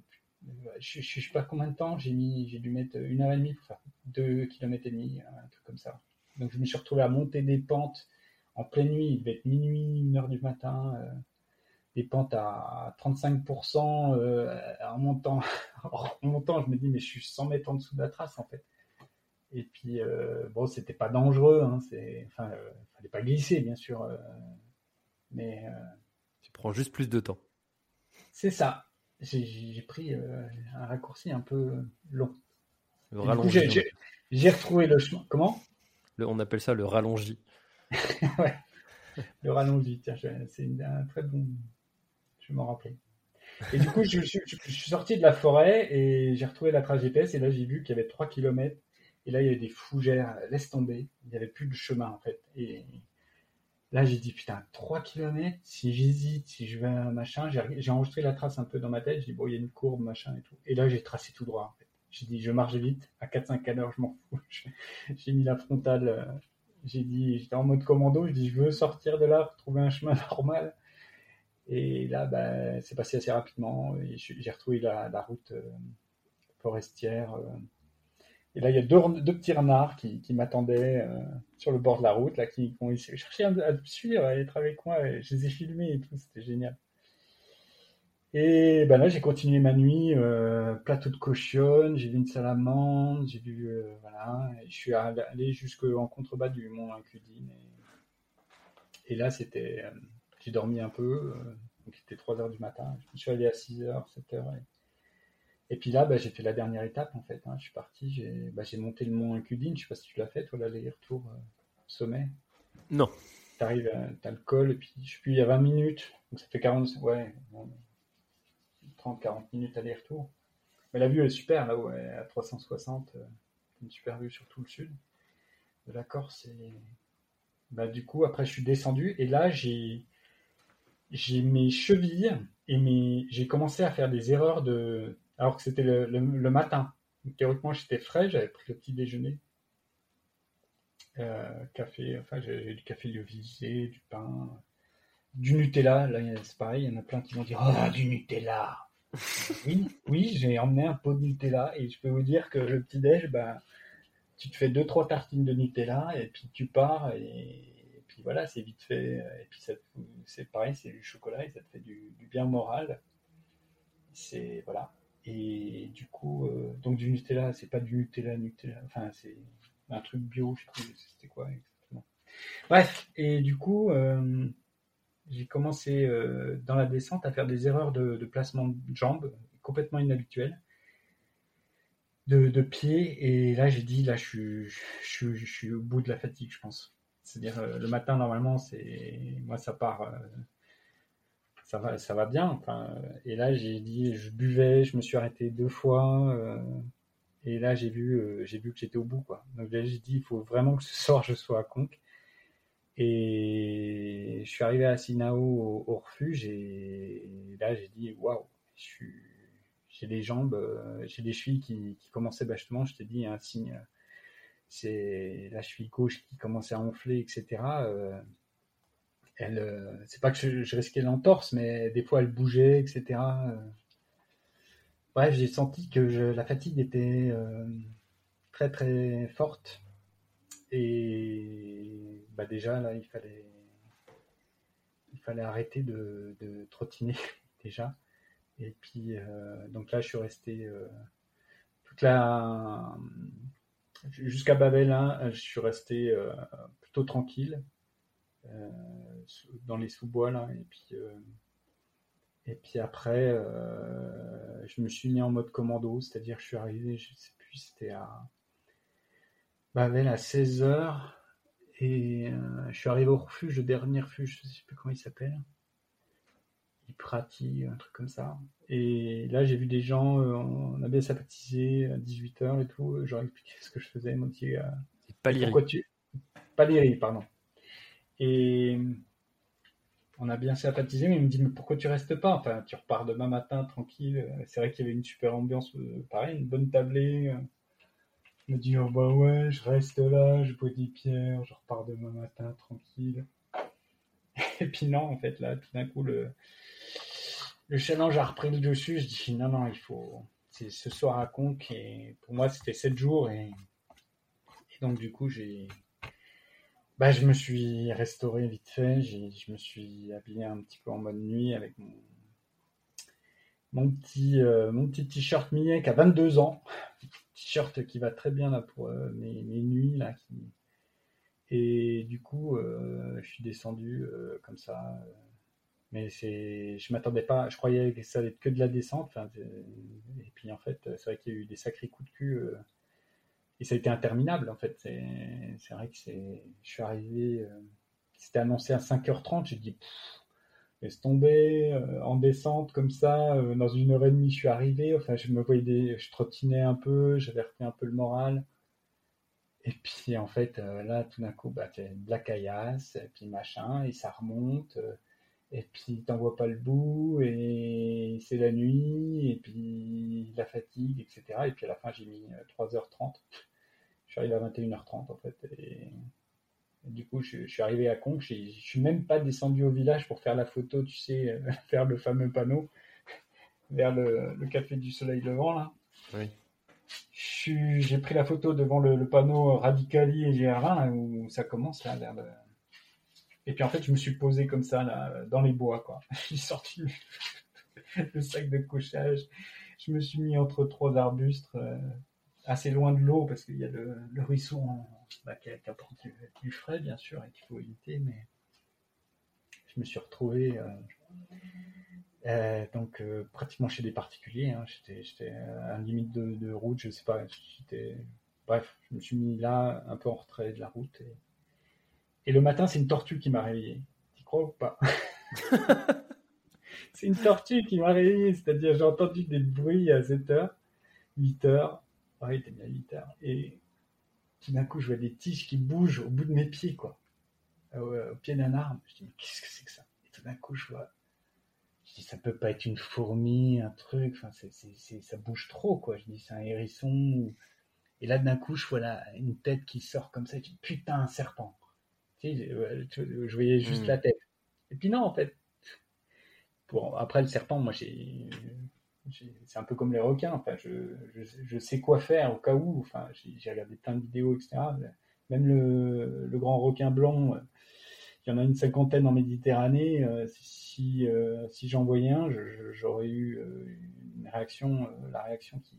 [SPEAKER 3] je, ne sais pas combien de temps, j'ai mis, j'ai dû mettre une heure et demie pour faire deux kilomètres et demi, un truc comme ça. Donc je me suis retrouvé à monter des pentes en pleine nuit, il devait être minuit, une heure du matin, euh, des pentes à 35% euh, en montant. en montant, je me dis, mais je suis 100 mètres en dessous de la trace en fait. Et puis, bon, c'était pas dangereux, hein, c'est, enfin, fallait pas glisser, bien sûr. Mais euh,
[SPEAKER 2] tu prends juste plus de temps.
[SPEAKER 3] C'est ça. J'ai pris euh, un raccourci un peu long. J'ai retrouvé le chemin. Comment?
[SPEAKER 2] On appelle ça le rallongi.
[SPEAKER 3] ouais. Le rallongi. Tiens, c'est un très bon. Je m'en rappelais. Et du coup, je, suis sorti de la forêt et j'ai retrouvé la trace GPS et là j'ai vu qu'il y avait 3 km et là il y avait des fougères, laisse tomber, il n'y avait plus de chemin en fait. Et Là, j'ai dit, putain, 3 km, si j'hésite, si je vais un machin, j'ai enregistré la trace un peu dans ma tête, j'ai dit, bon, il y a une courbe, machin et tout. Et là, j'ai tracé tout droit, en fait. J'ai dit, je marche vite, à 4-5 à l'heure, je m'en fous. j'ai mis la frontale, euh, j'ai dit, j'étais en mode commando, je dis, je veux sortir de là, trouver un chemin normal. Et là, bah, c'est passé assez rapidement. J'ai retrouvé la, route euh, forestière. Euh, et là, il y a deux, petits renards qui, m'attendaient euh, sur le bord de la route, là, qui, ont cherché à, me suivre, à être avec moi. Et je les ai filmés et tout, c'était génial. Et ben là, j'ai continué ma nuit, euh, plateau de caution, j'ai vu une salamandre, j'ai vu, euh, voilà, et je suis allé jusqu'en contrebas du mont Incudine. Et, et là, c'était, j'ai dormi un peu, donc c'était 3 heures du matin. Je me suis allé à 6 h 7 h et puis là, bah, j'ai fait la dernière étape en fait. Hein. Je suis parti, j'ai bah, monté le mont Incudine. Je sais pas si tu l'as fait, toi, l'aller-retour euh, sommet.
[SPEAKER 2] Non.
[SPEAKER 3] Tu arrives, tu as le col, et puis je suis il y a 20 minutes. Donc ça fait 40, ouais, 30-40 minutes aller-retour. Mais la vue est super là haut à 360. Euh, une super vue sur tout le sud de la Corse. Et bah, du coup, après, je suis descendu et là, j'ai j'ai mes chevilles et mes... j'ai commencé à faire des erreurs de alors que c'était le, matin. théoriquement, j'étais frais, j'avais pris le petit déjeuner. Euh, café, enfin, j'ai du café lyophilisé, du pain, du Nutella. Là, c'est pareil, il y en a plein qui vont dire Oh, du Nutella Oui, oui, j'ai emmené un pot de Nutella et je peux vous dire que le petit-déj, ben, tu te fais deux, trois tartines de Nutella et puis tu pars et, puis voilà, c'est vite fait. Et puis c'est pareil, c'est du chocolat et ça te fait du, du bien moral. C'est voilà. Et du coup, euh, donc du Nutella, c'est pas du Nutella, Nutella, enfin c'est un truc bio, je sais c'était quoi exactement? Bref, et du coup, euh, j'ai commencé euh, dans la descente à faire des erreurs de, placement de jambes complètement inhabituelles, de, de pied. Et là, j'ai dit, là, je suis, je, suis, je suis au bout de la fatigue, je pense. C'est-à-dire, le matin, normalement, c'est moi, ça part. Ça va, ça va bien. Enfin, et là, j'ai dit, je buvais, je me suis arrêté deux fois. euh, et là, j'ai vu, euh, j'ai vu que j'étais au bout, quoi. Donc là, j'ai dit, il faut vraiment que ce soir, je sois à Conques. Et je suis arrivé à Sinao au, refuge et là j'ai dit waouh, j'ai les jambes, euh, j'ai les chevilles qui, qui commençaient justement, je t'ai dit un signe, c'est la cheville gauche qui commençait à enfler, etc. euh, c'est pas que je, je risquais l'entorse, mais des fois elle bougeait, etc. euh. Bref, j'ai senti que la fatigue était euh, très très forte. Et bah déjà là, il fallait, il fallait arrêter de, trottiner déjà. Et puis donc là, je suis resté toute la jusqu'à Babel, hein, je suis resté plutôt tranquille dans les sous-bois là. Et puis euh, et puis après, euh, je me suis mis en mode commando, c'est-à-dire je suis arrivé, je sais plus, c'était à Babel à 16h et euh, je suis arrivé au refuge, le dernier refuge, je sais plus comment il s'appelle. Iprati, un truc comme ça. Et là, j'ai vu des gens, euh, on a bien sympathisé à 18h et tout. euh, J'aurais expliqué ce que je faisais. Ils m'ont dit, euh, pourquoi tu. Paléry, pardon. Et on a bien sympathisé, mais il me dit, mais pourquoi tu restes pas? Enfin, tu repars demain matin tranquille. C'est vrai qu'il y avait une super ambiance, euh, pareil, une bonne tablée. Je me dis, oh bah ouais, je reste là, je bois des pierres, je repars demain matin tranquille. Et puis non, en fait, là, tout d'un coup, le, le challenge a repris le dessus. Je dis, non, non, il faut. C'est ce soir à Conques, et pour moi, c'était 7 jours, et, et donc, du coup, j'ai. Bah, je me suis restauré vite fait, je me suis habillé un petit peu en mode nuit avec mon, mon petit, euh, mon petit t-shirt millet qui a 22 ans. T-shirt qui va très bien là pour euh, mes, mes nuits là. Et du coup, euh, je suis descendu comme ça. mais c'est, je m'attendais pas. Je croyais que ça allait être que de la descente. et puis en fait, c'est vrai qu'il y a eu des sacrés coups de cul. Et ça a été interminable en fait. C'est, vrai que c'est. Je suis arrivé. euh, c'était annoncé à 5h30. J'ai dit. Laisse tomber, euh, en descente comme ça, euh, dans une heure et demie, je suis arrivé. Enfin, je me voyais je trottinais un peu, j'avais repris un peu le moral. Et puis, en fait, là, tout d'un coup, bah, c'est de la caillasse, et puis machin, et ça remonte, et puis t'en vois pas le bout, et c'est la nuit, et puis la fatigue, etc. Et puis à la fin, j'ai mis euh, 3h30. Je suis arrivé à 21h30, en fait, et du coup, je, je suis arrivé à Conques, j'ai- je suis même pas descendu au village pour faire la photo, tu sais, euh, faire le fameux panneau vers le, le café du soleil levant, là.
[SPEAKER 2] Oui.
[SPEAKER 3] Je J'ai pris la photo devant le, le panneau Radicali et GR20, là, où ça commence, là, vers le... Et puis en fait, je me suis posé comme ça, là, dans les bois, quoi. J'ai sorti le, le sac de couchage, je me suis mis entre trois arbustes, euh, assez loin de l'eau, parce qu'il y a le, le ruisseau bah, qui, qui apporte du, du frais, bien sûr, et qu'il faut éviter, mais je me suis retrouvé euh, euh, donc euh, pratiquement chez des particuliers. hein. J'étais, à un limite de, de route, je sais pas. J'étais, bref, je me suis mis là, un peu en retrait de la route. Et, et le matin, c'est une tortue qui m'a réveillé. Tu crois ou pas? C'est une tortue qui m'a réveillé, c'est-à-dire j'ai entendu des bruits à 7h, 8h, ouais, était bien 8h, et tout d'un coup, je vois des tiges qui bougent au bout de mes pieds, quoi. Euh, au pied d'un arbre. Je dis, mais qu'est-ce que c'est que ça? Et tout d'un coup, je vois. Je dis, ça peut pas être une fourmi, un truc. Enfin, c'est, c'est, ça bouge trop, quoi. Je dis, c'est un hérisson. ou- Et là, d'un coup, je vois là, une tête qui sort comme ça. Je dis, putain, un serpent. Tu sais, euh, je voyais juste
[SPEAKER 2] Mm.
[SPEAKER 3] la tête. Et puis non, en fait. Pour, après, le serpent, moi, j'ai. C'est un peu comme les requins. Enfin, je, sais quoi faire au cas où. Enfin, j'ai, regardé plein de vidéos, etc. Même le, grand requin blanc, euh, il y en a une cinquantaine en Méditerranée. euh, si euh, si j'en voyais un, j'aurais eu une réaction, la réaction qui,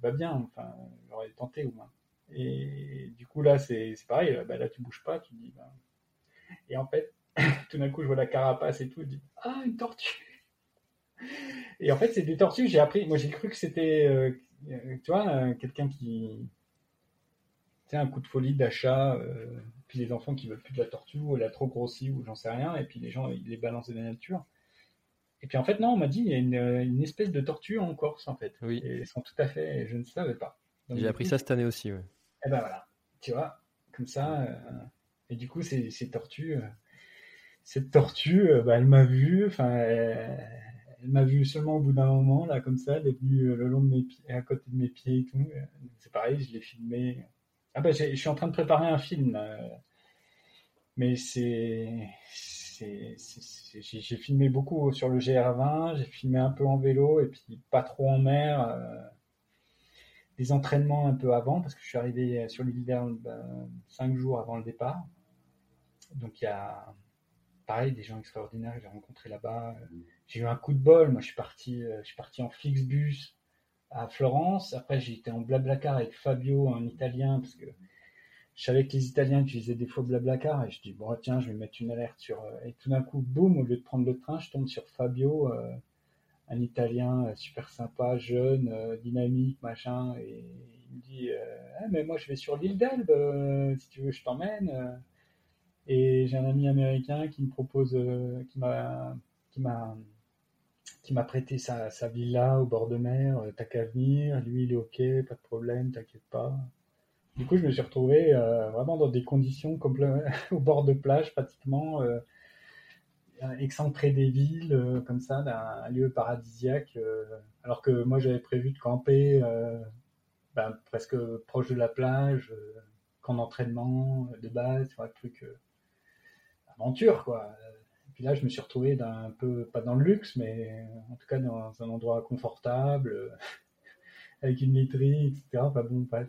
[SPEAKER 3] va bien. Enfin, j'aurais tenté au moins. Et du coup là, c'est pareil. Là, bah, là, tu bouges pas. Tu dis, bah, Et en fait, tout d'un coup, je vois la carapace et tout, je dis Ah, une tortue Et en fait, c'est des tortues, j'ai appris, moi j'ai cru que c'était, euh, tu vois, euh, quelqu'un qui. Tu sais, un coup de folie d'achat, euh, puis les enfants qui veulent plus de la tortue, ou elle a trop grossi, ou j'en sais rien, et puis les gens, ils les balancent de la nature. Et puis en fait, non, on m'a dit, il y a une, une, espèce de tortue en Corse, en fait.
[SPEAKER 2] Oui.
[SPEAKER 3] Et elles sont tout à fait, je ne savais pas.
[SPEAKER 2] J'ai appris coup, ça cette année aussi, ouais.
[SPEAKER 3] Et ben voilà, tu vois, comme ça. Et du coup, ces, ces tortues, cette tortue, bah, elle m'a vu, enfin, elle, elle m'a vu seulement au bout d'un moment, là, comme ça, elle est venue le long de mes pieds, à côté de mes pieds et tout. C'est pareil, je l'ai filmé. Ah bah, je suis en train de préparer un film. Mais c'est j'ai filmé beaucoup sur le GR20, j'ai filmé un peu en vélo et puis pas trop en mer. Euh, des entraînements un peu avant parce que je suis arrivé sur l'île d'Erle ben, cinq jours avant le départ. Donc il y a pareil des gens extraordinaires que j'ai rencontrés là-bas. J'ai eu un coup de bol. Moi je suis parti, je suis parti en Flixbus à Florence. Après j'ai été en Blablacar avec Fabio, un Italien, parce que je savais que les Italiens utilisaient des fois Blablacar et je dis bon tiens je vais mettre une alerte sur et tout d'un coup boum au lieu de prendre le train je tombe sur Fabio euh, un Italien super sympa jeune euh, dynamique machin et il me dit euh, ah, mais moi je vais sur l'île d'Elbe euh, si tu veux je t'emmène et j'ai un ami américain qui me propose qui m'a qui m'a qui m'a prêté sa, villa au bord de mer t'as qu'à venir lui il est ok pas de problème t'inquiète pas du coup, je me suis retrouvé euh, vraiment dans des conditions au bord de plage, pratiquement euh, excentré des villes, euh, comme ça, d'un lieu paradisiaque. Euh, alors que moi, j'avais prévu de camper euh, ben, presque proche de la plage, qu'en entraînement de base, un truc aventure, quoi. Et puis là, je me suis retrouvé dans un peu, pas dans le luxe, mais en tout cas dans un endroit confortable, avec une literie, etc. Enfin bon, bref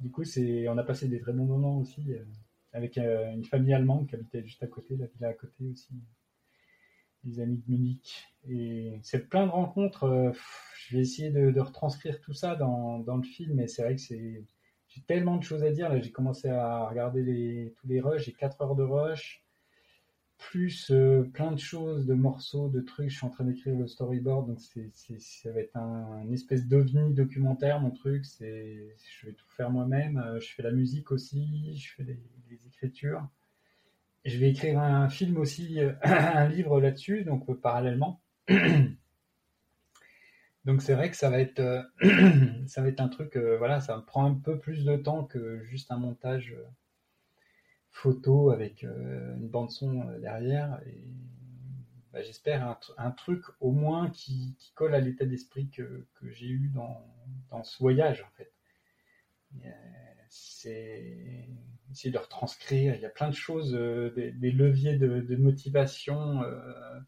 [SPEAKER 3] du coup, c'est, on a passé des très bons moments aussi euh, avec euh, une famille allemande qui habitait juste à côté, la villa à côté aussi, des amis de Munich. Et c'est plein de rencontres. Euh, je vais essayer de, de, retranscrire tout ça dans, dans le film, mais c'est vrai que c'est, j'ai tellement de choses à dire. Là, j'ai commencé à regarder les, tous les rushs. J'ai 4 heures de rush plus euh, plein de choses, de morceaux, de trucs. Je suis en train d'écrire le storyboard, donc c'est, ça va être un, une espèce d'ovni documentaire, mon truc. C'est, je vais tout faire moi-même. Euh, je fais la musique aussi, je fais les, écritures. Je vais écrire un film aussi, euh, un livre là-dessus, donc parallèlement. donc c'est vrai que ça va être, euh, un truc, voilà, ça me prend un peu plus de temps que juste un montage photo avec euh, une bande son euh, derrière et bah, j'espère un, truc au moins qui, colle à l'état d'esprit que, j'ai eu dans, ce voyage en fait. Euh, c'est essayer de retranscrire, il y a plein de choses, euh, des, leviers de, motivation euh,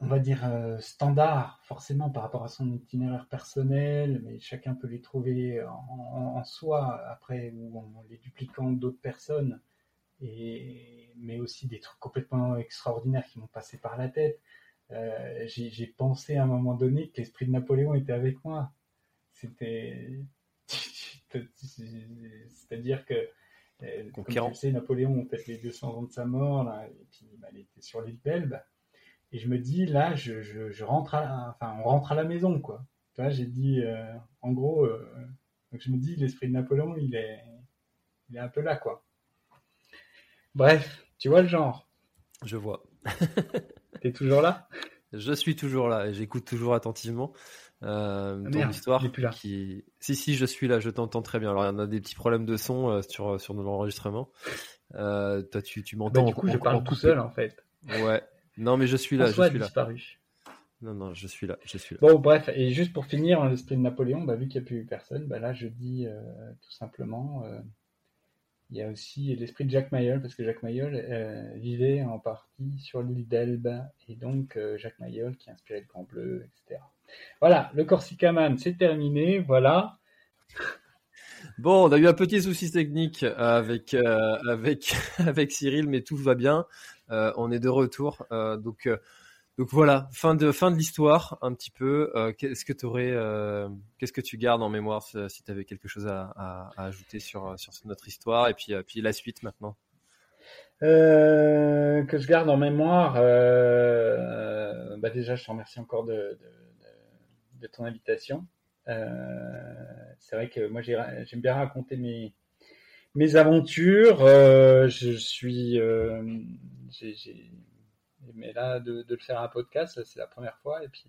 [SPEAKER 3] on va dire, euh, standard, forcément, par rapport à son itinéraire personnel, mais chacun peut les trouver en, soi, après, ou en les dupliquant d'autres personnes, et, mais aussi des trucs complètement extraordinaires qui m'ont passé par la tête. Euh, J'ai pensé à un moment donné que l'esprit de Napoléon était avec moi. C'était... C'est-à-dire que euh, comme tu le sais, Napoléon, on fête les 200 ans de sa mort, là, et puis bah, il était sur l'île d'Elbe. Et je me dis, là, je, je, je, rentre à, enfin, on rentre à la maison, quoi. Tu vois, j'ai dit, euh, en gros, euh, donc je me dis, l'esprit de Napoléon, il est, il est un peu là, quoi. Bref, tu vois le genre.
[SPEAKER 2] Je vois.
[SPEAKER 3] T'es toujours là?
[SPEAKER 2] Je suis toujours là et j'écoute toujours attentivement euh, ah, ton
[SPEAKER 3] merde,
[SPEAKER 2] histoire.
[SPEAKER 3] plus là.
[SPEAKER 2] Qui... Si, si, je suis là, je t'entends très bien. Alors, il y en a des petits problèmes de son euh, sur, sur notre enregistrement. Euh, toi, tu, tu m'entends.
[SPEAKER 3] Bah, du coup, je parle tout seul, en fait.
[SPEAKER 2] Ouais. Non, mais je suis là,
[SPEAKER 3] François
[SPEAKER 2] je suis
[SPEAKER 3] a disparu.
[SPEAKER 2] là. Non, non, je suis là, je suis là.
[SPEAKER 3] Bon, bref, et juste pour finir, en l'esprit de Napoléon, bah, vu qu'il n'y a plus personne, bah, là, je dis euh, tout simplement, euh, il y a aussi l'esprit de Jacques Mayol, parce que Jacques Mayol euh, vivait en partie sur l'île d'Elbe, et donc Jacques Mayol qui a inspiré le Grand Bleu, etc. Voilà, le Corsica Man, c'est terminé, voilà.
[SPEAKER 2] Bon, on a eu un petit souci technique avec euh, avec avec Cyril, mais tout va bien. Euh, on est de retour. Euh, donc Donc voilà, fin de l'histoire un petit peu. Euh, qu'est-ce que tu aurais, euh, qu'est-ce que tu gardes en mémoire si tu avais quelque chose à, ajouter sur notre histoire et puis la suite maintenant?
[SPEAKER 3] Euh, que je garde en mémoire. Euh, bah déjà, je te remercie encore de, ton invitation. Euh, c'est vrai que moi j'aime bien raconter mes mes aventures. Euh, je suis, euh, j'ai mais là de, de, le faire un podcast, c'est la première fois et puis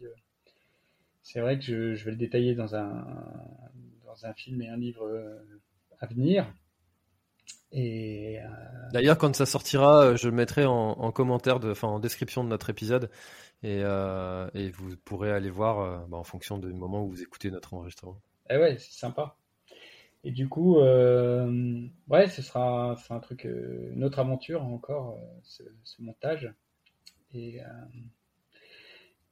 [SPEAKER 3] c'est vrai que je, je, vais le détailler dans un dans un film et un livre à venir.
[SPEAKER 2] Et euh... D'ailleurs, quand ça sortira, je le mettrai en, en commentaire, de, enfin en description de notre épisode, et, euh, et vous pourrez aller voir euh, bah, en fonction du moment où vous écoutez notre enregistrement.
[SPEAKER 3] Eh ouais, c'est sympa. Et du coup, euh, ouais, ce sera, un truc, euh, une autre aventure encore, ce, ce, montage.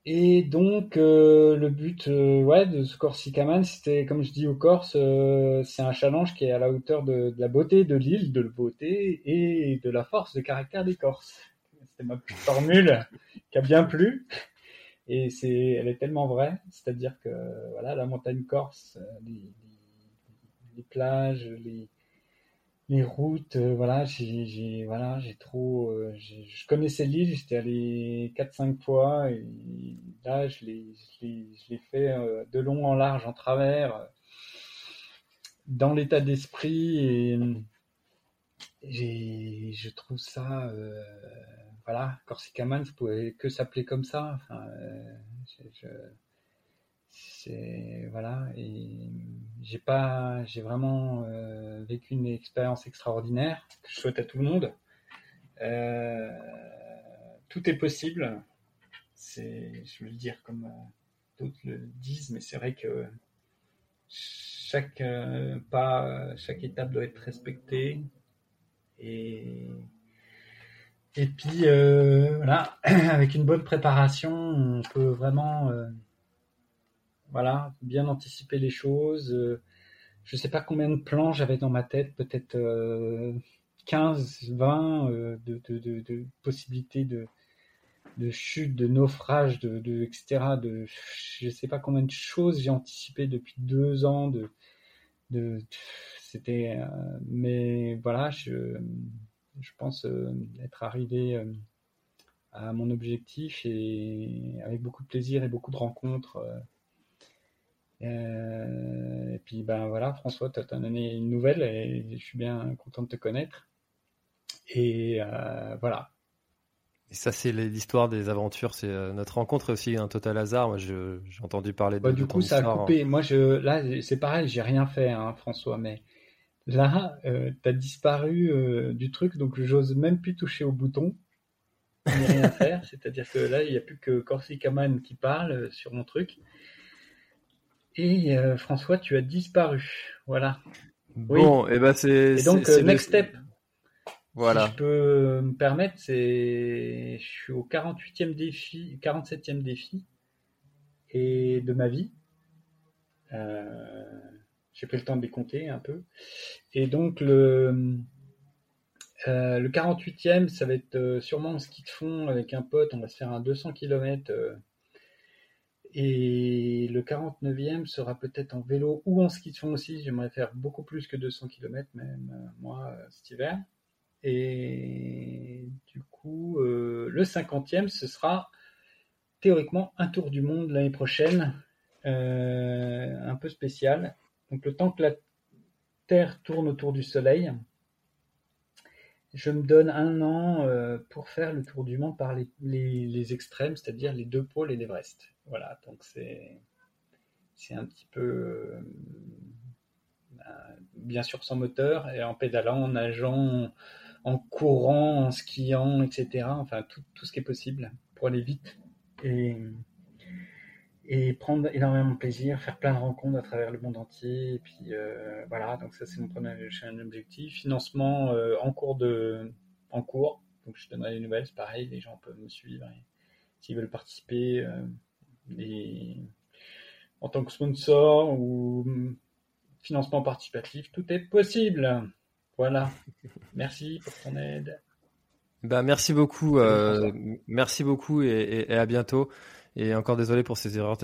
[SPEAKER 3] Et donc euh, le but euh, ouais de ce Corsicaman, c'était comme je dis au Corse, euh, c'est un challenge qui est à la hauteur de, la beauté de l'île, de la beauté et de la force de caractère des Corses. C'était ma petite formule qui a bien plu et c'est elle est tellement vraie, c'est-à-dire que voilà la montagne corse, les, plages, les les routes, euh, voilà, j'ai, voilà, j'ai trop, euh, je connaissais l'île, j'étais allé 4-5 fois et là, je l'ai, je fait euh, de long en large, en travers, dans l'état d'esprit et j'ai, je trouve ça, voilà, Corsicaman, ça pouvait que s'appeler comme ça. C'est voilà et j'ai pas j'ai vraiment euh, vécu une expérience extraordinaire que je souhaite à tout le monde. Euh, tout est possible. C'est je veux le dire comme euh, d'autres le disent mais c'est vrai que chaque pas chaque étape doit être respectée. Et et puis voilà avec une bonne préparation on peut vraiment voilà, bien anticiper les choses. Euh, je sais pas combien de plans j'avais dans ma tête, peut-être euh, 15, 20 euh, de, possibilités de, de chute, de naufrage, de, etc. De je sais pas combien de choses j'ai anticipé depuis deux ans. De, c'était, euh, mais voilà, je, pense euh, être arrivé à mon objectif et avec beaucoup de plaisir et beaucoup de rencontres. Euh, et puis ben voilà, François, tu as donné une nouvelle et je suis bien content de te connaître. Et euh, voilà.
[SPEAKER 2] Et ça, c'est l'histoire des aventures. C'est euh, notre rencontre est aussi un total hasard. Moi, j'ai entendu parler de.
[SPEAKER 3] Bah, du coup, ça a coupé. Moi, je là, c'est pareil. J'ai rien fait, hein, François, mais là, euh, tu as disparu euh, du truc, donc j'ose même plus toucher au bouton. rien faire. C'est-à-dire que là, il n'y a plus que Corsicaman qui parle sur mon truc. Et euh, François, tu as disparu. Voilà.
[SPEAKER 2] Bon, et eh ben c'est.
[SPEAKER 3] Et donc, euh, next step.
[SPEAKER 2] Voilà.
[SPEAKER 3] Si je peux me permettre, c'est. Je suis au 48e défi, 47e défi et de ma vie. Euh... J'ai pris le temps de les compter un peu. Et donc, le. Euh, le 48e, ça va être sûrement en ski de fond avec un pote. On va se faire un 200 km et le 49e sera peut-être en vélo ou en ski de fond aussi. J'aimerais faire beaucoup plus que 200 km même euh, moi euh, cet hiver. Et du coup, euh, le 50e, ce sera théoriquement un tour du monde l'année prochaine, un peu spécial. Donc le temps que la Terre tourne autour du Soleil, je me donne un an pour faire le tour du monde par les, les extrêmes, c'est-à-dire les deux pôles et l'Everest. Voilà, donc c'est c'est un petit peu euh, bien sûr sans moteur et en pédalant, en nageant, en courant, en skiant, etc. Enfin tout, tout ce qui est possible pour aller vite et et prendre énormément de plaisir, faire plein de rencontres à travers le monde entier. Et puis euh, voilà, donc ça c'est mon premier objectif. Financement euh, en cours de en cours, donc je donnerai les nouvelles, c'est pareil, les gens peuvent me suivre s'ils veulent participer. En tant que sponsor ou financement participatif, tout est possible. Voilà. Merci pour ton aide.
[SPEAKER 2] Bah, merci beaucoup, euh, merci beaucoup et, à bientôt. Et encore désolé pour ces erreurs,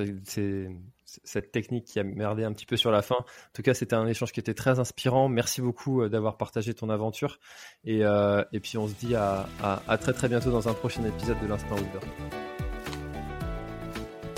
[SPEAKER 2] cette technique qui a merdé un petit peu sur la fin. En tout cas, c'était un échange qui était très inspirant. Merci beaucoup euh, d'avoir partagé ton aventure. Et, euh, et, puis, on se dit à, à, très très bientôt dans un prochain épisode de l'Instant Outdoor.